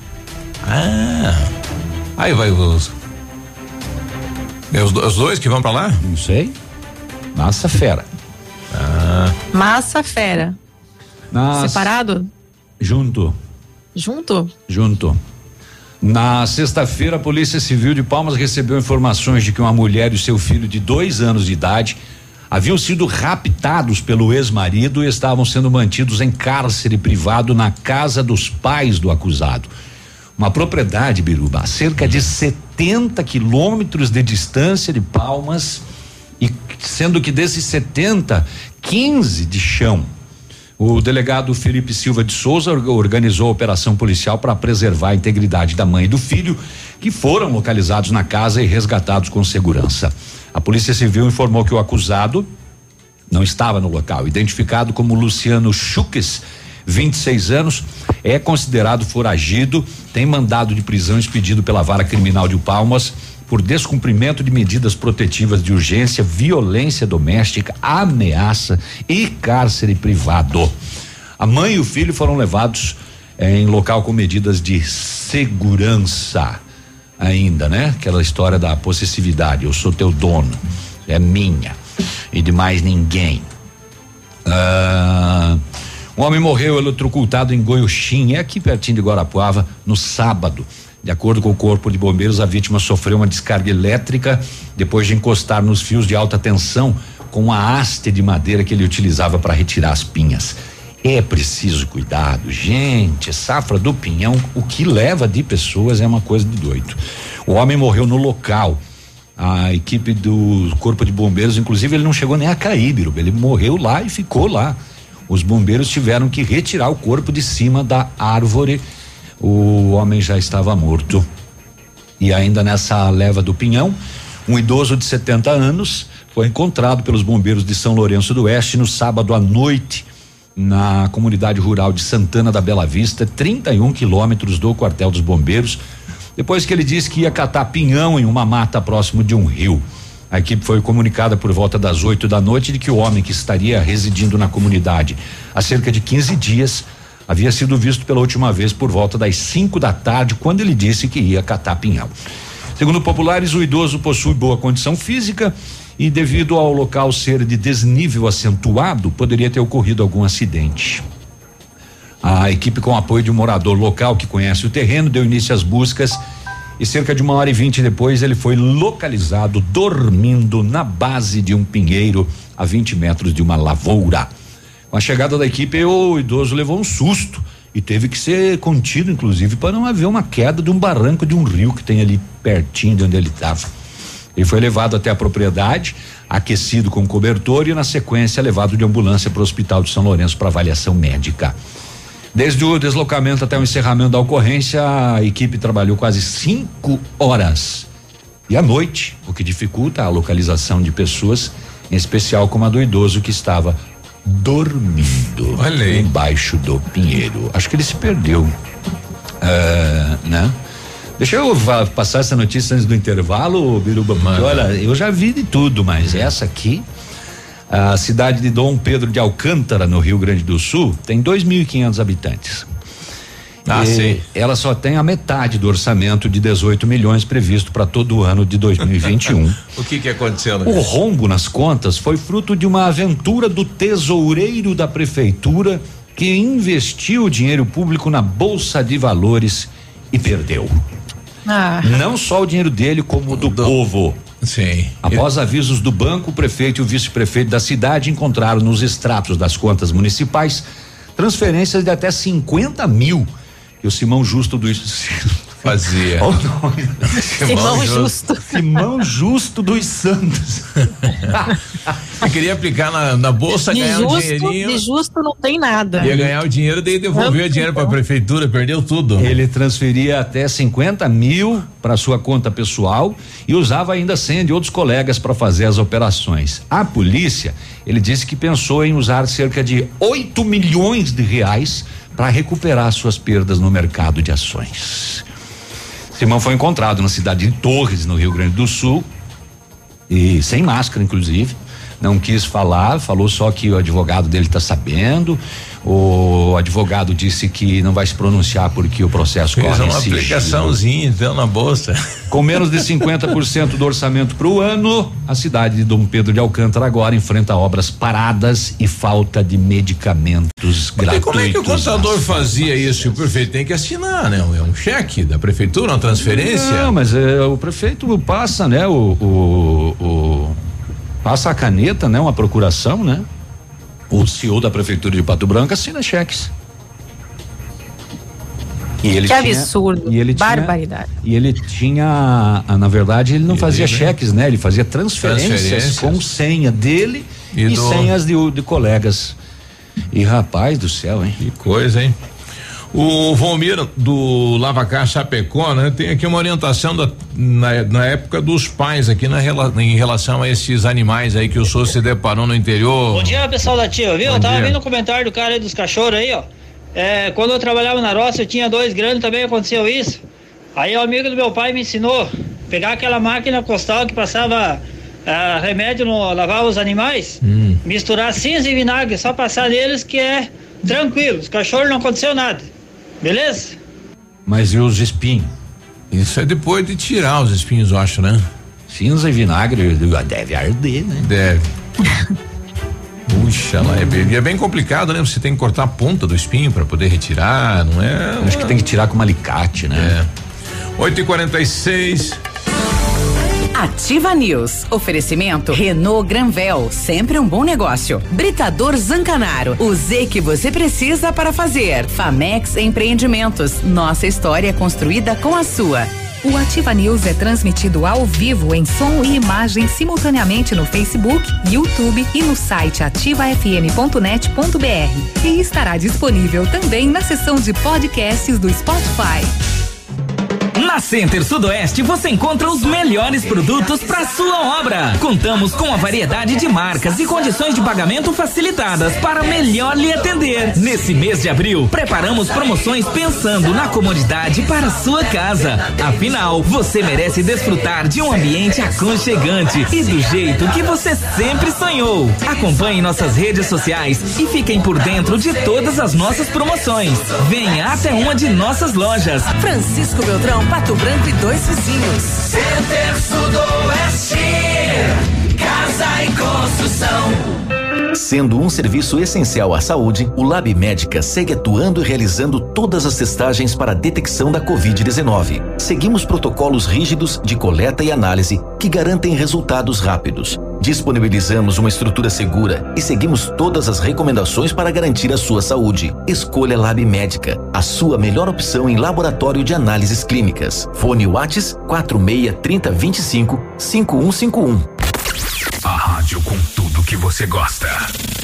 [SPEAKER 5] Ah. Aí vai os. É os, os dois que vão pra lá?
[SPEAKER 7] Não sei. Massa Fera.
[SPEAKER 5] Ah.
[SPEAKER 8] Massa fera.
[SPEAKER 7] Nas-
[SPEAKER 8] Separado?
[SPEAKER 7] Junto.
[SPEAKER 8] Junto?
[SPEAKER 7] Junto. Na sexta-feira, a Polícia Civil de Palmas recebeu informações de que uma mulher e seu filho de dois anos de idade haviam sido raptados pelo ex-marido e estavam sendo mantidos em cárcere privado na casa dos pais do acusado. Uma propriedade, Biruba, a cerca de 70 quilômetros de distância de Palmas, e sendo que desses 70, 15 de chão. O delegado Felipe Silva de Souza orga- organizou a operação policial para preservar a integridade da mãe e do filho, que foram localizados na casa e resgatados com segurança. A Polícia Civil informou que o acusado não estava no local. Identificado como Luciano Chuques, 26 anos, é considerado foragido, tem mandado de prisão expedido pela Vara Criminal de Palmas por descumprimento de medidas protetivas de urgência, violência doméstica, ameaça e cárcere privado. A mãe e o filho foram levados eh, em local com medidas de segurança ainda, né? Aquela história da possessividade, eu sou teu dono, é minha e de mais ninguém. Ah, um homem morreu eletrocutado em Goiuxim, é aqui pertinho de Guarapuava, no sábado. De acordo com o Corpo de Bombeiros, a vítima sofreu uma descarga elétrica depois de encostar nos fios de alta tensão com a haste de madeira que ele utilizava para retirar as pinhas. É preciso cuidado, gente. Safra do pinhão, o que leva de pessoas é uma coisa de doido. O homem morreu no local. A equipe do Corpo de Bombeiros, inclusive, ele não chegou nem a cair, Biruba. Ele morreu lá e ficou lá. Os bombeiros tiveram que retirar o corpo de cima da árvore. O homem já estava morto. E ainda nessa leva do pinhão, um idoso de 70 anos foi encontrado pelos bombeiros de São Lourenço do Oeste no sábado à noite na comunidade rural de Santana da Bela Vista, 31 quilômetros do quartel dos bombeiros, depois que ele disse que ia catar pinhão em uma mata próximo de um rio. A equipe foi comunicada por volta das 8 da noite de que o homem que estaria residindo na comunidade há cerca de 15 dias havia sido visto pela última vez por volta das 5 da tarde, quando ele disse que ia catar pinhão. Segundo populares, o idoso possui boa condição física e devido ao local ser de desnível acentuado, poderia ter ocorrido algum acidente. A equipe, com apoio de um morador local que conhece o terreno, deu início às buscas e cerca de uma hora e vinte depois ele foi localizado dormindo na base de um pinheiro a 20 metros de uma lavoura. Com a chegada da equipe, o idoso levou um susto e teve que ser contido, inclusive, para não haver uma queda de um barranco de um rio que tem ali pertinho de onde ele estava. Ele foi levado até a propriedade, aquecido com cobertor e, na sequência, levado de ambulância para o Hospital de São Lourenço para avaliação médica. Desde o deslocamento até o encerramento da ocorrência, a equipe trabalhou quase cinco horas. E à noite, o que dificulta a localização de pessoas, em especial como a do idoso que estava dormindo embaixo do pinheiro. Acho que ele se perdeu. Ah, né? Deixa eu passar essa notícia antes do intervalo, Biruba, porque olha, eu já vi de tudo, mas essa aqui, a cidade de Dom Pedro de Alcântara, no Rio Grande do Sul, tem 2.500 habitantes.
[SPEAKER 5] Ah,
[SPEAKER 7] E
[SPEAKER 5] sim.
[SPEAKER 7] Ela só tem a metade do orçamento de 18 milhões previsto para todo o ano de 2021. <laughs>
[SPEAKER 5] O que que aconteceu? né?
[SPEAKER 7] O rombo nas contas foi fruto de uma aventura do tesoureiro da prefeitura que investiu o dinheiro público na bolsa de valores e perdeu.
[SPEAKER 8] Ah.
[SPEAKER 7] Não só o dinheiro dele, como o do, povo.
[SPEAKER 5] Sim.
[SPEAKER 7] Após avisos do banco, o prefeito e o vice-prefeito da cidade encontraram nos extratos das contas municipais transferências de até 50 mil que o Simão Justo do
[SPEAKER 5] Fazia.
[SPEAKER 7] Olha o nome.
[SPEAKER 8] Simão Justo.
[SPEAKER 7] Simão Justo dos Santos.
[SPEAKER 5] Você queria aplicar na, na bolsa,
[SPEAKER 8] De
[SPEAKER 5] ganhar um
[SPEAKER 8] justo,
[SPEAKER 5] dinheirinho.
[SPEAKER 8] de justo não tem nada.
[SPEAKER 5] Ia ganhar o dinheiro, daí devolveu o dinheiro para a prefeitura, perdeu tudo.
[SPEAKER 7] Ele transferia até 50 mil para sua conta pessoal e usava ainda a senha de outros colegas para fazer as operações. A polícia, ele disse que pensou em usar cerca de 8 milhões de reais para recuperar suas perdas no mercado de ações. Simão foi encontrado na cidade de Torres, no Rio Grande do Sul, e sem máscara, inclusive. Não quis falar, falou só que o advogado dele está sabendo. O advogado disse que não vai se pronunciar porque o processo
[SPEAKER 5] Fez
[SPEAKER 7] corre
[SPEAKER 5] uma
[SPEAKER 7] sigilo.
[SPEAKER 5] aplicaçãozinha, então, na bolsa.
[SPEAKER 7] Com menos de 50% do orçamento para o ano, a cidade de Dom Pedro de Alcântara agora enfrenta obras paradas e falta de medicamentos
[SPEAKER 5] Mas
[SPEAKER 7] gratuitos.
[SPEAKER 5] como é que o contador fazia isso? O prefeito tem que assinar, né? É um cheque da prefeitura, uma transferência.
[SPEAKER 7] Não, mas é, o prefeito passa, né? O, o, o- passa a caneta, né? Uma procuração, né? O CEO da prefeitura de Pato Branco assina cheques. E ele
[SPEAKER 8] que
[SPEAKER 7] tinha-
[SPEAKER 8] absurdo.
[SPEAKER 7] e ele tinha-
[SPEAKER 8] Barbaridade.
[SPEAKER 7] E ele tinha, ah, na verdade, ele não fazia cheques, né? Ele fazia transferências,
[SPEAKER 5] Transferências.
[SPEAKER 7] com senha dele
[SPEAKER 5] E
[SPEAKER 7] e,
[SPEAKER 5] do-
[SPEAKER 7] senhas de, de colegas. E rapaz do céu, hein?
[SPEAKER 5] Que coisa, hein? O Valmir do Lavacar Chapecó, né? Tem aqui uma orientação da, na, na época dos pais aqui na, rela- em relação a esses animais aí que o senhor se deparou no interior.
[SPEAKER 41] Bom dia, pessoal da Tia, viu?
[SPEAKER 5] Bom
[SPEAKER 41] eu tava
[SPEAKER 5] dia.
[SPEAKER 41] vendo o comentário do cara aí dos cachorros aí, ó. É, quando eu trabalhava na roça, eu tinha dois grandes, também aconteceu isso. Aí o amigo do meu pai me ensinou Pegar aquela máquina costal que passava ah, remédio no lavar os animais,
[SPEAKER 5] Hum.
[SPEAKER 41] misturar cinza e vinagre, só passar neles que é tranquilo. Os cachorros não aconteceu nada. Beleza?
[SPEAKER 7] Mas e os espinhos?
[SPEAKER 5] Isso é depois de tirar os espinhos, eu acho, né?
[SPEAKER 7] Cinza e vinagre deve arder, né?
[SPEAKER 5] Deve. <laughs> Puxa, lá é bem, e é bem complicado, né? Você tem que cortar a ponta do espinho para poder retirar, não é?
[SPEAKER 7] Acho que tem que tirar com um alicate, né?
[SPEAKER 5] É. 8 e 46
[SPEAKER 4] Ativa News. Oferecimento Renault Granvel, sempre um bom negócio. Britador Zancanaro, o Z que você precisa para fazer. Famex Empreendimentos, nossa história construída com a sua.
[SPEAKER 25] O Ativa News é transmitido ao vivo em som e imagem simultaneamente no Facebook, YouTube e no site ativafm.net.br. E estará disponível também na seção de podcasts do Spotify.
[SPEAKER 34] Na Center Sudoeste você encontra os melhores produtos para sua obra. Contamos com a variedade de marcas e condições de pagamento facilitadas para melhor lhe atender. Nesse mês de abril, preparamos promoções pensando na comodidade para sua casa. Afinal, você merece desfrutar de um ambiente aconchegante e do jeito que você sempre sonhou. Acompanhe nossas redes sociais e fiquem por dentro de todas as nossas promoções. Venha até uma de nossas lojas.
[SPEAKER 4] Francisco Beltrão, Pato Branco e dois vizinhos.
[SPEAKER 23] Center Sudoeste, casa e construção.
[SPEAKER 14] Sendo um serviço essencial à saúde, o Lab Médica segue atuando e realizando todas as testagens para a detecção da Covid-19. Seguimos protocolos rígidos de coleta e análise que garantem resultados rápidos. Disponibilizamos uma estrutura segura e seguimos todas as recomendações para garantir a sua saúde. Escolha Lab Médica, a sua melhor opção em laboratório de análises clínicas. Fone Whats 46 30 25 5151.
[SPEAKER 42] Que você gosta.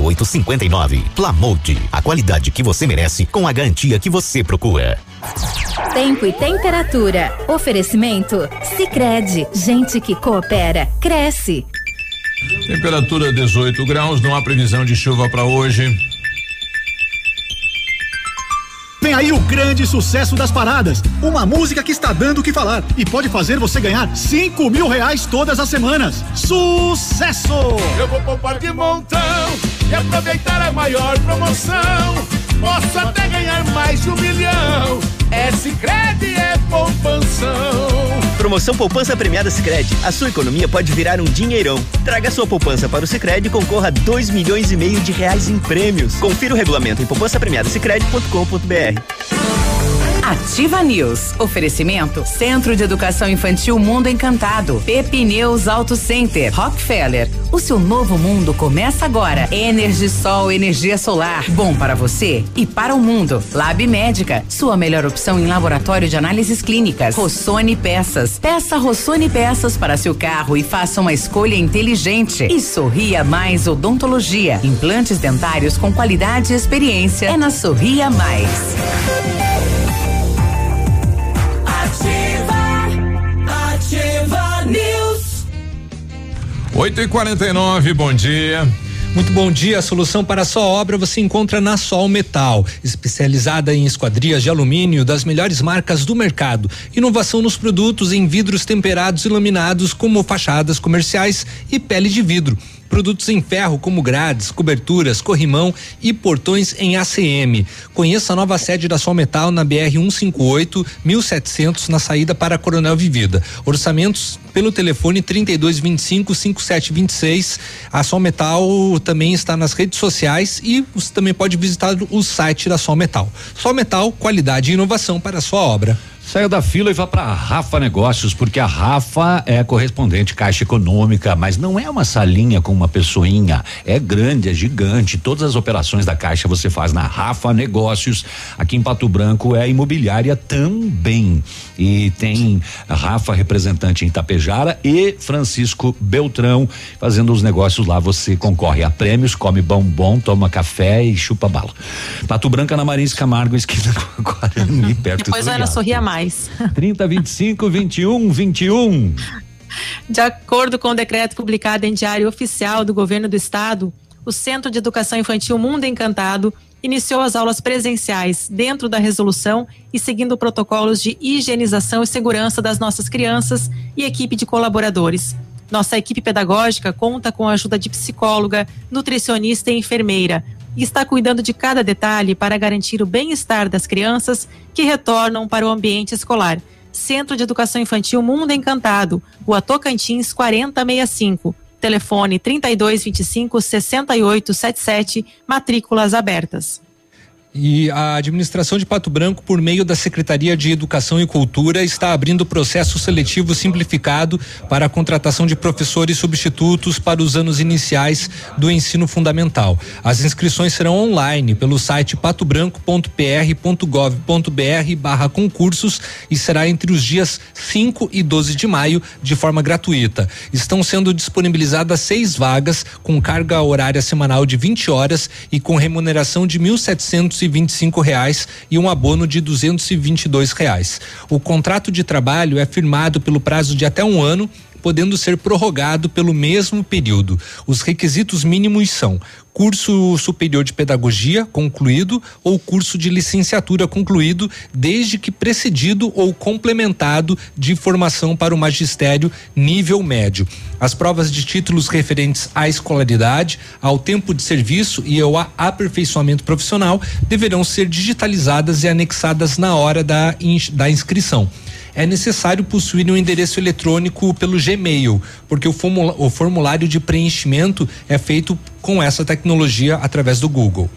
[SPEAKER 43] 5859. Plamold, a qualidade que você merece com a garantia que você procura.
[SPEAKER 22] Tempo e temperatura. Oferecimento? Sicredi Gente que coopera, cresce.
[SPEAKER 5] Temperatura 18 graus, não há previsão de chuva para hoje.
[SPEAKER 44] Vem aí o grande sucesso das paradas. Uma música que está dando o que falar e pode fazer você ganhar cinco mil reais todas as semanas. Sucesso!
[SPEAKER 23] Eu vou poupar de montão e aproveitar a maior promoção. Posso até ganhar mais de um milhão. É Sicredi, é poupanção.
[SPEAKER 12] Promoção Poupança Premiada Sicredi. A sua economia pode virar um dinheirão. Traga sua poupança para o Sicredi e concorra a dois milhões e meio de reais em prêmios. Confira o regulamento em poupançapremiadasicredi.com.br.
[SPEAKER 4] Ativa News. Oferecimento Centro de Educação Infantil Mundo Encantado. Pepineus Auto Center. Rockefeller. O seu novo mundo começa agora. Energisol, energia solar. Bom para você e para o mundo. Lab Médica. Sua melhor opção em laboratório de análises clínicas. Rossoni Peças. Peça Rossoni Peças para seu carro e faça uma escolha inteligente. E Sorria Mais Odontologia. Implantes dentários com qualidade e experiência. É na Sorria Mais.
[SPEAKER 5] 8 e 49 bom dia.
[SPEAKER 6] Muito bom dia. A solução para a sua obra você encontra na Sol Metal, especializada em esquadrias de alumínio das melhores marcas do mercado. Inovação nos produtos em vidros temperados e laminados, como fachadas comerciais e pele de vidro. Produtos em ferro como grades, coberturas, corrimão e portões em ACM. Conheça a nova sede da Sol Metal na BR 158 1700 na saída para Coronel Vivida. Orçamentos pelo telefone 3225 5726. A Sol Metal também está nas redes sociais e você também pode visitar o site da Sol Metal. Sol Metal, qualidade e inovação para a sua obra.
[SPEAKER 7] Saia da fila e vá para Rafa Negócios, porque a Rafa é correspondente Caixa Econômica, mas não é uma salinha com uma pessoinha. É grande, é gigante. Todas as operações da Caixa você faz na Rafa Negócios. Aqui em Pato Branco é imobiliária também. E tem Rafa, representante em Itapejara, e Francisco Beltrão fazendo os negócios lá. Você concorre a prêmios, come bombom, toma café e chupa bala. Pato Branco na Marins Camargo, esquina com Guarani, perto
[SPEAKER 8] Depois
[SPEAKER 7] do Riacho.
[SPEAKER 8] Sorria Mais.
[SPEAKER 7] 30 25 21 21.
[SPEAKER 8] De acordo com o decreto publicado em Diário Oficial do Governo do Estado, o Centro de Educação Infantil Mundo Encantado iniciou as aulas presenciais dentro da resolução e seguindo protocolos de higienização e segurança das nossas crianças e equipe de colaboradores. Nossa equipe pedagógica conta com a ajuda de psicóloga, nutricionista e enfermeira e está cuidando de cada detalhe para garantir o bem-estar das crianças que retornam para o ambiente escolar. Centro de Educação Infantil Mundo Encantado, Rua Tocantins 4065. Telefone 3225 6877, matrículas abertas.
[SPEAKER 6] E a administração de Pato Branco, por meio da Secretaria de Educação e Cultura, está abrindo processo seletivo simplificado para a contratação de professores substitutos para os anos iniciais do ensino fundamental. As inscrições serão online pelo site patobranco.pr.gov.br barra concursos e será entre os dias 5 e 12 de maio, de forma gratuita. Estão sendo disponibilizadas seis vagas com carga horária semanal de 20 horas e com remuneração de R$ 1.725 reais e um abono de 222 reais. O contrato de trabalho é firmado pelo prazo de até um ano podendo ser prorrogado pelo mesmo período. Os requisitos mínimos são curso superior de pedagogia concluído ou curso de licenciatura concluído, desde que precedido ou complementado de formação para o magistério nível médio. As provas de títulos referentes à escolaridade, ao tempo de serviço e ao aperfeiçoamento profissional deverão ser digitalizadas e anexadas na hora da, da inscrição é necessário possuir um endereço eletrônico pelo Gmail, porque o, formula- o formulário de preenchimento é feito com essa tecnologia através do Google.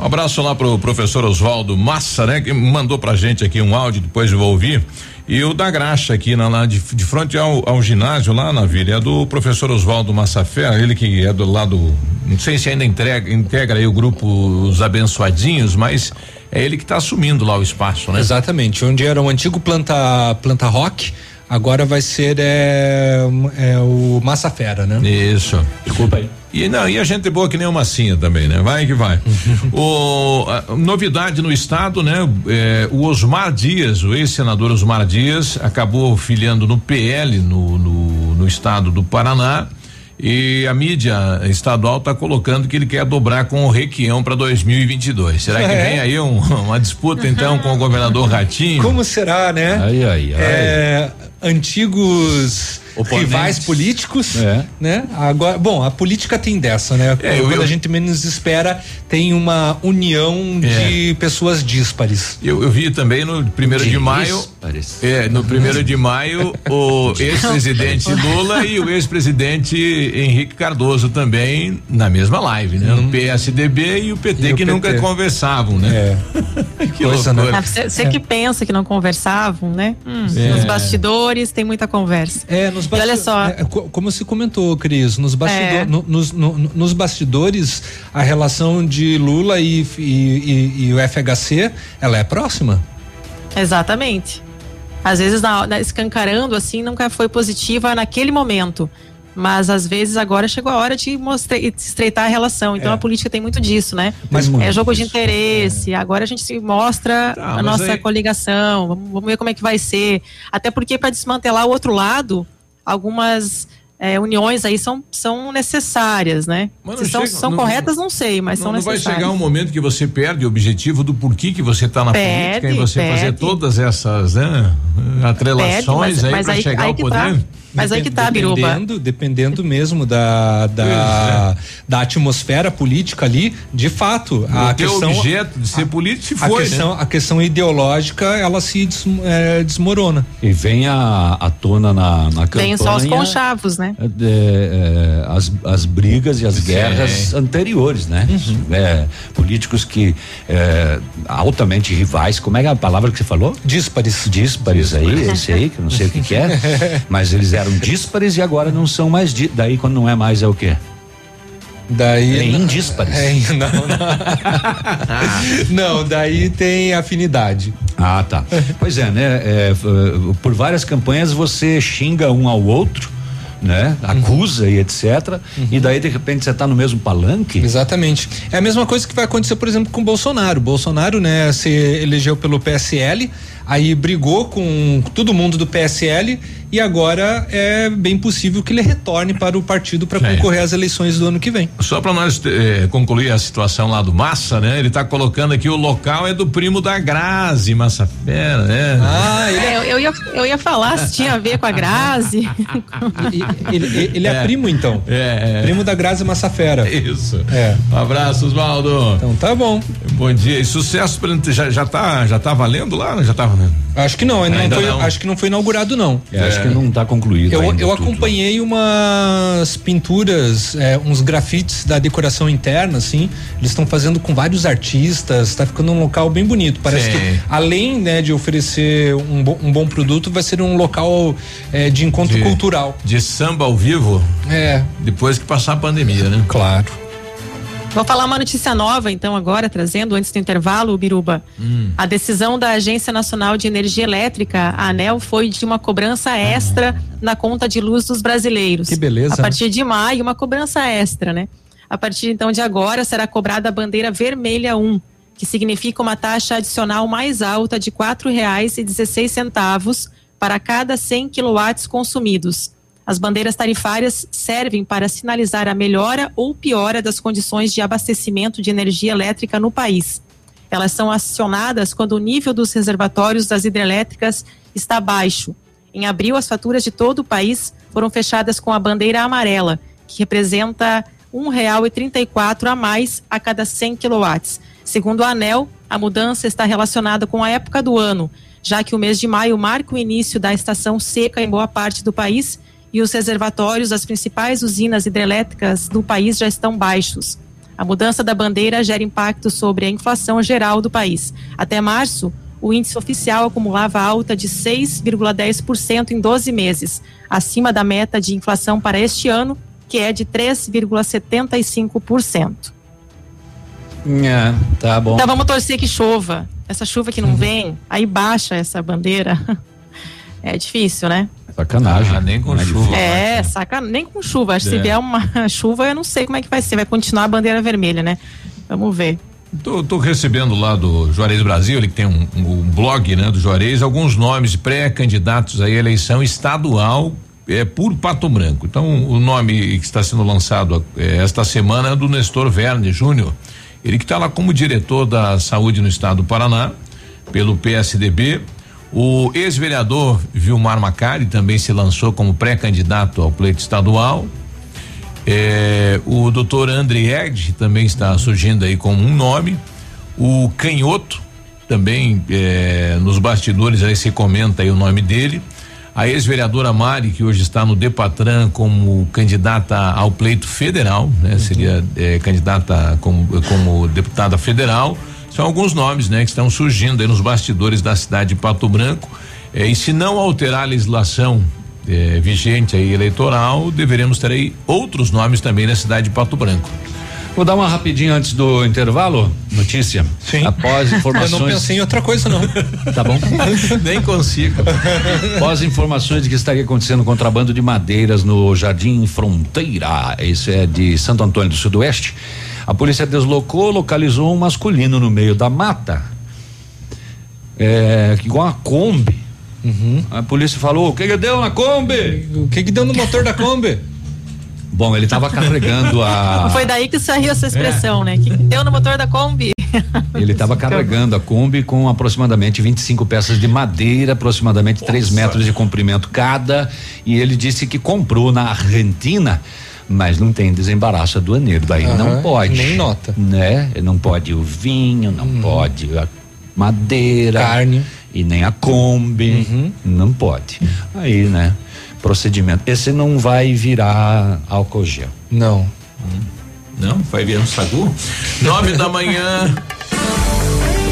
[SPEAKER 5] Um abraço lá pro professor Oswaldo Massa, né? Que mandou pra gente aqui um áudio, depois eu vou ouvir. E o da graxa aqui na, de, de frente ao, ao ginásio lá na vila, é do professor Oswaldo Massafé, ele que é do lado, não sei se ainda entrega, integra aí o grupo Os Abençoadinhos, mas é ele que está assumindo lá o espaço, né?
[SPEAKER 6] Exatamente, onde era o antigo planta planta rock, agora vai ser é, é o Massa Fera, né?
[SPEAKER 5] Isso.
[SPEAKER 6] Desculpa aí.
[SPEAKER 5] E não, e a gente é boa que nem uma massinha também, né? Vai que vai. <laughs> o, a, novidade no estado, né? É, o Osmar Dias, o ex-senador Osmar Dias, acabou filiando no PL no, no, no estado do Paraná. E a mídia estadual está colocando que ele quer dobrar com o Requião para 2022. Será que
[SPEAKER 6] É.
[SPEAKER 5] vem aí um- uma disputa então com o governador Ratinho?
[SPEAKER 6] Como será, né?
[SPEAKER 5] Ai, ai, ai.
[SPEAKER 6] É, antigos
[SPEAKER 5] Oponentes.
[SPEAKER 6] rivais políticos, né? Agora, bom, a política tem dessa, né?
[SPEAKER 5] É,
[SPEAKER 6] Quando
[SPEAKER 5] eu-
[SPEAKER 6] a gente menos espera, tem uma união de pessoas díspares.
[SPEAKER 5] Eu, eu vi também no primeiro de maio. É, no primeiro de maio, <laughs> o ex-presidente Lula e o ex-presidente Henrique Cardoso também na mesma live, né? O PSDB e o PT.
[SPEAKER 6] E o
[SPEAKER 5] que
[SPEAKER 6] PT.
[SPEAKER 5] nunca conversavam, né? <laughs> que
[SPEAKER 6] Coisa,
[SPEAKER 5] loucura.
[SPEAKER 8] Ah, Você você que pensa que não conversavam, né? Hum,
[SPEAKER 6] É.
[SPEAKER 8] Nos bastidores tem muita conversa.
[SPEAKER 6] É, nos
[SPEAKER 8] E olha só,
[SPEAKER 6] É, co- como se comentou, Cris, nos, bastido-
[SPEAKER 8] É.
[SPEAKER 6] no- nos, no- nos bastidores, a relação de Lula e, e- e- e o FHC, ela é próxima?
[SPEAKER 8] exatamente. Às vezes, na, na- escancarando assim, nunca foi positiva naquele momento. Mas às vezes agora chegou a hora de mostrar, de estreitar a relação. Então
[SPEAKER 6] É.
[SPEAKER 8] a política tem muito disso, né?
[SPEAKER 6] Mas
[SPEAKER 8] é jogo de interesse. Agora a gente se mostra
[SPEAKER 5] Tá,
[SPEAKER 8] a nossa
[SPEAKER 5] aí-
[SPEAKER 8] coligação. Vamos, vamos ver como é que vai ser. Até porque para desmantelar o outro lado, algumas é, uniões aí são, são necessárias, né? Se são,
[SPEAKER 5] chega-
[SPEAKER 8] são
[SPEAKER 5] não-
[SPEAKER 8] corretas, não sei, mas
[SPEAKER 5] Não,
[SPEAKER 8] são
[SPEAKER 5] não vai
[SPEAKER 8] necessárias.
[SPEAKER 5] chegar um momento que você perde o objetivo do porquê que você está na
[SPEAKER 8] Perde,
[SPEAKER 5] política e você fazer
[SPEAKER 8] perde.
[SPEAKER 5] todas essas né, atrelações
[SPEAKER 8] Perde, mas-
[SPEAKER 5] aí para chegar
[SPEAKER 8] aí
[SPEAKER 5] ao poder.
[SPEAKER 8] tá. Mas aí que tá, Biruba.
[SPEAKER 6] Dependendo, dependendo mesmo da, da, da atmosfera política ali, de fato, a
[SPEAKER 5] o teu
[SPEAKER 6] questão.
[SPEAKER 5] objeto de ser político se
[SPEAKER 6] a
[SPEAKER 5] foi,
[SPEAKER 6] questão,
[SPEAKER 5] né?
[SPEAKER 6] a questão ideológica, ela se des- é, desmorona.
[SPEAKER 7] E vem a, à tona na, na campanha.
[SPEAKER 8] Vem só os conchavos, né?
[SPEAKER 7] é, é, as, as brigas e as guerras anteriores, né? É, políticos que é, altamente rivais, como é que é a palavra que você falou?
[SPEAKER 6] Díspares.
[SPEAKER 7] Díspares aí, esse aí, que eu não sei o que, que é, <laughs> mas eles eram díspares e agora não são mais, dí- daí quando não é mais é o quê?
[SPEAKER 6] Daí.
[SPEAKER 7] É indíspares.
[SPEAKER 6] É, <laughs> não, não. <laughs> não, daí tem afinidade.
[SPEAKER 7] Ah, tá. Pois é, né? é, por várias campanhas você xinga um ao outro, né? Acusa e etc. E daí, de repente, você tá no mesmo palanque.
[SPEAKER 6] Exatamente. É a mesma coisa que vai acontecer, por exemplo, com o Bolsonaro. Bolsonaro, né, se elegeu pelo PSL, aí brigou com todo mundo do PSL e agora é bem possível que ele retorne para o partido para
[SPEAKER 5] É.
[SPEAKER 6] concorrer às eleições do ano que vem.
[SPEAKER 5] Só para nós eh, concluir a situação lá do Massa, né? Ele tá colocando aqui o local é do primo da Grazi, Massa Fera, né?
[SPEAKER 6] Ah,
[SPEAKER 8] É, eu, eu ia, eu ia falar se tinha a ver com a Grazi. <laughs>
[SPEAKER 6] Ele, ele- ele é,
[SPEAKER 5] É.
[SPEAKER 6] primo, então.
[SPEAKER 5] É, é.
[SPEAKER 6] Primo da Grazi Massafera.
[SPEAKER 5] Isso.
[SPEAKER 6] É.
[SPEAKER 5] Um abraço, Oswaldo.
[SPEAKER 6] Então tá bom.
[SPEAKER 5] Bom dia. E sucesso pra, já, já tá já tá valendo lá? Já tá valendo?
[SPEAKER 6] Acho que não, ainda,
[SPEAKER 5] Ainda
[SPEAKER 6] não foi,
[SPEAKER 5] não.
[SPEAKER 6] acho que não foi inaugurado não.
[SPEAKER 7] É, acho que não tá concluído.
[SPEAKER 6] Eu,
[SPEAKER 7] ainda
[SPEAKER 6] eu
[SPEAKER 7] tudo.
[SPEAKER 6] acompanhei umas pinturas, é, uns grafites da decoração interna, assim. Eles estão fazendo com vários artistas, tá ficando um local bem bonito. Parece
[SPEAKER 5] Sim.
[SPEAKER 6] que, além né, de oferecer um, bo- um bom produto, vai ser um local é, de encontro
[SPEAKER 5] De-
[SPEAKER 6] cultural.
[SPEAKER 5] De samba ao vivo?
[SPEAKER 6] É.
[SPEAKER 5] Depois que passar a pandemia, né?
[SPEAKER 6] Claro.
[SPEAKER 8] Vou falar uma notícia nova, então, agora, trazendo antes do intervalo, Biruba.
[SPEAKER 5] Hum.
[SPEAKER 8] A decisão da Agência Nacional de Energia Elétrica, a ANEL, foi de uma cobrança extra na conta de luz dos brasileiros.
[SPEAKER 6] Que beleza,
[SPEAKER 8] A partir de maio, uma cobrança extra, né? A partir então de agora, será cobrada a bandeira vermelha 1, que significa uma taxa adicional mais alta de R$ 4,16 para cada 100 quilowatts consumidos. As bandeiras tarifárias servem para sinalizar a melhora ou piora das condições de abastecimento de energia elétrica no país. Elas são acionadas quando o nível dos reservatórios das hidrelétricas está baixo. Em abril, as faturas de todo o país foram fechadas com a bandeira amarela, que representa R$ 1,34 a mais a cada 100 quilowatts. Segundo a ANEL, a mudança está relacionada com a época do ano, já que o mês de maio marca o início da estação seca em boa parte do país e os reservatórios das principais usinas hidrelétricas do país já estão baixos. A mudança da bandeira gera impacto sobre a inflação geral do país. Até março, o índice oficial acumulava alta de 6,10% em 12 meses, acima da meta de inflação para este ano, que é de 3,75%.
[SPEAKER 7] É, tá bom.
[SPEAKER 8] Então vamos torcer que chova. Essa chuva que não <laughs> vem, aí baixa essa bandeira. <laughs> É difícil, né?
[SPEAKER 7] Sacanagem.
[SPEAKER 5] Ah, nem com
[SPEAKER 7] Não é
[SPEAKER 5] chuva.
[SPEAKER 8] É, saca, nem com chuva. Acho que
[SPEAKER 5] É.
[SPEAKER 8] se vier uma <laughs> chuva, eu não sei como é que vai ser. Vai continuar a bandeira vermelha, né? Vamos ver.
[SPEAKER 5] Tô, tô recebendo lá do Juarez Brasil, ele que tem um, um blog, né, do Juarez, alguns nomes de pré-candidatos à eleição estadual é por Pato Branco. Então, o nome que está sendo lançado eh, esta semana é do Nestor Verne Júnior. Ele que está lá como diretor da saúde no estado do Paraná, pelo PSDB. O ex-vereador Vilmar Macari também se lançou como pré-candidato ao pleito estadual. É, o doutor André Erd também está surgindo aí como um nome. O Canhoto também é, nos bastidores aí se comenta aí o nome dele. A ex-vereadora Mari, que hoje está no Depatran como candidata ao pleito federal, né? Seria é, candidata como, como deputada federal. São alguns nomes, né? Que estão surgindo aí nos bastidores da cidade de Pato Branco. É, e se não alterar a legislação eh, vigente aí eleitoral, deveremos ter aí outros nomes também na cidade de Pato Branco.
[SPEAKER 7] Vou dar uma rapidinha antes do intervalo. Notícia.
[SPEAKER 6] Sim.
[SPEAKER 7] Após informações. <laughs>
[SPEAKER 6] Eu não pensei em outra coisa, não. <laughs>
[SPEAKER 7] Tá bom? <laughs>
[SPEAKER 5] Nem consigo.
[SPEAKER 7] Após informações de que estaria acontecendo contrabando de madeiras no Jardim Fronteira, isso é de Santo Antônio do Sudoeste, a polícia deslocou, localizou um masculino no meio da mata. É, igual uma Kombi. A polícia falou: o que, que deu na Kombi?
[SPEAKER 6] O que, que deu no motor da Kombi?
[SPEAKER 7] Bom, ele estava carregando a. <laughs>
[SPEAKER 8] Foi daí que saiu essa expressão, né? Que deu no motor da Kombi. <laughs>
[SPEAKER 7] Ele estava carregando a Kombi com aproximadamente 25 peças de madeira, aproximadamente 3 metros de comprimento cada. E ele disse que comprou na Argentina mas não tem desembaraço aduaneiro, daí
[SPEAKER 6] Aham,
[SPEAKER 7] não pode.
[SPEAKER 6] nem nota.
[SPEAKER 7] Né? Não pode o vinho, não pode a madeira.
[SPEAKER 6] Carne.
[SPEAKER 7] E nem a Kombi.
[SPEAKER 6] Uhum.
[SPEAKER 7] Não pode. Aí, né? Procedimento. Esse não vai virar álcool gel.
[SPEAKER 6] Não.
[SPEAKER 5] Não? Vai virar um sagu? Nove da manhã. <laughs>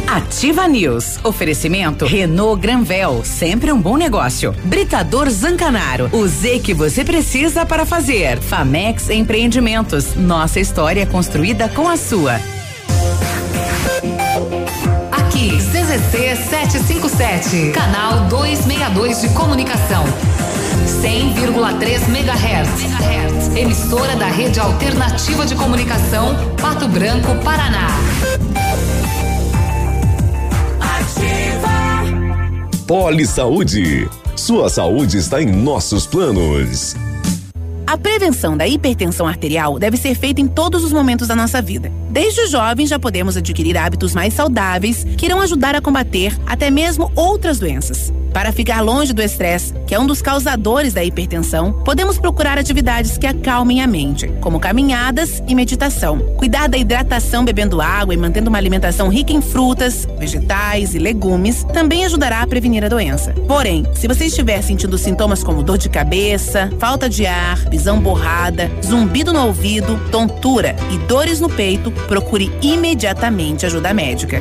[SPEAKER 4] Ativa News. Oferecimento Renault Granvel, sempre um bom negócio. Britador Zancanaro, o Z que você precisa para fazer. Famex Empreendimentos, nossa história é construída com a sua.
[SPEAKER 45] Aqui, CZC 757, canal 262 de comunicação. 100,3 MHz. Emissora da Rede Alternativa de Comunicação, Pato Branco, Paraná.
[SPEAKER 46] Poli Saúde. Sua saúde está em nossos planos.
[SPEAKER 47] A prevenção da hipertensão arterial deve ser feita em todos os momentos da nossa vida. Desde jovens já podemos adquirir hábitos mais saudáveis que irão ajudar a combater até mesmo outras doenças. Para ficar longe do estresse, que é um dos causadores da hipertensão, podemos procurar atividades que acalmem a mente, como caminhadas e meditação. Cuidar da hidratação bebendo água e mantendo uma alimentação rica em frutas, vegetais e legumes também ajudará a prevenir a doença. Porém, se você estiver sentindo sintomas como dor de cabeça, falta de ar, visão borrada, zumbido no ouvido, tontura e dores no peito, procure imediatamente ajuda médica.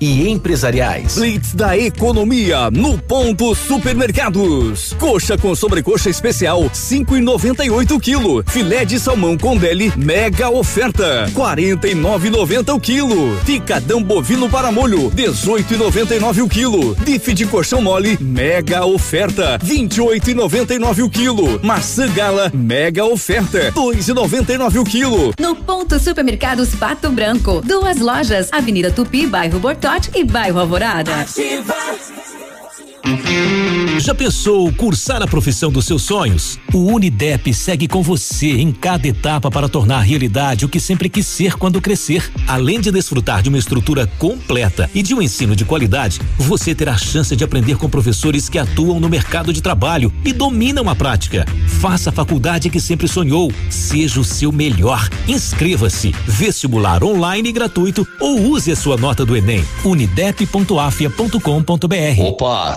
[SPEAKER 14] e empresariais.
[SPEAKER 48] Blitz da economia no ponto supermercados. Coxa com sobrecoxa especial 5,98 quilo. Filé de salmão com deli mega oferta 49,90 o quilo. Picadão bovino para molho 18,99 o quilo. Bife de colchão mole mega oferta 28,99 o quilo. Maçã gala mega oferta 2,99 o quilo.
[SPEAKER 45] No ponto Supermercados Pato Branco, duas lojas, Avenida Tupi, bairro Bortote e bairro Alvorada.
[SPEAKER 13] Já pensou cursar a profissão dos seus sonhos? O Unidep segue com você em cada etapa para tornar realidade o que sempre quis ser quando crescer. Além de desfrutar de uma estrutura completa e de um ensino de qualidade, você terá a chance de aprender com professores que atuam no mercado de trabalho e dominam a prática. Faça a faculdade que sempre sonhou. Seja o seu melhor. Inscreva-se. Vestibular online gratuito ou use a sua nota do Enem. unidep.afia.com.br.
[SPEAKER 49] Opa,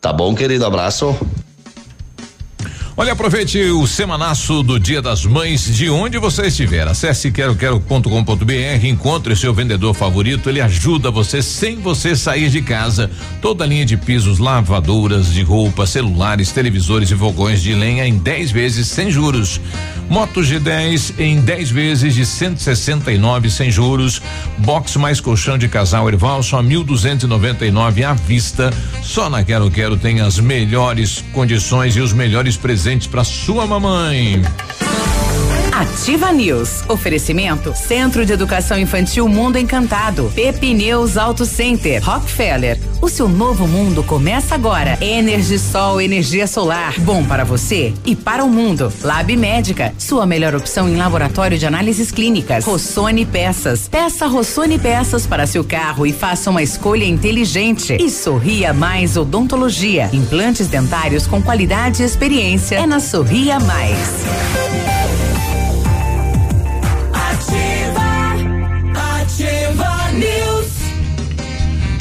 [SPEAKER 49] Tá bom, querido? Abraço.
[SPEAKER 5] Olha, aproveite o semanaço do Dia das Mães de onde você estiver. Acesse queroquero.com.br, encontre seu vendedor favorito, ele ajuda você sem você sair de casa. Toda a linha de pisos, lavadoras de roupa, celulares, televisores e fogões de lenha em 10 vezes sem juros. Moto G10 em 10 vezes de 169 sem juros. Box mais colchão de casal Erval só 1.299 à vista. Só na Quero Quero tem as melhores condições e os melhores presentes para sua mamãe.
[SPEAKER 4] Ativa News. Oferecimento Centro de Educação Infantil Mundo Encantado. Pepineus Auto Center. Rockefeller. O seu novo mundo começa agora. Energisol, energia solar. Bom para você e para o mundo. Lab Médica. Sua melhor opção em laboratório de análises clínicas. Rossoni Peças. Peça Rossoni Peças para seu carro e faça uma escolha inteligente. E Sorria Mais Odontologia. Implantes dentários com qualidade e experiência. É na Sorria Mais.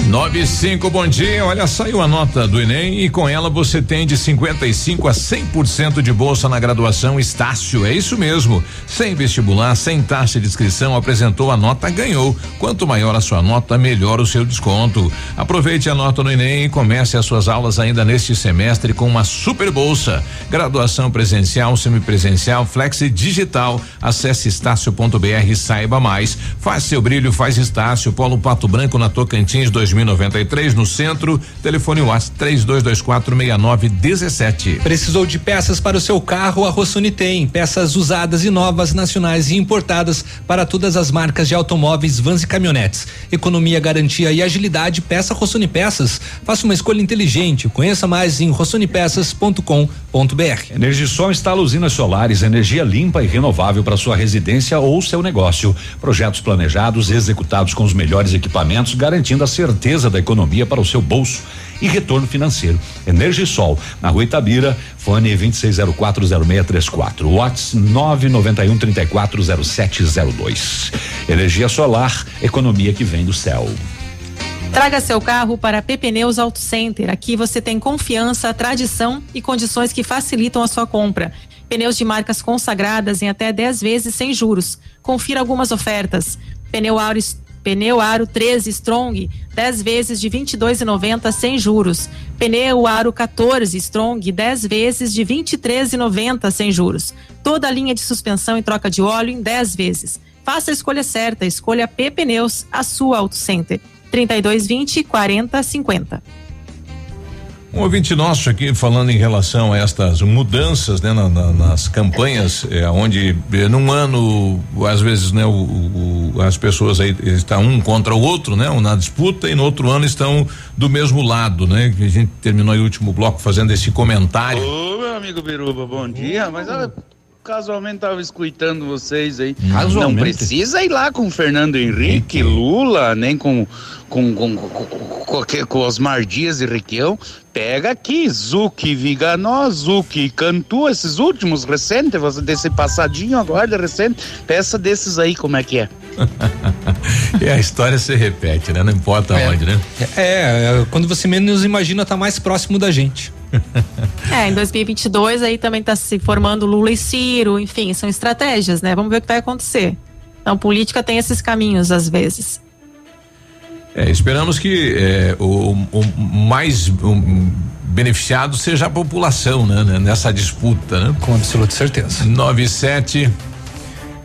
[SPEAKER 5] 95, bom dia. Olha, saiu a nota do Enem e com ela você tem de 55 a 100% de bolsa na graduação Estácio. É isso mesmo. Sem vestibular, sem taxa de inscrição, apresentou a nota, ganhou. Quanto maior a sua nota, melhor o seu desconto. Aproveite a nota no Enem e comece as suas aulas ainda neste semestre com uma super bolsa. Graduação presencial, semipresencial, flexi digital. Acesse estácio.br e saiba mais. Faz seu brilho, faz Estácio, Polo Pato Branco na Tocantins 2000 2093 no centro. Telefone WhatsApp 3224 6917.
[SPEAKER 6] Precisou de peças para o seu carro? A Rossoni tem. Peças usadas e novas, nacionais e importadas para todas as marcas de automóveis, vans e caminhonetes. Economia, garantia e agilidade. Peça Rossoni Peças. Faça uma escolha inteligente. Conheça mais em rossonipeças.com.br.
[SPEAKER 7] Energisol instala usinas solares, energia limpa e renovável para sua residência ou seu negócio. Projetos planejados, executados com os melhores equipamentos, garantindo a certeza certeza da economia para o seu bolso e retorno financeiro. Energisol, na rua Itabira, fone 26040634, Watts 991340702. Energia solar, economia que vem do céu.
[SPEAKER 8] Traga seu carro para PP Neus Auto Center. Aqui você tem confiança, tradição e condições que facilitam a sua compra. Pneus de marcas consagradas em até 10 vezes sem juros. Confira algumas ofertas. Pneu Auris Pneu Aro 13 Strong, 10 vezes de 22,90 sem juros. Pneu Aro 14 Strong, 10 vezes de 23,90 sem juros. Toda a linha de suspensão e troca de óleo em 10 vezes. Faça a escolha certa, escolha P Pneus, a sua Auto Center. 3220 4050.
[SPEAKER 5] Um ouvinte nosso aqui falando em relação a estas mudanças né, na, na, nas campanhas, é, onde é, num ano, às vezes, né, o, o, as pessoas aí estão um contra o outro, né, um na disputa, e no outro ano estão do mesmo lado, né? A gente terminou o último bloco fazendo esse comentário.
[SPEAKER 50] Ô, meu amigo Biruba, bom dia, mas olha casualmente estava escutando vocês aí.
[SPEAKER 7] Casualmente?
[SPEAKER 50] Não precisa ir lá com Fernando Henrique, Lula, nem com com, com, com, com, com Osmar Dias e Requião. Pega aqui, Zuki Viganó, Zuki Cantu, esses últimos recentes, desse passadinho agora, recente. Peça desses aí, como é que é? <laughs>
[SPEAKER 5] e a história se repete, né? Não importa
[SPEAKER 6] é.
[SPEAKER 5] onde, né?
[SPEAKER 6] É, é, quando você menos imagina, tá mais próximo da gente. <laughs>
[SPEAKER 8] é, em 2022 aí também tá se formando Lula e Ciro, enfim, são estratégias, né? Vamos ver o que vai acontecer. Então, política tem esses caminhos às vezes.
[SPEAKER 5] É, esperamos que é, o, o, mais um, beneficiado seja a população, né? Nessa disputa, né?
[SPEAKER 6] Com absoluta certeza.
[SPEAKER 5] 97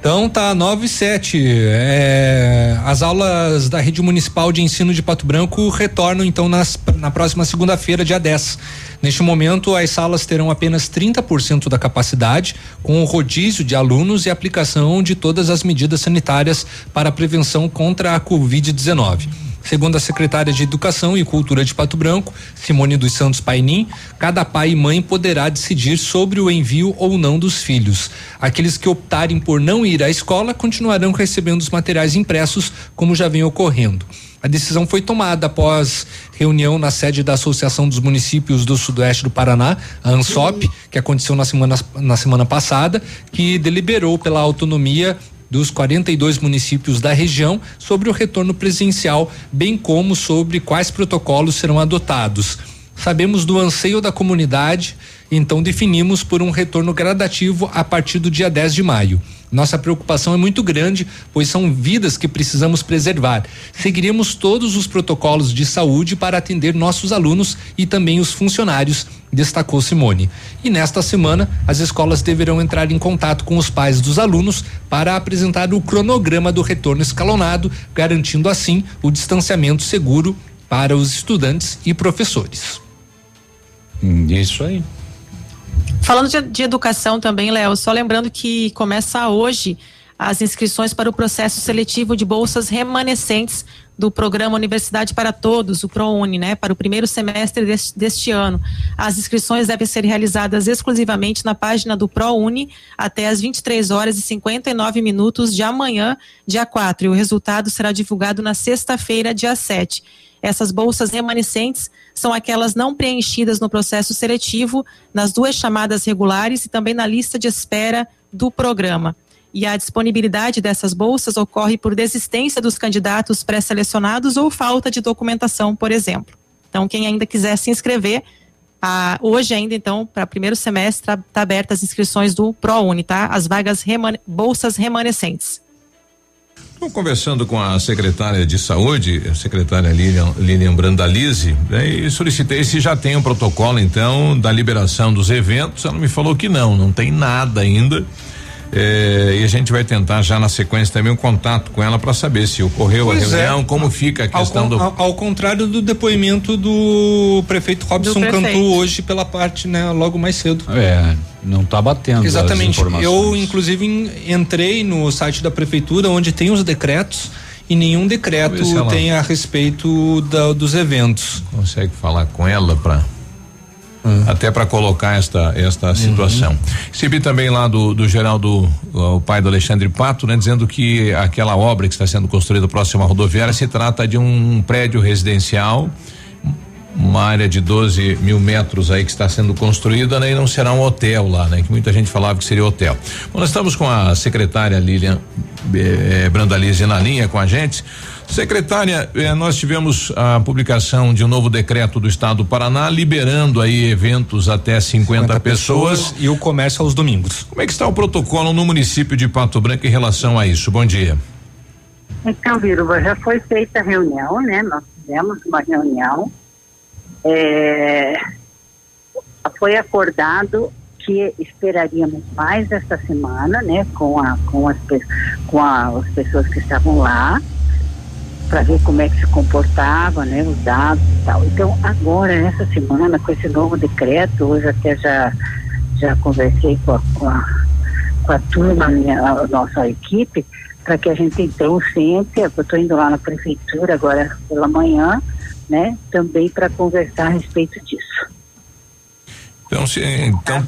[SPEAKER 6] então tá 9 e 7. É, as aulas da Rede Municipal de Ensino de Pato Branco retornam então nas, na próxima segunda-feira, dia 10. Neste momento, as salas terão apenas 30% da capacidade, com o rodízio de alunos e aplicação de todas as medidas sanitárias para a prevenção contra a Covid-19. Segundo a secretária de Educação e Cultura de Pato Branco, Simone dos Santos Painim, cada pai e mãe poderá decidir sobre o envio ou não dos filhos. Aqueles que optarem por não ir à escola continuarão recebendo os materiais impressos, como já vem ocorrendo. A decisão foi tomada após reunião na sede da Associação dos Municípios do Sudoeste do Paraná, a ANSOP, que aconteceu na semana, na semana passada, que deliberou pela autonomia dos 42 municípios da região sobre o retorno presencial, bem como sobre quais protocolos serão adotados. Sabemos do anseio da comunidade, então definimos por um retorno gradativo a partir do dia 10 de maio. Nossa preocupação é muito grande, pois são vidas que precisamos preservar. Seguiremos todos os protocolos de saúde para atender nossos alunos e também os funcionários, destacou Simone. E nesta semana, as escolas deverão entrar em contato com os pais dos alunos para apresentar o cronograma do retorno escalonado, garantindo assim o distanciamento seguro para os estudantes e professores.
[SPEAKER 7] Hum, isso aí.
[SPEAKER 8] Falando de, de educação também, Léo, só lembrando que começa hoje as inscrições para o processo seletivo de bolsas remanescentes do programa Universidade para Todos, o ProUni, né, para o primeiro semestre deste, deste, ano. As inscrições devem ser realizadas exclusivamente na página do ProUni até às 23 horas e 59 minutos de amanhã, dia 4, e o resultado será divulgado na sexta-feira, dia 7. Essas bolsas remanescentes são aquelas não preenchidas no processo seletivo, nas duas chamadas regulares e também na lista de espera do programa. E a disponibilidade dessas bolsas ocorre por desistência dos candidatos pré-selecionados ou falta de documentação, por exemplo. Então, quem ainda quiser se inscrever, hoje ainda, então, para primeiro semestre, está tá abertas as inscrições do ProUni, tá? As vagas remane bolsas remanescentes.
[SPEAKER 5] Estou conversando com a secretária de saúde, a secretária Lilian, Lilian Brandalize, né, e solicitei se já tem um protocolo, então, da liberação dos eventos. Ela me falou que não, não tem nada ainda. É, e a gente vai tentar já na sequência também um contato com ela para saber se ocorreu
[SPEAKER 6] Pois
[SPEAKER 5] a
[SPEAKER 6] é.
[SPEAKER 5] reunião, como fica a questão
[SPEAKER 6] ao,
[SPEAKER 5] do.
[SPEAKER 6] Ao, ao contrário do depoimento do prefeito Robson
[SPEAKER 7] prefeito.
[SPEAKER 6] Cantu hoje pela parte, né, logo mais cedo.
[SPEAKER 7] É, não está batendo.
[SPEAKER 6] Exatamente.
[SPEAKER 7] As informações.
[SPEAKER 6] Eu, inclusive, entrei no site da prefeitura onde tem os decretos e nenhum decreto tem a respeito da- dos eventos.
[SPEAKER 5] Consegue falar com ela para
[SPEAKER 6] Ah.
[SPEAKER 5] até para colocar esta esta
[SPEAKER 6] Uhum.
[SPEAKER 5] situação. Recebi também lá do, do Geraldo, o pai do Alexandre Pato, né, dizendo que aquela obra que está sendo construída próxima à rodoviária se trata de um prédio residencial, uma área de 12 mil metros aí que está sendo construída, né, e não será um hotel lá, né, que muita gente falava que seria hotel. Bom, nós estamos com a secretária Lilian eh, Brandalize na linha com a gente. Secretária, eh, nós tivemos a publicação de um novo decreto do Estado do Paraná liberando aí eventos até 50, pessoas.
[SPEAKER 6] e o comércio aos domingos.
[SPEAKER 5] Como é que está o protocolo no município de Pato Branco em relação a isso? Bom dia.
[SPEAKER 51] Então, Viruba, já foi feita a reunião, né? Nós fizemos uma reunião. É, foi acordado que esperaríamos mais esta semana, né? Com, a, com, as, com a- as pessoas que estavam lá, para ver como é que se comportava, né? Os dados e tal. Então, agora, nessa semana, com esse novo decreto, hoje até já, já conversei com a, com a com a turma, a, minha, a nossa equipe, para que a gente então sente, eu estou indo lá na prefeitura agora pela manhã, né, também para conversar a respeito disso.
[SPEAKER 5] Então, se, então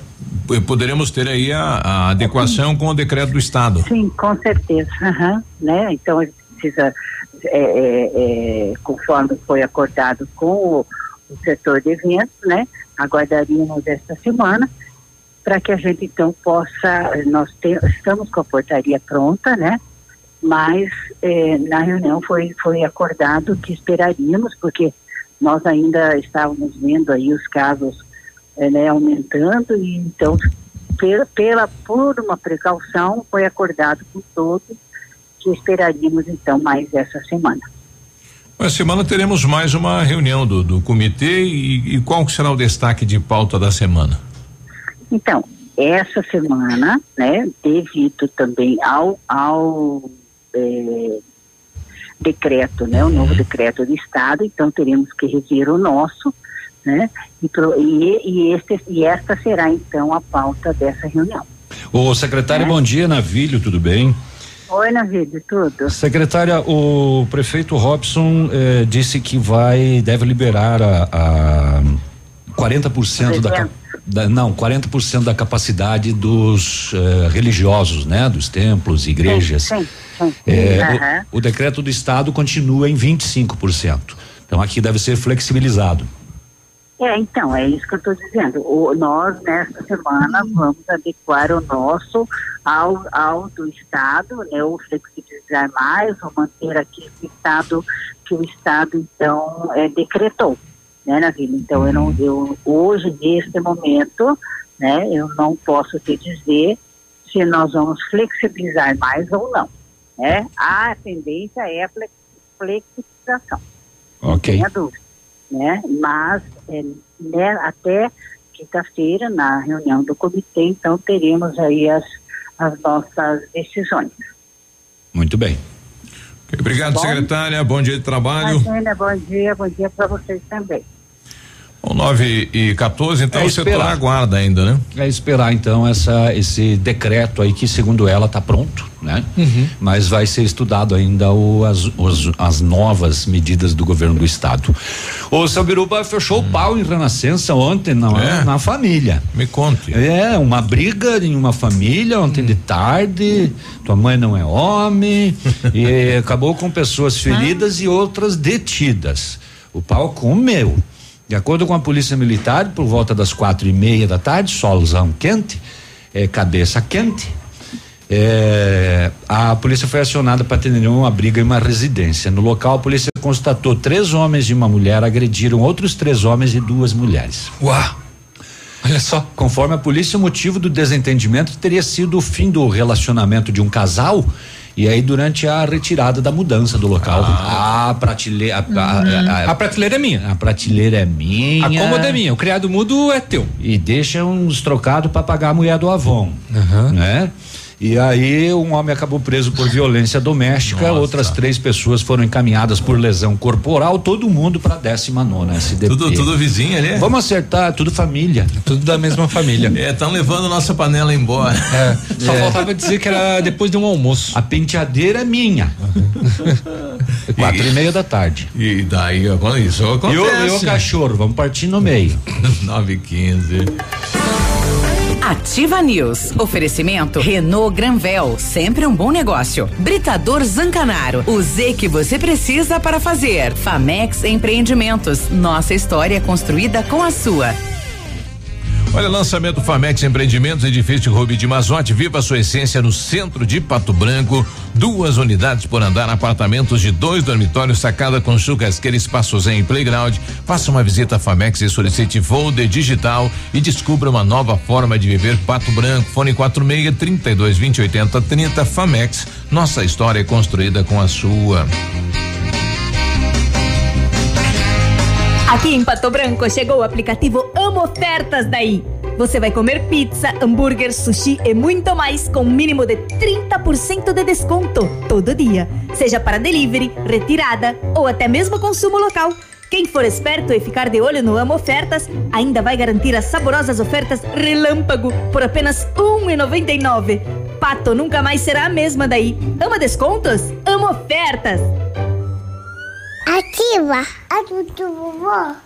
[SPEAKER 5] poderemos ter aí a, a adequação com o decreto do Estado.
[SPEAKER 51] Sim, com certeza, aham, né, então a gente precisa, é, é, é, conforme foi acordado com o, o setor de eventos, né, aguardaríamos esta semana para que a gente então possa, nós te- estamos com a portaria pronta, né? Mas eh, na reunião foi, foi acordado que esperaríamos, porque nós ainda estávamos vendo aí os casos eh, né, aumentando, e então, pela, pela, por uma precaução, foi acordado com todos que esperaríamos então mais essa semana.
[SPEAKER 5] Essa semana teremos mais uma reunião do, do comitê e, e qual que será o destaque de pauta da semana?
[SPEAKER 51] Então, essa semana, né, devido também ao, ao eh, decreto, né, o novo decreto do Estado, então teremos que rever o nosso, né, e, pro- e, e, este, e esta será então a pauta dessa reunião.
[SPEAKER 7] Ô, secretário, bom dia, Navilho, tudo bem?
[SPEAKER 51] Oi, Navídeo, tudo?
[SPEAKER 7] Secretária, o prefeito Robson eh, disse que vai, deve liberar a, a 40% da, da. Não, 40% da capacidade dos eh, religiosos, né? Dos templos, igrejas.
[SPEAKER 51] Sim, sim.
[SPEAKER 7] Eh,
[SPEAKER 51] Aham.
[SPEAKER 7] o, o decreto do Estado continua em 25%. Então aqui deve ser flexibilizado.
[SPEAKER 51] É, então, é isso que eu estou dizendo. O, nós, nesta semana, vamos adequar o nosso ao, ao do Estado, né, ou flexibilizar mais, ou manter aqui o Estado que o Estado, então, é, decretou, né, na vida. Então, eu não, eu, hoje, neste momento, né, eu não posso te dizer se nós vamos flexibilizar mais ou não, né. A tendência é a flex- flexibilização
[SPEAKER 7] Ok.
[SPEAKER 51] tenha dúvida, né? Mas é, né, até quinta-feira, na reunião do comitê, então teremos aí as, as nossas decisões.
[SPEAKER 7] Muito bem.
[SPEAKER 5] Obrigado,
[SPEAKER 51] Bom.
[SPEAKER 5] secretária. Bom dia de trabalho.
[SPEAKER 51] Imagina, bom dia, bom dia para vocês também.
[SPEAKER 5] Bom, 9 e 14, então
[SPEAKER 7] É
[SPEAKER 5] o setor
[SPEAKER 7] esperar.
[SPEAKER 5] aguarda ainda, né?
[SPEAKER 7] É esperar então essa esse decreto aí que segundo ela está pronto, né? Mas vai ser estudado ainda o, as, os- as novas medidas do governo do estado. O seu Biruba fechou o pau em Renascença ontem na,
[SPEAKER 5] É?
[SPEAKER 7] na família.
[SPEAKER 5] Me conte.
[SPEAKER 7] É, uma briga em uma família ontem de tarde. Tua mãe não é homem e <laughs> acabou com pessoas feridas e outras detidas. O pau comeu. De acordo com a polícia militar, por volta das quatro e meia da tarde, solzão quente, eh, cabeça quente. É, a polícia foi acionada para atender uma briga em uma residência. No local, a polícia constatou três homens e uma mulher agrediram outros três homens e duas mulheres.
[SPEAKER 6] Uau! Olha só.
[SPEAKER 7] Conforme a polícia, o motivo do desentendimento teria sido o fim do relacionamento de um casal. E aí, durante a retirada da mudança do local,
[SPEAKER 6] Ah.
[SPEAKER 7] a prateleira. A,
[SPEAKER 6] Uhum.
[SPEAKER 7] a-
[SPEAKER 6] A prateleira é minha.
[SPEAKER 7] a prateleira é minha.
[SPEAKER 6] A cômoda é minha, o criado mudo é teu.
[SPEAKER 7] E deixa uns trocados para pagar a mulher do Avon, né? E aí um homem acabou preso por violência doméstica, outras três pessoas foram encaminhadas por lesão corporal, todo mundo para 19 nona SDP.
[SPEAKER 5] Tudo, tudo vizinho ali?
[SPEAKER 7] Vamos acertar, tudo família.
[SPEAKER 6] Tudo da mesma família. <laughs>
[SPEAKER 5] É, estão levando nossa panela embora.
[SPEAKER 6] É, só faltava dizer que era depois de um almoço.
[SPEAKER 7] A penteadeira é minha. <laughs> Quatro e, meia da tarde.
[SPEAKER 5] E daí, isso
[SPEAKER 7] E
[SPEAKER 5] acontece.
[SPEAKER 7] o, e o cachorro, vamos partir no meio. <laughs>
[SPEAKER 5] 9 e 15
[SPEAKER 4] Ativa News. Oferecimento Renault Granvel, sempre um bom negócio. Britador Zancanaro, o Z que você precisa para fazer. Famex Empreendimentos, nossa história construída com a sua.
[SPEAKER 5] Olha, lançamento Famex Empreendimentos, edifício Rubi de Mazote, viva sua essência no centro de Pato Branco. Duas unidades por andar, apartamentos de dois dormitórios, sacada com churrasqueira, espaço zen e playground. Faça uma visita à Famex e solicite folder digital e descubra uma nova forma de viver Pato Branco. Fone 46 32 20 80 30 Famex. Nossa história é construída com a sua.
[SPEAKER 27] Aqui em Pato Branco chegou o aplicativo Amo Ofertas daí. Você vai comer pizza, hambúrguer, sushi e muito mais com um mínimo de 30% de desconto todo dia. Seja para delivery, retirada ou até mesmo consumo local. Quem for esperto e ficar de olho no Amo Ofertas ainda vai garantir as saborosas ofertas Relâmpago por apenas R$ 1,99. Pato nunca mais será a mesma daí. Ama descontos? Amo ofertas!
[SPEAKER 9] Ativa a do vovó.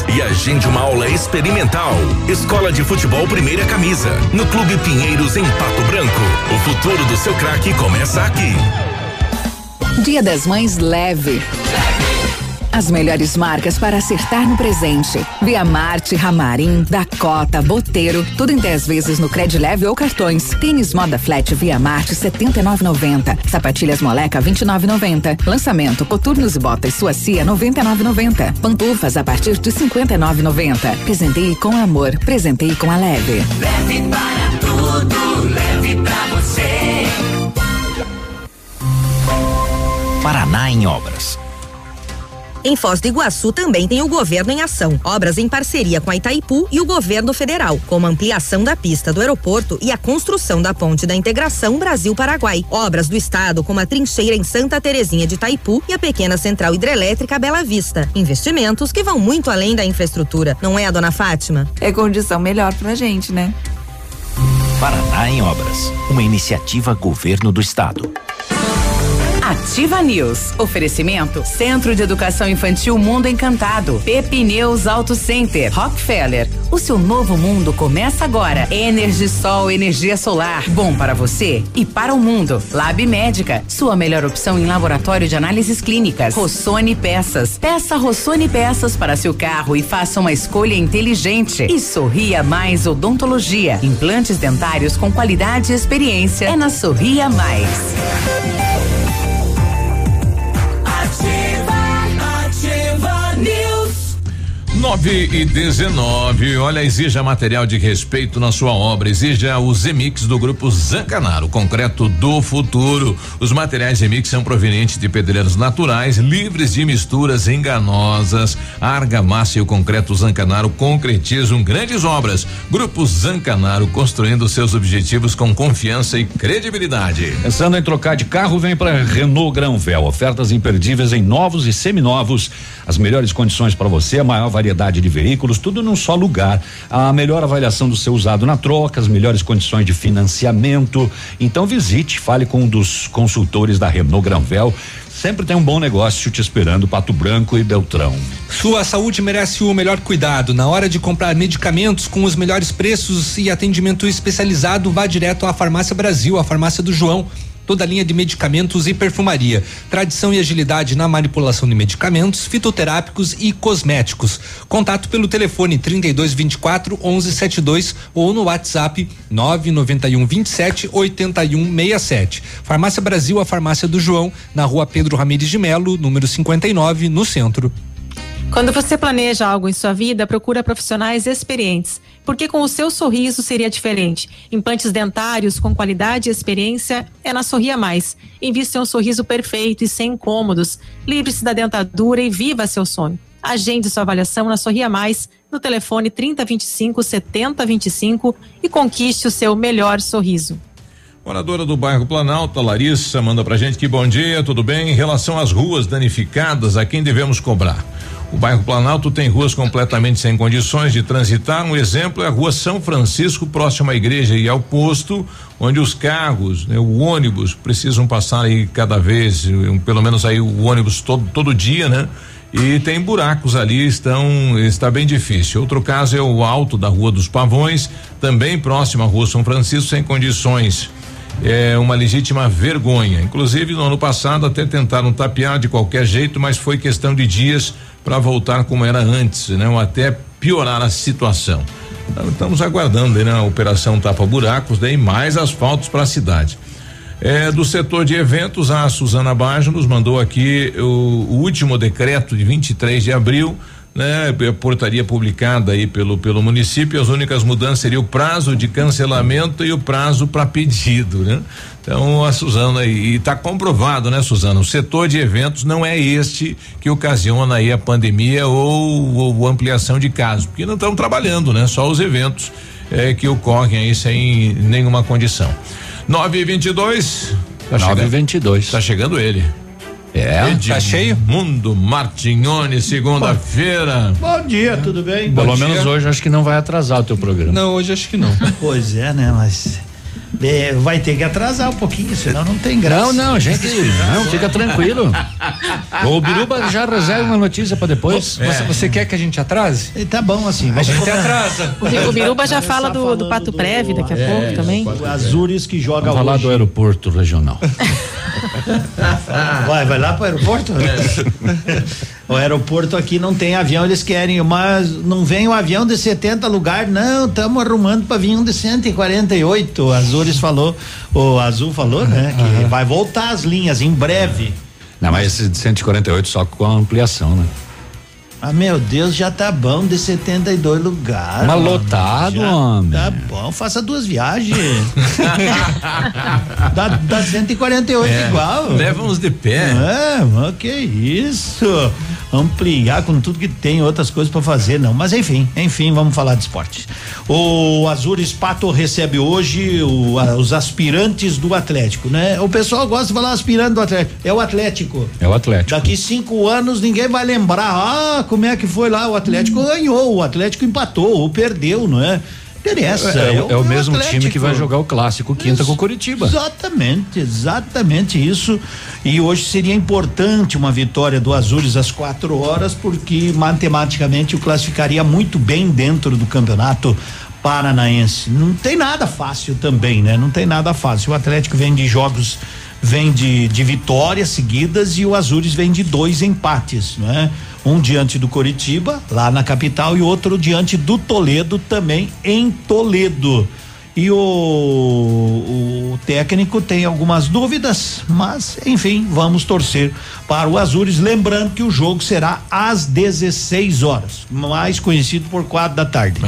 [SPEAKER 14] e agende uma aula experimental. Escola de Futebol Primeira Camisa, no Clube Pinheiros, em Pato Branco. O futuro do seu craque começa aqui.
[SPEAKER 52] Dia das Mães leve. As melhores marcas para acertar no presente. Via Marte, Ramarim, Dakota, Boteiro, tudo em 10 vezes no Cred Leve ou cartões. Tênis Moda Flat Via Marte 79,90. Sapatilhas Moleca 29,90. Lançamento Coturnos e Botas Suacia 99,90. Pantufas a partir de 59,90. Presenteie com amor, presenteie com a Leve.
[SPEAKER 53] Leve para tudo, leve pra você.
[SPEAKER 13] Paraná em obras.
[SPEAKER 54] Em Foz do Iguaçu também tem o governo em ação. Obras em parceria com a Itaipu e o governo federal, como a ampliação da pista do aeroporto e a construção da ponte da integração Brasil-Paraguai. Obras do estado, como a trincheira em Santa Terezinha de Itaipu e a pequena central hidrelétrica Bela Vista. Investimentos que vão muito além da infraestrutura, não é, a dona Fátima?
[SPEAKER 52] É condição melhor pra gente, né?
[SPEAKER 13] Paraná em obras. Uma iniciativa governo do estado.
[SPEAKER 4] Ativa News. Oferecimento Centro de Educação Infantil Mundo Encantado. Pepineus Auto Center. Rockefeller. O seu novo mundo começa agora. Energisol, energia solar. Bom para você e para o mundo. Lab Médica. Sua melhor opção em laboratório de análises clínicas. Rossoni Peças. Peça Rossoni Peças para seu carro e faça uma escolha inteligente. E Sorria Mais Odontologia. Implantes dentários com qualidade e experiência. É na Sorria Mais.
[SPEAKER 5] 9 e 19. Olha, exija material de respeito na sua obra. Exija o Zemix do grupo Zancanaro, concreto do futuro. Os materiais Zemix são provenientes de pedreiros naturais, livres de misturas enganosas. A argamassa e o concreto Zancanaro concretizam grandes obras. Grupo Zancanaro construindo seus objetivos com confiança e credibilidade.
[SPEAKER 7] Pensando em trocar de carro, vem para Renault Granvel. Ofertas imperdíveis em novos e seminovos. As melhores condições para você, a maior variedade variedade de veículos, tudo num só lugar. A melhor avaliação do seu usado na troca, as melhores condições de financiamento. Então visite, fale com um dos consultores da Renault Granvel. Sempre tem um bom negócio te esperando, Pato Branco e Beltrão.
[SPEAKER 6] Sua saúde merece o melhor cuidado. Na hora de comprar medicamentos com os melhores preços e atendimento especializado, vá direto à Farmácia Brasil, a farmácia do João toda a linha de medicamentos e perfumaria. Tradição e agilidade na manipulação de medicamentos, fitoterápicos e cosméticos. Contato pelo telefone 3224 1172 ou no WhatsApp 991 27 8167. Farmácia Brasil, a farmácia do João, na rua Pedro Ramires de Melo, número 59, no centro.
[SPEAKER 8] Quando você planeja algo em sua vida, procura profissionais experientes, porque com o seu sorriso seria diferente. Implantes dentários com qualidade e experiência é na Sorria Mais. Invista em um sorriso perfeito e sem incômodos. Livre-se da dentadura e viva seu sonho. Agende sua avaliação na Sorria Mais no telefone 3025 7025 e conquiste o seu melhor sorriso.
[SPEAKER 5] Moradora do bairro Planalto, Larissa, manda pra gente que bom dia, tudo bem? Em relação às ruas danificadas, a quem devemos cobrar? O bairro Planalto tem ruas completamente sem condições de transitar. Um exemplo é a rua São Francisco, próxima à igreja e ao posto, onde os carros, né, o ônibus, precisam passar aí cada vez, um, pelo menos aí o ônibus todo, todo dia, né? E tem buracos ali, estão está bem difícil. Outro caso é o alto da Rua dos Pavões, também próximo à Rua São Francisco, sem condições é uma legítima vergonha. Inclusive, no ano passado, até tentaram tapear de qualquer jeito, mas foi questão de dias para voltar como era antes, né? Ou até piorar a situação. Então, estamos aguardando né, a operação tapa buracos, daí mais asfaltos para a cidade. É, do setor de eventos, a Suzana Baggio nos mandou aqui o, o último decreto de 23 de abril né, a portaria publicada aí pelo pelo município, as únicas mudanças seriam o prazo de cancelamento e o prazo para pedido, né? Então a Suzana e está comprovado, né, Suzana? O setor de eventos não é este que ocasiona aí a pandemia ou, ou ampliação de casos, porque não estão trabalhando, né? Só os eventos é, que ocorrem aí sem nenhuma condição. 9 e 22
[SPEAKER 7] tá 9 e 22
[SPEAKER 5] Tá chegando ele.
[SPEAKER 7] É,
[SPEAKER 5] tá cheio? Mundo Martignoni, segunda-feira.
[SPEAKER 55] Bom dia, tudo bem?
[SPEAKER 7] Pelo
[SPEAKER 55] Bom
[SPEAKER 7] menos
[SPEAKER 55] dia.
[SPEAKER 7] hoje acho que não vai atrasar o teu programa.
[SPEAKER 6] Não, hoje acho que não.
[SPEAKER 55] Pois é, né? Mas é, vai ter que atrasar um pouquinho, senão não tem graça.
[SPEAKER 7] Não, não, gente, não, fica tranquilo. <laughs> O Biruba já reserva uma notícia para depois.
[SPEAKER 6] Você, você quer que a gente atrase?
[SPEAKER 55] E Tá bom assim.
[SPEAKER 6] A gente atrasa.
[SPEAKER 8] O, o Biruba <laughs> já fala do, do Pato Breve daqui a pouco também.
[SPEAKER 55] O Azures que joga
[SPEAKER 7] Vamos falar
[SPEAKER 55] hoje.
[SPEAKER 7] do aeroporto regional. <laughs>
[SPEAKER 55] Vai, vai lá pro aeroporto? O aeroporto aqui não tem avião, eles querem, mas não vem um avião de 70 lugar, não, estamos arrumando para vir um de 148. O Azures falou, o Azul falou, né, que vai voltar as linhas em breve.
[SPEAKER 7] Não, mas esse de 148 só com a ampliação, né?
[SPEAKER 55] Ah, meu Deus, já tá bom de 72 lugares.
[SPEAKER 7] Mas lotado,
[SPEAKER 55] já
[SPEAKER 7] homem.
[SPEAKER 55] Tá bom, faça duas viagens. <laughs> dá, dá 148
[SPEAKER 5] É,
[SPEAKER 55] igual.
[SPEAKER 5] leva uns de pé.
[SPEAKER 55] É, mas que isso. Ampliar com tudo que tem, outras coisas para fazer, não. Mas enfim, enfim, vamos falar de esporte. O Azures Pato recebe hoje o- a- os aspirantes do Atlético, né? O pessoal gosta de falar aspirante do Atlético. É o Atlético.
[SPEAKER 7] É o Atlético.
[SPEAKER 55] Daqui cinco anos ninguém vai lembrar. Ah, como é que foi lá? O Atlético ganhou, o Atlético empatou ou perdeu, não é? Interessa.
[SPEAKER 7] É, é o mesmo time
[SPEAKER 55] Atlético.
[SPEAKER 7] que vai jogar o clássico quinta com o Curitiba.
[SPEAKER 55] Exatamente, exatamente isso. E hoje seria importante uma vitória do Azures às quatro horas, porque matematicamente o classificaria muito bem dentro do campeonato paranaense. Não tem nada fácil também, né? Não tem nada fácil. O Atlético vem de jogos, vem de, de vitórias seguidas e o Azures vem de dois empates, não é? Um diante do Coritiba, lá na capital, e outro diante do Toledo, também em Toledo. E o, o técnico tem algumas dúvidas, mas enfim, vamos torcer para o Azures. Lembrando que o jogo será às 16 horas, mais conhecido por quatro da tarde.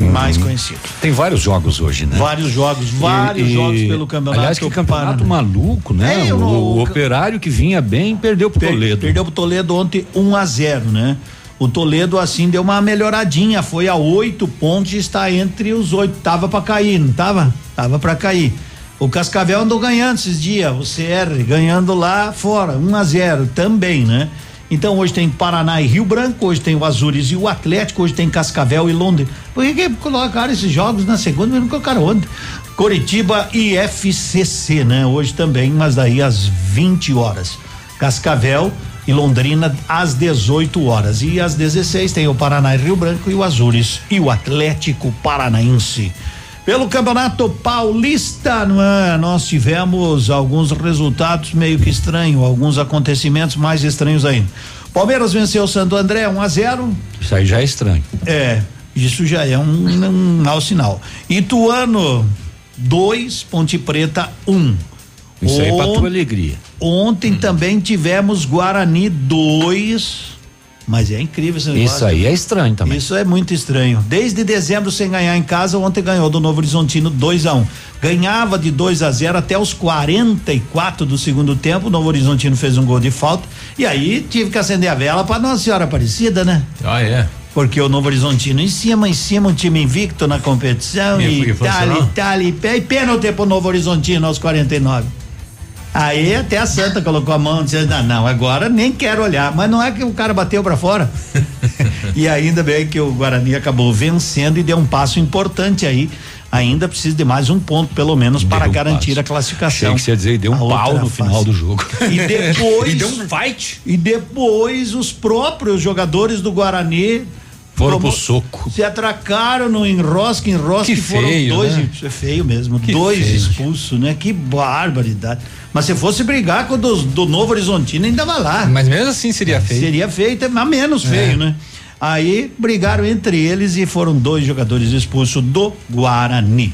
[SPEAKER 55] mais conhecido.
[SPEAKER 7] Tem vários jogos hoje, né?
[SPEAKER 55] Vários jogos, vários
[SPEAKER 7] E- e-
[SPEAKER 55] jogos pelo campeonato.
[SPEAKER 7] Aliás, que campeonato maluco, né?
[SPEAKER 55] É,
[SPEAKER 7] o, o operário que vinha bem perdeu pro
[SPEAKER 55] Per-
[SPEAKER 7] Toledo.
[SPEAKER 55] Perdeu pro Toledo ontem 1 a 0 né? O Toledo assim deu uma melhoradinha, foi a oito pontos e está entre os oito. Tava para cair, não tava? Tava para cair. O Cascavel andou ganhando esses dias, o CR ganhando lá fora, 1 a 0 também, né? Então hoje tem Paraná e Rio Branco, hoje tem o Azures e o Atlético, hoje tem Cascavel e Londres. Por que, que colocaram esses jogos na segunda e não colocaram ontem? Coritiba e FCC, né? Hoje também, mas daí às 20 horas. Cascavel e Londrina às 18 horas. E às 16 tem o Paraná e Rio Branco e o Azures e o Atlético Paranaense. Pelo Campeonato Paulista, é? Nós tivemos alguns resultados meio que estranhos, alguns acontecimentos mais estranhos ainda. Palmeiras venceu o Santo André 1 um a 0.
[SPEAKER 7] Isso aí já é estranho.
[SPEAKER 55] É, isso já é um, um mau sinal. Ituano 2, Ponte Preta 1. Um.
[SPEAKER 7] Isso aí é pra tua alegria.
[SPEAKER 55] Ontem também tivemos Guarani 2. Mas é incrível esse negócio.
[SPEAKER 7] Isso aí é estranho também.
[SPEAKER 55] Isso é muito estranho. Desde dezembro sem ganhar em casa, ontem ganhou do Novo Horizontino 2 a 1 um. Ganhava de 2 a 0 até os 44 do segundo tempo. O Novo Horizontino fez um gol de falta. E aí tive que acender a vela para Nossa Senhora Aparecida, né?
[SPEAKER 5] Ah, é?
[SPEAKER 55] Porque o Novo Horizontino em cima, em cima, um time invicto na competição. E, e tal, e tal, e pé. E pênalti pro Novo Horizontino aos 49. Aí até a Santa colocou a mão dizendo, não, não, agora nem quero olhar. Mas não é que o cara bateu para fora. <laughs> e ainda bem que o Guarani acabou vencendo e deu um passo importante aí. Ainda precisa de mais um ponto, pelo menos, deu para um garantir passo. a classificação.
[SPEAKER 7] Achei que você ia dizer, deu um pau no fase. final do jogo.
[SPEAKER 55] E <laughs> depois.
[SPEAKER 6] e deu um fight.
[SPEAKER 55] E depois os próprios jogadores do Guarani
[SPEAKER 7] foram pro soco.
[SPEAKER 55] Se atracaram no enrosque, enrosque
[SPEAKER 7] que
[SPEAKER 55] foram
[SPEAKER 7] feio,
[SPEAKER 55] dois,
[SPEAKER 7] né?
[SPEAKER 55] é feio mesmo,
[SPEAKER 7] Que
[SPEAKER 55] dois
[SPEAKER 7] feio.
[SPEAKER 55] expulsos, né? Que barbaridade. Mas se fosse brigar com o dos- do, Novo Horizontino, ainda vai lá.
[SPEAKER 6] Mas mesmo assim seria feio.
[SPEAKER 55] Seria feio, mas menos
[SPEAKER 6] É.
[SPEAKER 55] feio, né? Aí brigaram entre eles e foram dois jogadores expulsos do Guarani.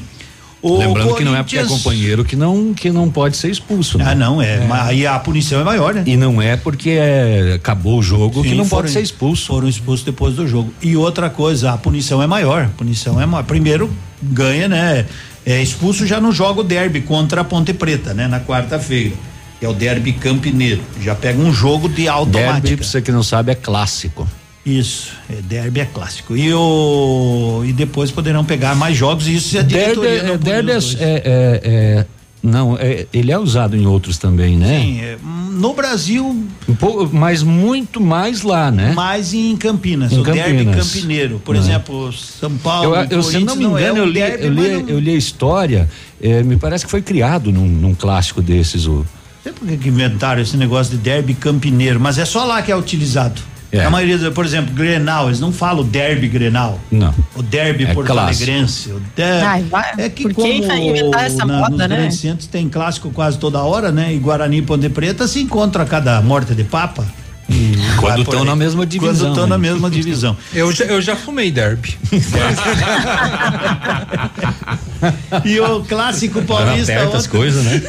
[SPEAKER 55] O
[SPEAKER 7] Lembrando que não é porque é companheiro que não, que não pode ser expulso. Né?
[SPEAKER 55] Ah, não, é. Mas aí a punição é maior, né?
[SPEAKER 7] E não é porque é, acabou o jogo que
[SPEAKER 55] Sim,
[SPEAKER 7] não
[SPEAKER 55] foram-
[SPEAKER 7] pode ser expulso.
[SPEAKER 55] Foram expulsos depois do jogo. E outra coisa, a punição é maior. A punição é maior. Primeiro ganha, né? É expulso já no jogo derby contra a Ponte Preta, né? Na quarta-feira. Que é o derby campineiro. Já pega um jogo de automática.
[SPEAKER 7] Derby, pra você que não sabe, é clássico.
[SPEAKER 55] Isso, é, derby é clássico. E o e depois poderão pegar mais jogos e isso a diretoria
[SPEAKER 7] Derby,
[SPEAKER 55] não
[SPEAKER 7] é, derby é, é- é- é- não, é- ele é usado em outros também, né?
[SPEAKER 55] Sim, é, no Brasil
[SPEAKER 7] Um pouco, mas muito mais lá, né?
[SPEAKER 55] mais em Campinas,
[SPEAKER 7] Em
[SPEAKER 55] o derby
[SPEAKER 7] Campinas.
[SPEAKER 55] campineiro. Por
[SPEAKER 7] Né?
[SPEAKER 55] exemplo, São Paulo,
[SPEAKER 7] Eu, eu, se não me engano,
[SPEAKER 55] é um
[SPEAKER 7] eu, li,
[SPEAKER 55] derby,
[SPEAKER 7] eu, li,
[SPEAKER 55] não-
[SPEAKER 7] eu li a história, eh, me parece que foi criado num, num clássico desses. O,
[SPEAKER 55] Não sei por que inventaram esse negócio de derby campineiro, mas é só lá que é utilizado.
[SPEAKER 7] É.
[SPEAKER 55] A maioria, do- por exemplo, Grenal, eles não falam derby Grenal.
[SPEAKER 7] não.
[SPEAKER 55] O derby
[SPEAKER 7] É
[SPEAKER 55] porto alegrense. O der-
[SPEAKER 8] Ai, vai.
[SPEAKER 55] É que como
[SPEAKER 8] inventar essa
[SPEAKER 55] na-
[SPEAKER 8] moda,
[SPEAKER 55] nos
[SPEAKER 8] né?
[SPEAKER 55] grandes centros tem clássico quase toda hora, né? E Guarani e Ponte Preta se encontram a cada morte de papa. Vai
[SPEAKER 7] Quando estão na mesma divisão,
[SPEAKER 55] Quando estão na mesma divisão.
[SPEAKER 6] Eu já, eu já fumei derby. <laughs>
[SPEAKER 55] E o clássico paulista ontem-
[SPEAKER 7] coisas, né?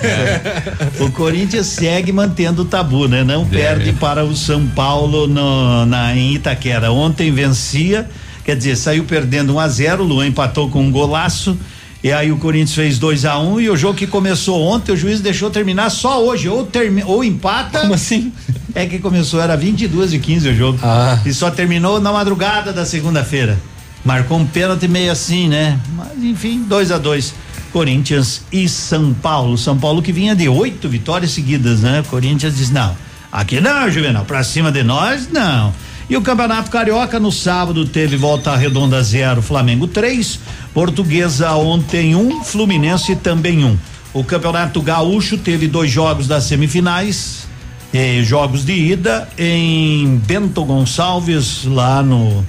[SPEAKER 7] <laughs>
[SPEAKER 55] O Corinthians segue mantendo o tabu, né? Não perde para o São Paulo no, na, em Itaquera. Ontem vencia, quer dizer, saiu perdendo 1 a 0 o Luan empatou com um golaço. E aí o Corinthians fez 2 a 1 e o jogo que começou ontem, o juiz deixou terminar só hoje. Ou, termi, ou empata. Como
[SPEAKER 6] assim?
[SPEAKER 55] É que começou, era 22 e 15 o jogo.
[SPEAKER 6] Ah.
[SPEAKER 55] E só terminou na madrugada da segunda-feira. Marcou um pênalti meio assim, né? Mas enfim, 2 a 2 Corinthians e São Paulo. São Paulo que vinha de oito vitórias seguidas, né? Corinthians diz: não, aqui não, Juvenal, pra cima de nós, não. E o Campeonato Carioca no sábado teve volta redonda zero, Flamengo 3, Portuguesa ontem um, Fluminense também um. O Campeonato Gaúcho teve dois jogos das semifinais, eh, jogos de ida em Bento Gonçalves, lá no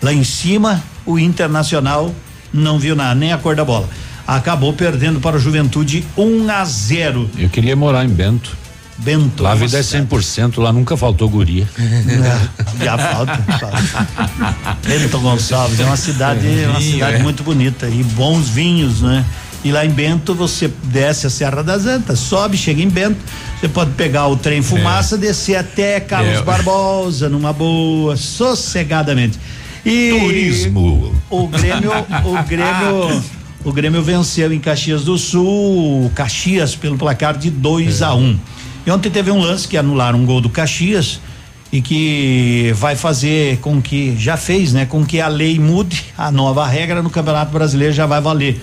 [SPEAKER 55] lá em cima, o Internacional não viu nada, nem a cor da bola. Acabou perdendo para o Juventude 1 a 0.
[SPEAKER 7] Eu queria morar em Bento.
[SPEAKER 55] Bento.
[SPEAKER 7] Lá a vida é
[SPEAKER 55] nossa,
[SPEAKER 7] 100%, lá nunca faltou guria.
[SPEAKER 55] É, já falta, <laughs> falta. Bento Gonçalves é uma cidade, uma
[SPEAKER 6] Vinho,
[SPEAKER 55] cidade
[SPEAKER 6] é.
[SPEAKER 55] muito bonita e bons vinhos, né? E lá em Bento você desce a Serra das Antas, sobe, chega em Bento, você pode pegar o trem fumaça, descer até Carlos
[SPEAKER 5] É.
[SPEAKER 55] Barbosa numa boa, sossegadamente. E
[SPEAKER 7] Turismo.
[SPEAKER 55] o Grêmio, o Grêmio, o Grêmio venceu em Caxias do Sul, Caxias pelo placar de 2 a 1. Um. E ontem teve um lance que anularam um gol do Caxias e que vai fazer com que já fez, né, com que a lei mude, a nova regra no Campeonato Brasileiro já vai valer.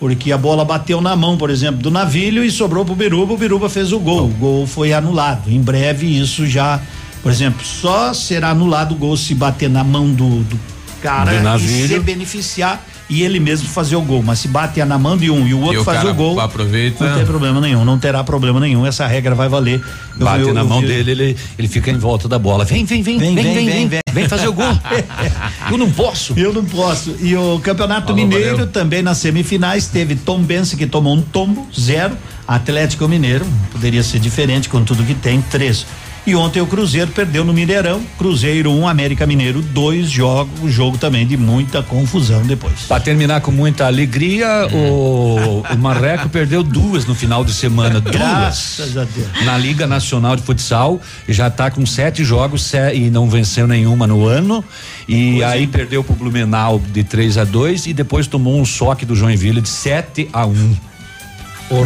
[SPEAKER 55] Porque a bola bateu na mão, por exemplo, do Navilho e sobrou pro Biruba, o Biruba fez o gol. O gol foi anulado. Em breve isso já Por exemplo, só será anulado o gol se bater na mão do, do cara
[SPEAKER 7] Do
[SPEAKER 55] e se beneficiar e ele mesmo fazer o gol. Mas se bater na mão de um e o outro
[SPEAKER 5] o
[SPEAKER 55] faz o gol,
[SPEAKER 5] aproveita.
[SPEAKER 55] não tem problema nenhum, não terá problema nenhum. Essa regra vai valer. Eu-
[SPEAKER 7] Bate
[SPEAKER 55] eu-
[SPEAKER 7] na
[SPEAKER 55] eu
[SPEAKER 7] mão
[SPEAKER 55] vi-
[SPEAKER 7] dele, ele, ele fica em volta da bola. Vem, vem, vem, vem, vem, vem, vem, vem, fazer o gol. <laughs> Eu não posso.
[SPEAKER 55] Eu não posso. E o Campeonato Mineiro
[SPEAKER 7] valeu.
[SPEAKER 55] também nas semifinais teve Tom Bense que tomou um tombo, zero. Atlético Mineiro, poderia ser diferente com tudo que tem, três. E ontem o Cruzeiro perdeu no Mineirão. Cruzeiro 1, um, América Mineiro, dois jogos, um jogo também de muita confusão depois.
[SPEAKER 7] Para terminar com muita alegria, o, o Marreco perdeu duas no final de semana. Duas.
[SPEAKER 55] Graças a Deus.
[SPEAKER 7] Na Liga Nacional de Futsal, já está com sete jogos se- e não venceu nenhuma no ano. E aí perdeu pro Blumenau de 3 a 2 e depois tomou um soque do Joinville de 7 a 1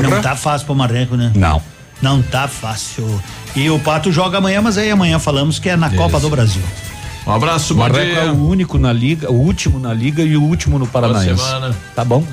[SPEAKER 55] Não tá fácil pro Marreco, né?
[SPEAKER 7] Não.
[SPEAKER 55] Não tá fácil. E o Pato joga amanhã, mas aí amanhã falamos que é na Copa do Brasil.
[SPEAKER 5] Um abraço,
[SPEAKER 7] O Marreco é o único na liga, o último na liga e o último no Paranaense.
[SPEAKER 5] semana.
[SPEAKER 7] Tá bom?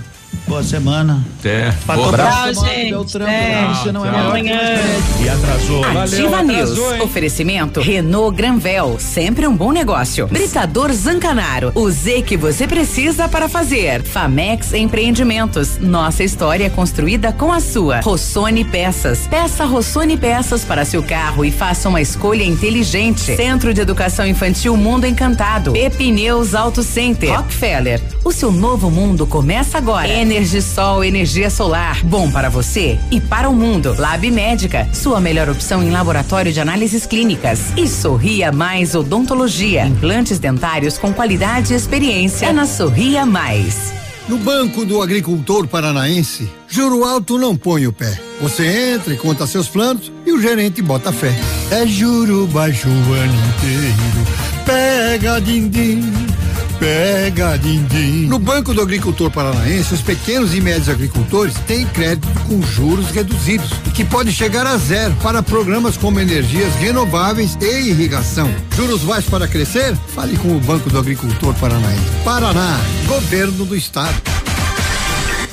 [SPEAKER 55] Boa semana.
[SPEAKER 5] Até. Boa
[SPEAKER 55] abraço.
[SPEAKER 8] gente.
[SPEAKER 55] Beltrão,
[SPEAKER 8] É.
[SPEAKER 55] você não é
[SPEAKER 5] Tchau.
[SPEAKER 55] nós. E atrasou.
[SPEAKER 4] Ativa News. Oferecimento Renault Granvel, sempre um bom negócio. Britador Zancanaro, o Z que você precisa para fazer. Famex Empreendimentos, nossa história é construída com a sua. Rossoni Peças, peça Rossoni Peças para seu carro e faça uma escolha inteligente. Centro de Educação Infantil Mundo Encantado. Pepineus Auto Center. Rockefeller, o seu novo mundo começa agora. Energisol, energia solar, bom para você e para o mundo. Lab Médica, sua melhor opção em laboratório de análises clínicas. E Sorria Mais Odontologia, implantes dentários com qualidade e experiência. É na Sorria Mais.
[SPEAKER 56] No Banco do Agricultor Paranaense, juro alto não põe o pé. Você entra e conta seus planos e o gerente bota fé. É juro baixo o ano inteiro. Pega din-din, pega din-din. No Banco do Agricultor Paranaense, os pequenos e médios agricultores têm crédito com juros reduzidos e que pode chegar a zero para programas como energias renováveis e irrigação. Juros baixos para crescer? Fale com o Banco do Agricultor Paranaense. Paraná, Governo do Estado.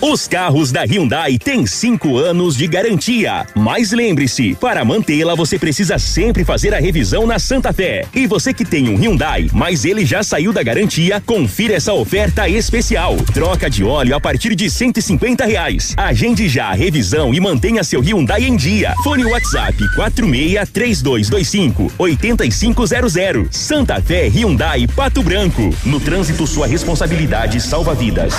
[SPEAKER 12] Os carros da Hyundai têm cinco anos de garantia. Mas lembre-se, para mantê-la você precisa sempre fazer a revisão na Santa Fé. E você que tem um Hyundai, mas ele já saiu da garantia, confira essa oferta especial. Troca de óleo a partir de 150 reais. Agende já a revisão e mantenha seu Hyundai em dia. Fone WhatsApp 46 3225 8500. Santa Fé Hyundai Pato Branco. No trânsito sua responsabilidade salva vidas.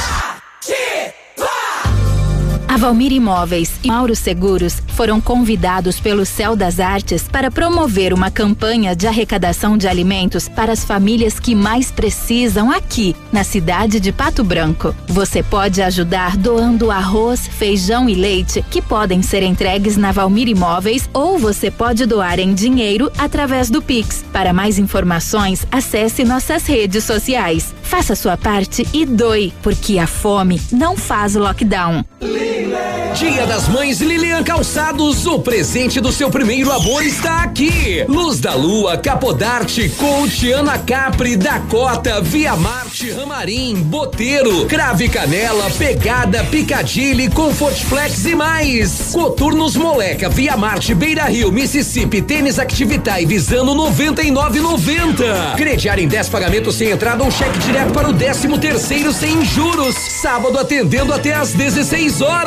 [SPEAKER 22] A Valmir Imóveis e Mauro Seguros foram convidados pelo Céu das Artes para promover uma campanha de arrecadação de alimentos para as famílias que mais precisam aqui, na cidade de Pato Branco. Você pode ajudar doando arroz, feijão e leite, que podem ser entregues na Valmir Imóveis, ou você pode doar em dinheiro através do Pix. Para mais informações, acesse nossas redes sociais. Faça sua parte e doe, porque a fome não faz lockdown.
[SPEAKER 57] Dia das Mães Lilian Calçados, o presente do seu primeiro amor está aqui. Luz da Lua, Capodarte, Coach, Ana Capri, Dakota, Via Marte, Ramarim, Boteiro, Crave Canela, Pegada, Picadilly, Comfort Flex e mais. Coturnos Moleca, Via Marte, Beira Rio, Mississippi, Tênis Activitar e Visano 99,90. Crediar em 10 pagamentos sem entrada ou cheque direto para o 13 terceiro sem juros. Sábado atendendo até às 16 horas.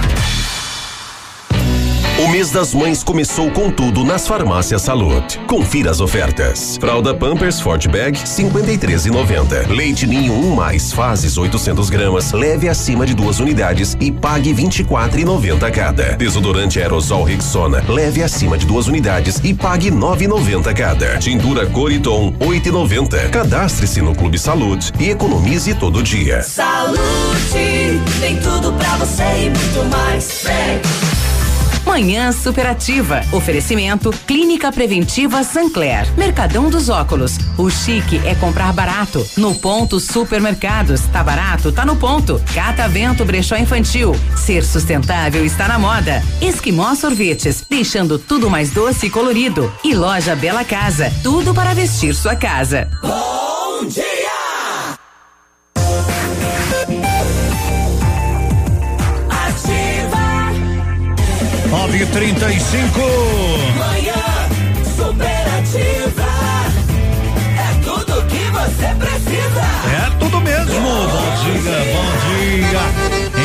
[SPEAKER 14] O mês das mães começou com tudo nas farmácias Salute. Confira as ofertas. Fralda Pampers Forte Bag 53,90. Leite Ninho 1 mais fases 800 gramas, leve acima de duas unidades e pague 24,90 cada. Desodorante aerosol Rexona, leve acima de duas unidades e pague 9,90 cada. Tintura Coriton 8,90. Cadastre-se no Clube Salute e economize todo dia.
[SPEAKER 58] Salute, tem tudo pra você e muito mais. Vem.
[SPEAKER 4] Manhã Superativa. Oferecimento Clínica Preventiva Sancler. Mercadão dos Óculos. O chique é comprar barato. No ponto Supermercados. Tá barato? Tá no ponto. Catavento Brechó Infantil. Ser sustentável está na moda. Esquimó Sorvetes. Deixando tudo mais doce e colorido. E loja Bela Casa. Tudo para vestir sua casa.
[SPEAKER 59] Bom dia!
[SPEAKER 55] 35
[SPEAKER 59] Manhã superativa. É tudo que você precisa.
[SPEAKER 55] É tudo mesmo. Bom dia, bom dia.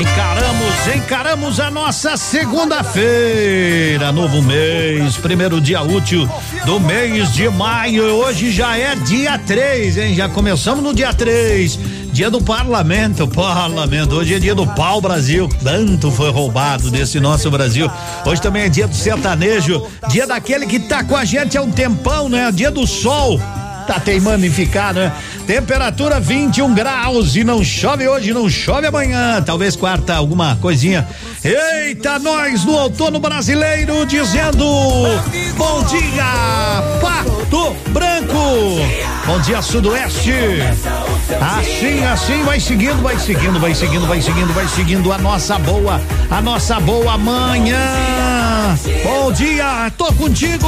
[SPEAKER 55] Encaramos, encaramos a nossa segunda-feira, novo mês, primeiro dia útil do mês de maio. Hoje já é dia 3, hein? Já começamos no dia 3. Dia do parlamento, parlamento. Hoje é dia do pau Brasil. Tanto foi roubado desse nosso Brasil. Hoje também é dia do sertanejo, dia daquele que tá com a gente há um tempão, né? Dia do sol tá teimando em ficar, né? Temperatura 21 graus e não chove hoje, não chove amanhã, talvez quarta alguma coisinha. Eita, nós no outono brasileiro dizendo bom dia, Pato Branco. Bom dia, Sudoeste. Assim, assim vai seguindo, vai seguindo, vai seguindo, vai seguindo, vai seguindo a nossa boa, a nossa boa manhã. Bom dia, tô contigo.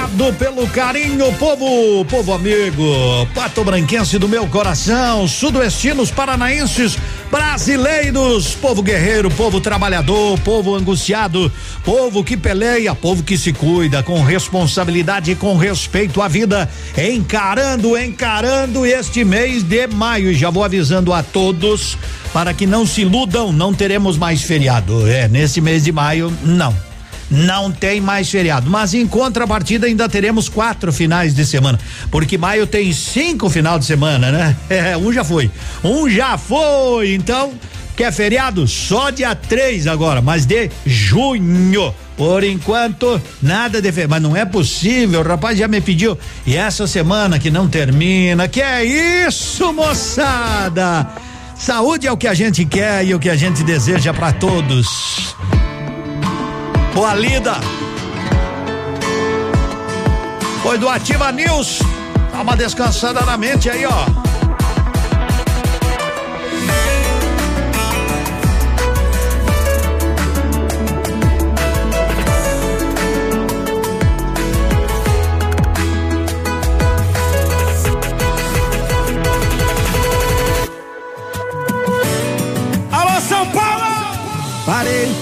[SPEAKER 55] Obrigado pelo carinho, povo, povo amigo, pato branquense do meu coração, sudoestinos, paranaenses, brasileiros, povo guerreiro, povo trabalhador, povo angustiado, povo que peleia, povo que se cuida com responsabilidade e com respeito à vida, encarando, encarando este mês de maio. Já vou avisando a todos para que não se iludam, não teremos mais feriado. É, nesse mês de maio, não não tem mais feriado. Mas em contrapartida ainda teremos quatro finais de semana, porque maio tem cinco final de semana, né? <laughs> É, um já foi, um já foi. Então quer feriado só dia 3 agora, mas de junho. Por enquanto, nada de feriado. Mas não é possível, o rapaz já me pediu. E essa semana que não termina, que é isso, moçada? Saúde é o que a gente quer e o que a gente deseja para todos. Boa lida. Foi do Ativa News. Dá uma descansada na mente aí, ó.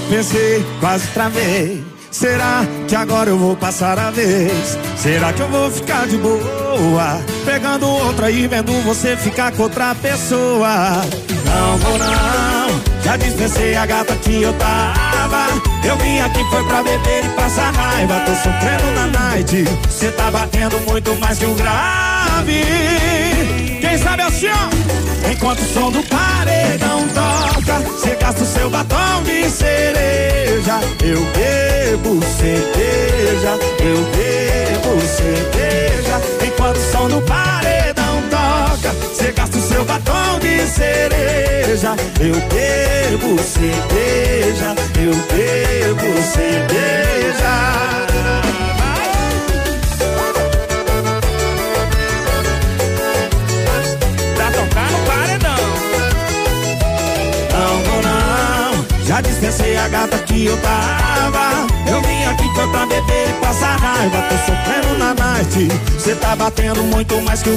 [SPEAKER 60] Pensei, quase travei. Será que agora eu vou passar a vez? Será que eu vou ficar de boa? Pegando outra e vendo você ficar com outra pessoa. Não vou não, já dispensei a gata que eu tava. Eu vim aqui foi pra beber e passar raiva. Tô sofrendo na night. Cê tá batendo muito mais que o grave. Quem sabe assim, ó. Enquanto o som do paredão toca, cê gasta o seu batom de cereja. Eu bebo cerveja, eu bebo cerveja. Enquanto o som do paredão toca, cê gasta o seu batom de cereja. Eu bebo cerveja, eu bebo cerveja.
[SPEAKER 59] Pra tocar no paredão.
[SPEAKER 60] Não vou não, já dispensei a gata que eu tava. Eu vim aqui foi pra beber e passar raiva. Tô sofrendo na night, cê tá batendo muito mais que o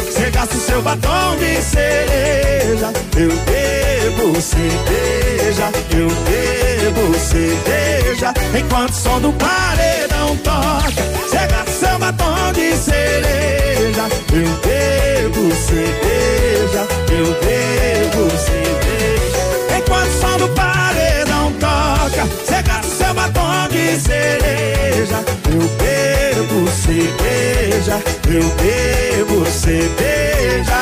[SPEAKER 60] cê gasta o seu batom de cereja. Eu bebo cerveja, eu bebo cerveja. Enquanto o som do paredão toca, o seu batom de cereja. Eu bebo cerveja, eu bebo cerveja. Enquanto o som do paredão pipoca, cê gasta o seu batom de cereja. Eu bebo cerveja, eu bebo cerveja.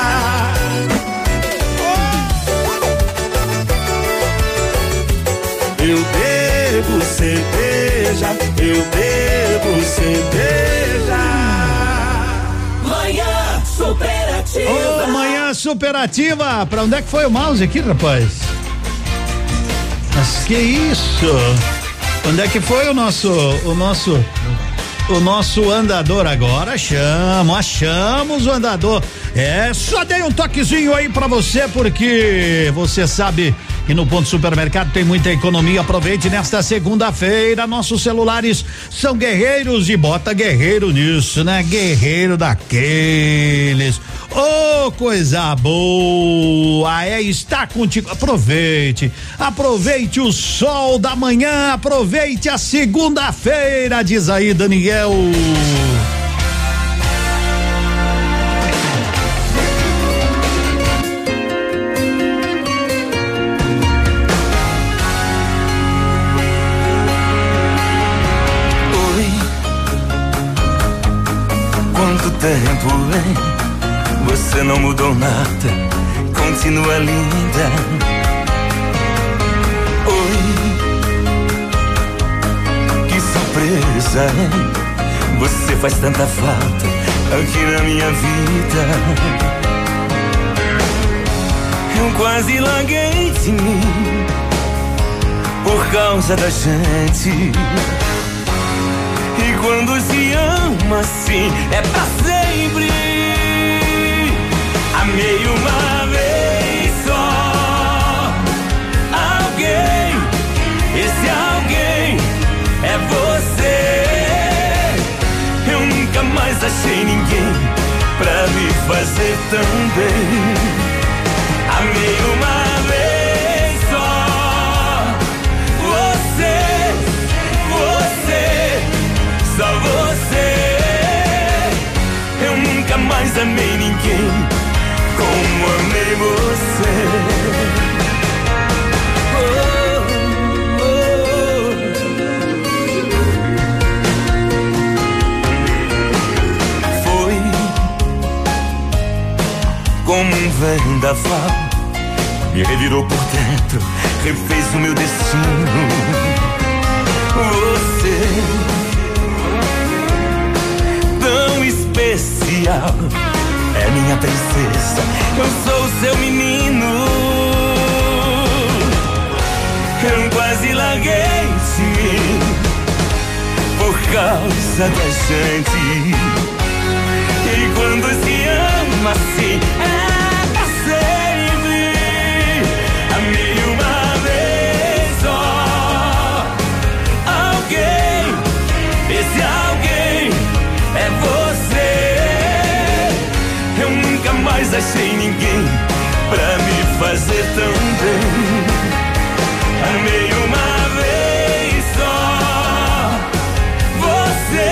[SPEAKER 61] Eu bebo cerveja, eu bebo cerveja.
[SPEAKER 60] Manhã superativa.
[SPEAKER 55] Ô, oh, manhã superativa. Pra onde é que foi o mouse aqui, rapaz? Mas que isso? Onde é que foi o nosso, o nosso, o nosso andador agora? Chama, achamos o andador. É, só dei um toquezinho aí pra você porque você sabe que no ponto supermercado tem muita economia. Aproveite nesta segunda-feira. Nossos celulares são guerreiros e bota guerreiro nisso, né? Guerreiro daqueles. Ô, coisa boa! É estar contigo. Aproveite, aproveite o sol da manhã, aproveite a segunda-feira, diz aí Daniel.
[SPEAKER 60] Continua linda. Oi, que surpresa? Você faz tanta falta aqui na minha vida. Eu quase larguei de mim por causa da gente. E quando se ama assim, é pra sempre. Amei uma achei ninguém pra me fazer tão bem. Amei uma vez só. Você, você, só você. Eu nunca mais amei ninguém como amei você. Como um vendaval, me revirou por dentro, refez o meu destino. Você, tão especial, é minha princesa, eu sou seu menino. Eu quase larguei de mim por causa da gente. E quando se ama assim, é achei ninguém pra me fazer tão bem. Amei uma vez só. Você,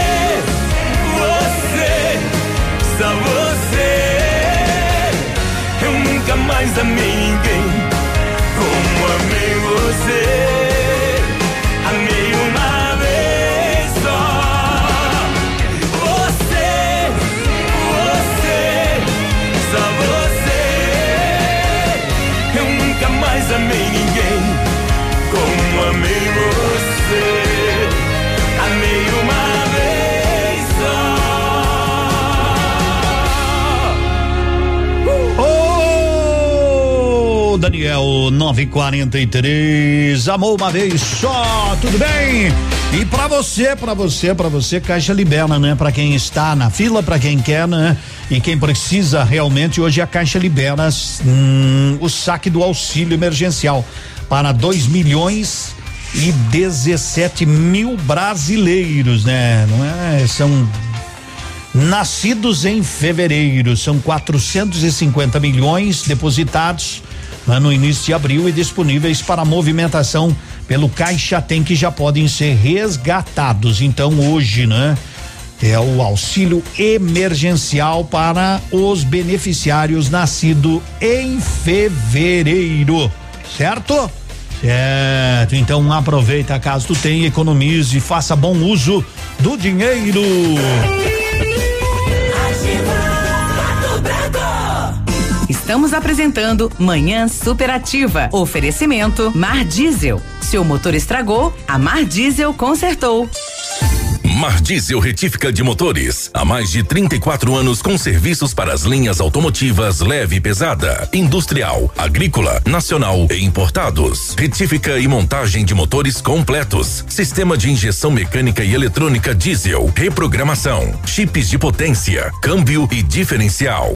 [SPEAKER 60] você, só você. Eu nunca mais amei ninguém como amei você.
[SPEAKER 55] Daniel 943, amou uma vez só, tudo bem? E pra você, pra você, pra você, Caixa libera, né? Pra quem está na fila, pra quem quer, né? E quem precisa realmente, hoje a Caixa libera hum, o saque do auxílio emergencial para 2 milhões e 17 mil brasileiros, né? Não é? São Nascidos em fevereiro, são 450 milhões depositados no início de abril e disponíveis para movimentação pelo Caixa Tem que já podem ser resgatados. Então hoje, né? É o auxílio emergencial para os beneficiários nascido em fevereiro, certo? Certo, então aproveita caso tu tenha, economize, faça bom uso do dinheiro.
[SPEAKER 4] Estamos apresentando Manhã Superativa. Oferecimento Mar Diesel. Seu motor estragou, a Mar Diesel consertou.
[SPEAKER 14] Mar Diesel Retífica de Motores. Há mais de 34 anos com serviços para as linhas automotivas leve e pesada, industrial, agrícola, nacional e importados. Retífica e montagem de motores completos. Sistema de injeção mecânica e eletrônica diesel. Reprogramação. Chips de potência, câmbio e diferencial.